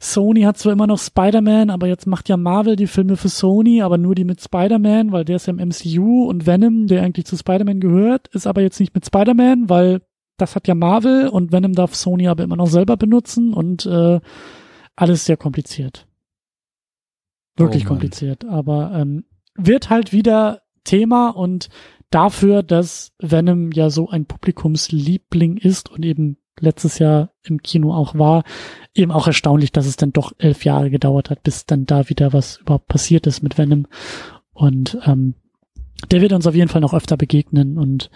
Sony hat zwar immer noch Spider-Man, aber jetzt macht ja Marvel die Filme für Sony, aber nur die mit Spider-Man, weil der ist ja im MCU und Venom, der eigentlich zu Spider-Man gehört, ist aber jetzt nicht mit Spider-Man, weil das hat ja Marvel und Venom darf Sony aber immer noch selber benutzen und äh, alles sehr kompliziert. Wirklich Oh kompliziert, aber ähm, wird halt wieder Thema und dafür, dass Venom ja so ein Publikumsliebling ist und eben letztes Jahr im Kino auch war, eben auch erstaunlich, dass es dann doch elf Jahre gedauert hat, bis dann da wieder was überhaupt passiert ist mit Venom. Und ähm, der wird uns auf jeden Fall noch öfter begegnen und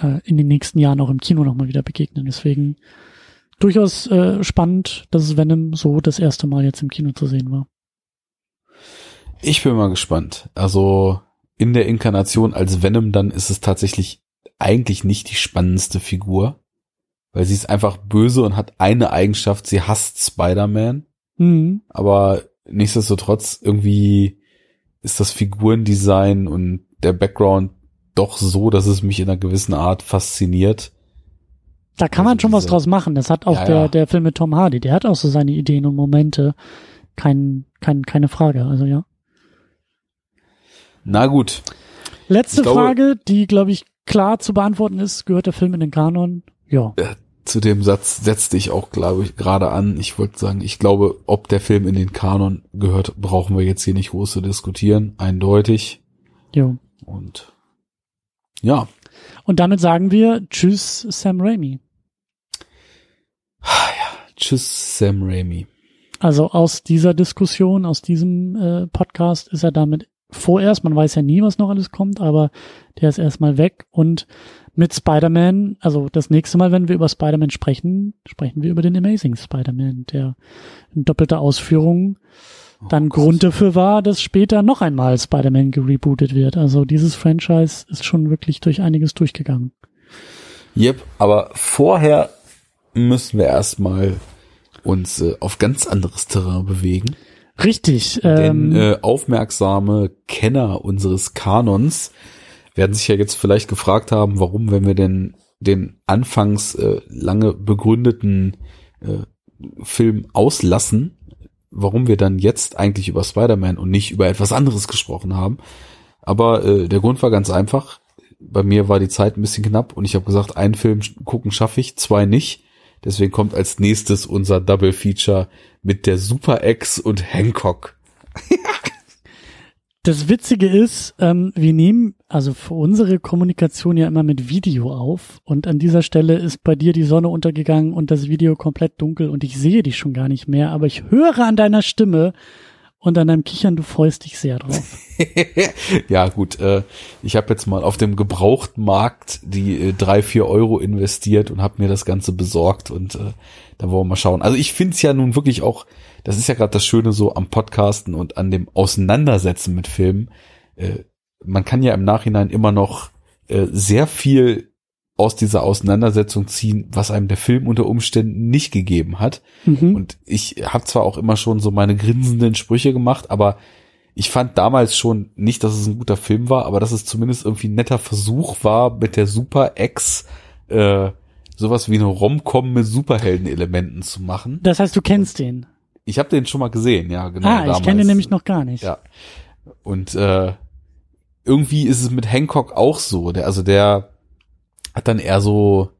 äh, in den nächsten Jahren auch im Kino nochmal wieder begegnen. Deswegen durchaus äh, spannend, dass es Venom so das erste Mal jetzt im Kino zu sehen war. Ich bin mal gespannt. Also in der Inkarnation als Venom dann ist es tatsächlich eigentlich nicht die spannendste Figur, weil sie ist einfach böse und hat eine Eigenschaft, sie hasst Spider-Man, Mhm. aber nichtsdestotrotz irgendwie ist das Figurendesign und der Background doch so, dass es mich in einer gewissen Art fasziniert. Da kann Also man schon was draus machen. Das hat auch Ja, der, ja. der Film mit Tom Hardy. Der hat auch so seine Ideen und Momente. Kein, kein, keine Frage. Also ja. Na gut, Letzte glaube- Frage, die, glaube ich, klar zu beantworten ist, gehört der Film in den Kanon? Ja. zu dem Satz setzte ich auch, glaube ich, gerade an. Ich wollte sagen, ich glaube, ob der Film in den Kanon gehört, brauchen wir jetzt hier nicht groß zu diskutieren. Eindeutig. Jo. Und ja. Und damit sagen wir Tschüss, Sam Raimi. Ja, tschüss, Sam Raimi. Also aus dieser Diskussion, aus diesem äh, Podcast ist er damit vorerst, man weiß ja nie, was noch alles kommt, aber der ist erstmal weg und mit Spider-Man, also das nächste Mal, wenn wir über Spider-Man sprechen, sprechen wir über den Amazing Spider-Man, der in doppelter Ausführung oh dann Gott. Grund dafür war, dass später noch einmal Spider-Man gerebootet wird. Also dieses Franchise ist schon wirklich durch einiges durchgegangen. Yep, aber vorher müssen wir erstmal uns äh, auf ganz anderes Terrain bewegen. Richtig. Denn ähm, äh, aufmerksame Kenner unseres Kanons werden sich ja jetzt vielleicht gefragt haben, warum, wenn wir denn den anfangs äh, lange begründeten äh, Film auslassen, warum wir dann jetzt eigentlich über Spider-Man und nicht über etwas anderes gesprochen haben. Aber äh, der Grund war ganz einfach. Bei mir war die Zeit ein bisschen knapp und ich habe gesagt, einen Film gucken schaffe ich, zwei nicht. Deswegen kommt als nächstes unser Double Feature mit der Super X und Hancock. das Witzige ist, ähm, wir nehmen also für unsere Kommunikation ja immer mit Video auf und an dieser Stelle ist bei dir die Sonne untergegangen und das Video komplett dunkel und ich sehe dich schon gar nicht mehr, aber ich höre an deiner Stimme, und an deinem Kichern, du freust dich sehr drauf. ja, gut. Äh, ich habe jetzt mal auf dem Gebrauchtmarkt die äh, drei, vier Euro investiert und habe mir das Ganze besorgt und äh, da wollen wir mal schauen. Also ich finde es ja nun wirklich auch, das ist ja gerade das Schöne so am Podcasten und an dem Auseinandersetzen mit Filmen. Äh, man kann ja im Nachhinein immer noch äh, sehr viel aus dieser Auseinandersetzung ziehen, was einem der Film unter Umständen nicht gegeben hat. Mhm. Und ich habe zwar auch immer schon so meine grinsenden Sprüche gemacht, aber ich fand damals schon nicht, dass es ein guter Film war, aber dass es zumindest irgendwie ein netter Versuch war, mit der Super Ex äh, sowas wie eine Rom-Com mit Superhelden-Elementen zu machen. Das heißt, du kennst den? Ich habe den schon mal gesehen, ja, genau. Ah, damals. ich kenne den nämlich noch gar nicht. Ja. Und äh, irgendwie ist es mit Hancock auch so. Der, also der hat dann eher so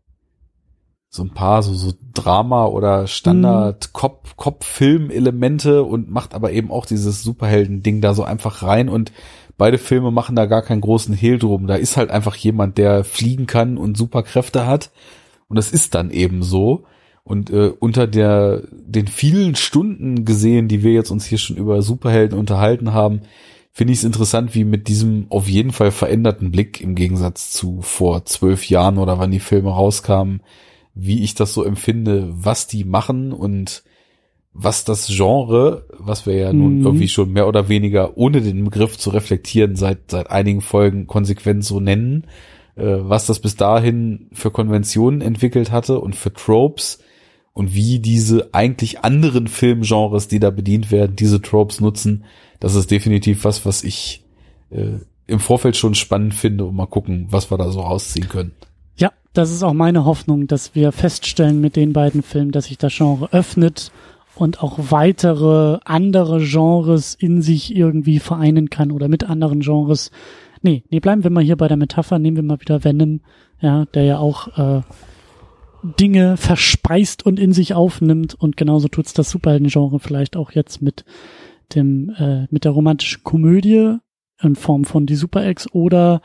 so ein paar so, so Drama oder Standard mhm. Kopf Kopffilm Elemente und macht aber eben auch dieses Superhelden Ding da so einfach rein und beide Filme machen da gar keinen großen Hehl drum. Da ist halt einfach jemand, der fliegen kann und Superkräfte hat und das ist dann eben so. Und äh, unter der den vielen Stunden gesehen, die wir jetzt uns hier schon über Superhelden unterhalten haben, finde ich es interessant, wie mit diesem auf jeden Fall veränderten Blick im Gegensatz zu vor zwölf Jahren oder wann die Filme rauskamen, wie ich das so empfinde, was die machen und was das Genre, was wir ja nun mhm. irgendwie schon mehr oder weniger ohne den Begriff zu reflektieren seit seit einigen Folgen konsequent so nennen, äh, was das bis dahin für Konventionen entwickelt hatte und für Tropes und wie diese eigentlich anderen Filmgenres, die da bedient werden, diese Tropes nutzen, das ist definitiv was, was ich äh, im Vorfeld schon spannend finde und mal gucken, was wir da so rausziehen können. Ja, das ist auch meine Hoffnung, dass wir feststellen mit den beiden Filmen, dass sich das Genre öffnet und auch weitere andere Genres in sich irgendwie vereinen kann oder mit anderen Genres. Nee, nee, bleiben wir mal hier bei der Metapher, nehmen wir mal wieder Venom, ja, der ja auch äh, Dinge verspeist und in sich aufnimmt und genauso tut's das Superhelden-Genre vielleicht auch jetzt mit dem, äh, mit der romantischen Komödie in Form von die Super Ex oder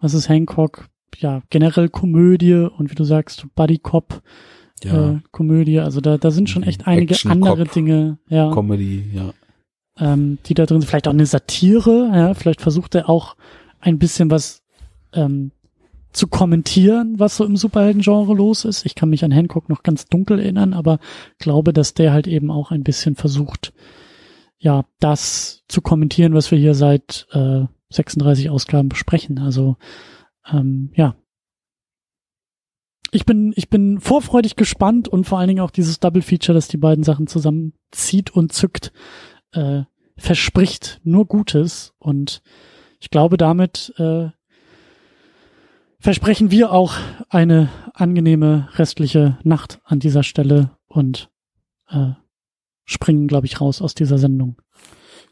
was ist Hancock? Ja, generell Komödie und wie du sagst, Buddy Cop ja. äh, Komödie. Also da, da sind schon echt einige Action andere Dinge, ja. Comedy, ja. Ähm, die da drin sind. Vielleicht auch eine Satire, ja. Vielleicht versucht er auch ein bisschen was ähm, zu kommentieren, was so im Superhelden-Genre los ist. Ich kann mich an Hancock noch ganz dunkel erinnern, aber glaube, dass der halt eben auch ein bisschen versucht, ja, das zu kommentieren, was wir hier seit äh, 36 Ausgaben besprechen. Also ähm, ja. Ich bin, ich bin vorfreudig gespannt und vor allen Dingen auch dieses Double Feature, das die beiden Sachen zusammenzieht und zückt, äh, verspricht nur Gutes. Und ich glaube, damit äh, versprechen wir auch eine angenehme restliche Nacht an dieser Stelle und äh, springen, glaube ich, raus aus dieser Sendung.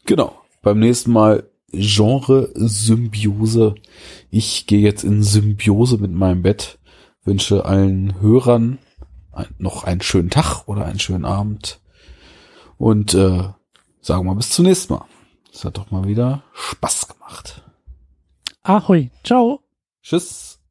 Genau. Beim nächsten Mal Genre-Symbiose. Ich gehe jetzt in Symbiose mit meinem Bett, wünsche allen Hörern ein, noch einen schönen Tag oder einen schönen Abend. Und äh, sagen wir mal bis zum nächsten Mal. Es hat doch mal wieder Spaß gemacht. Ahoi. Ciao. Tschüss.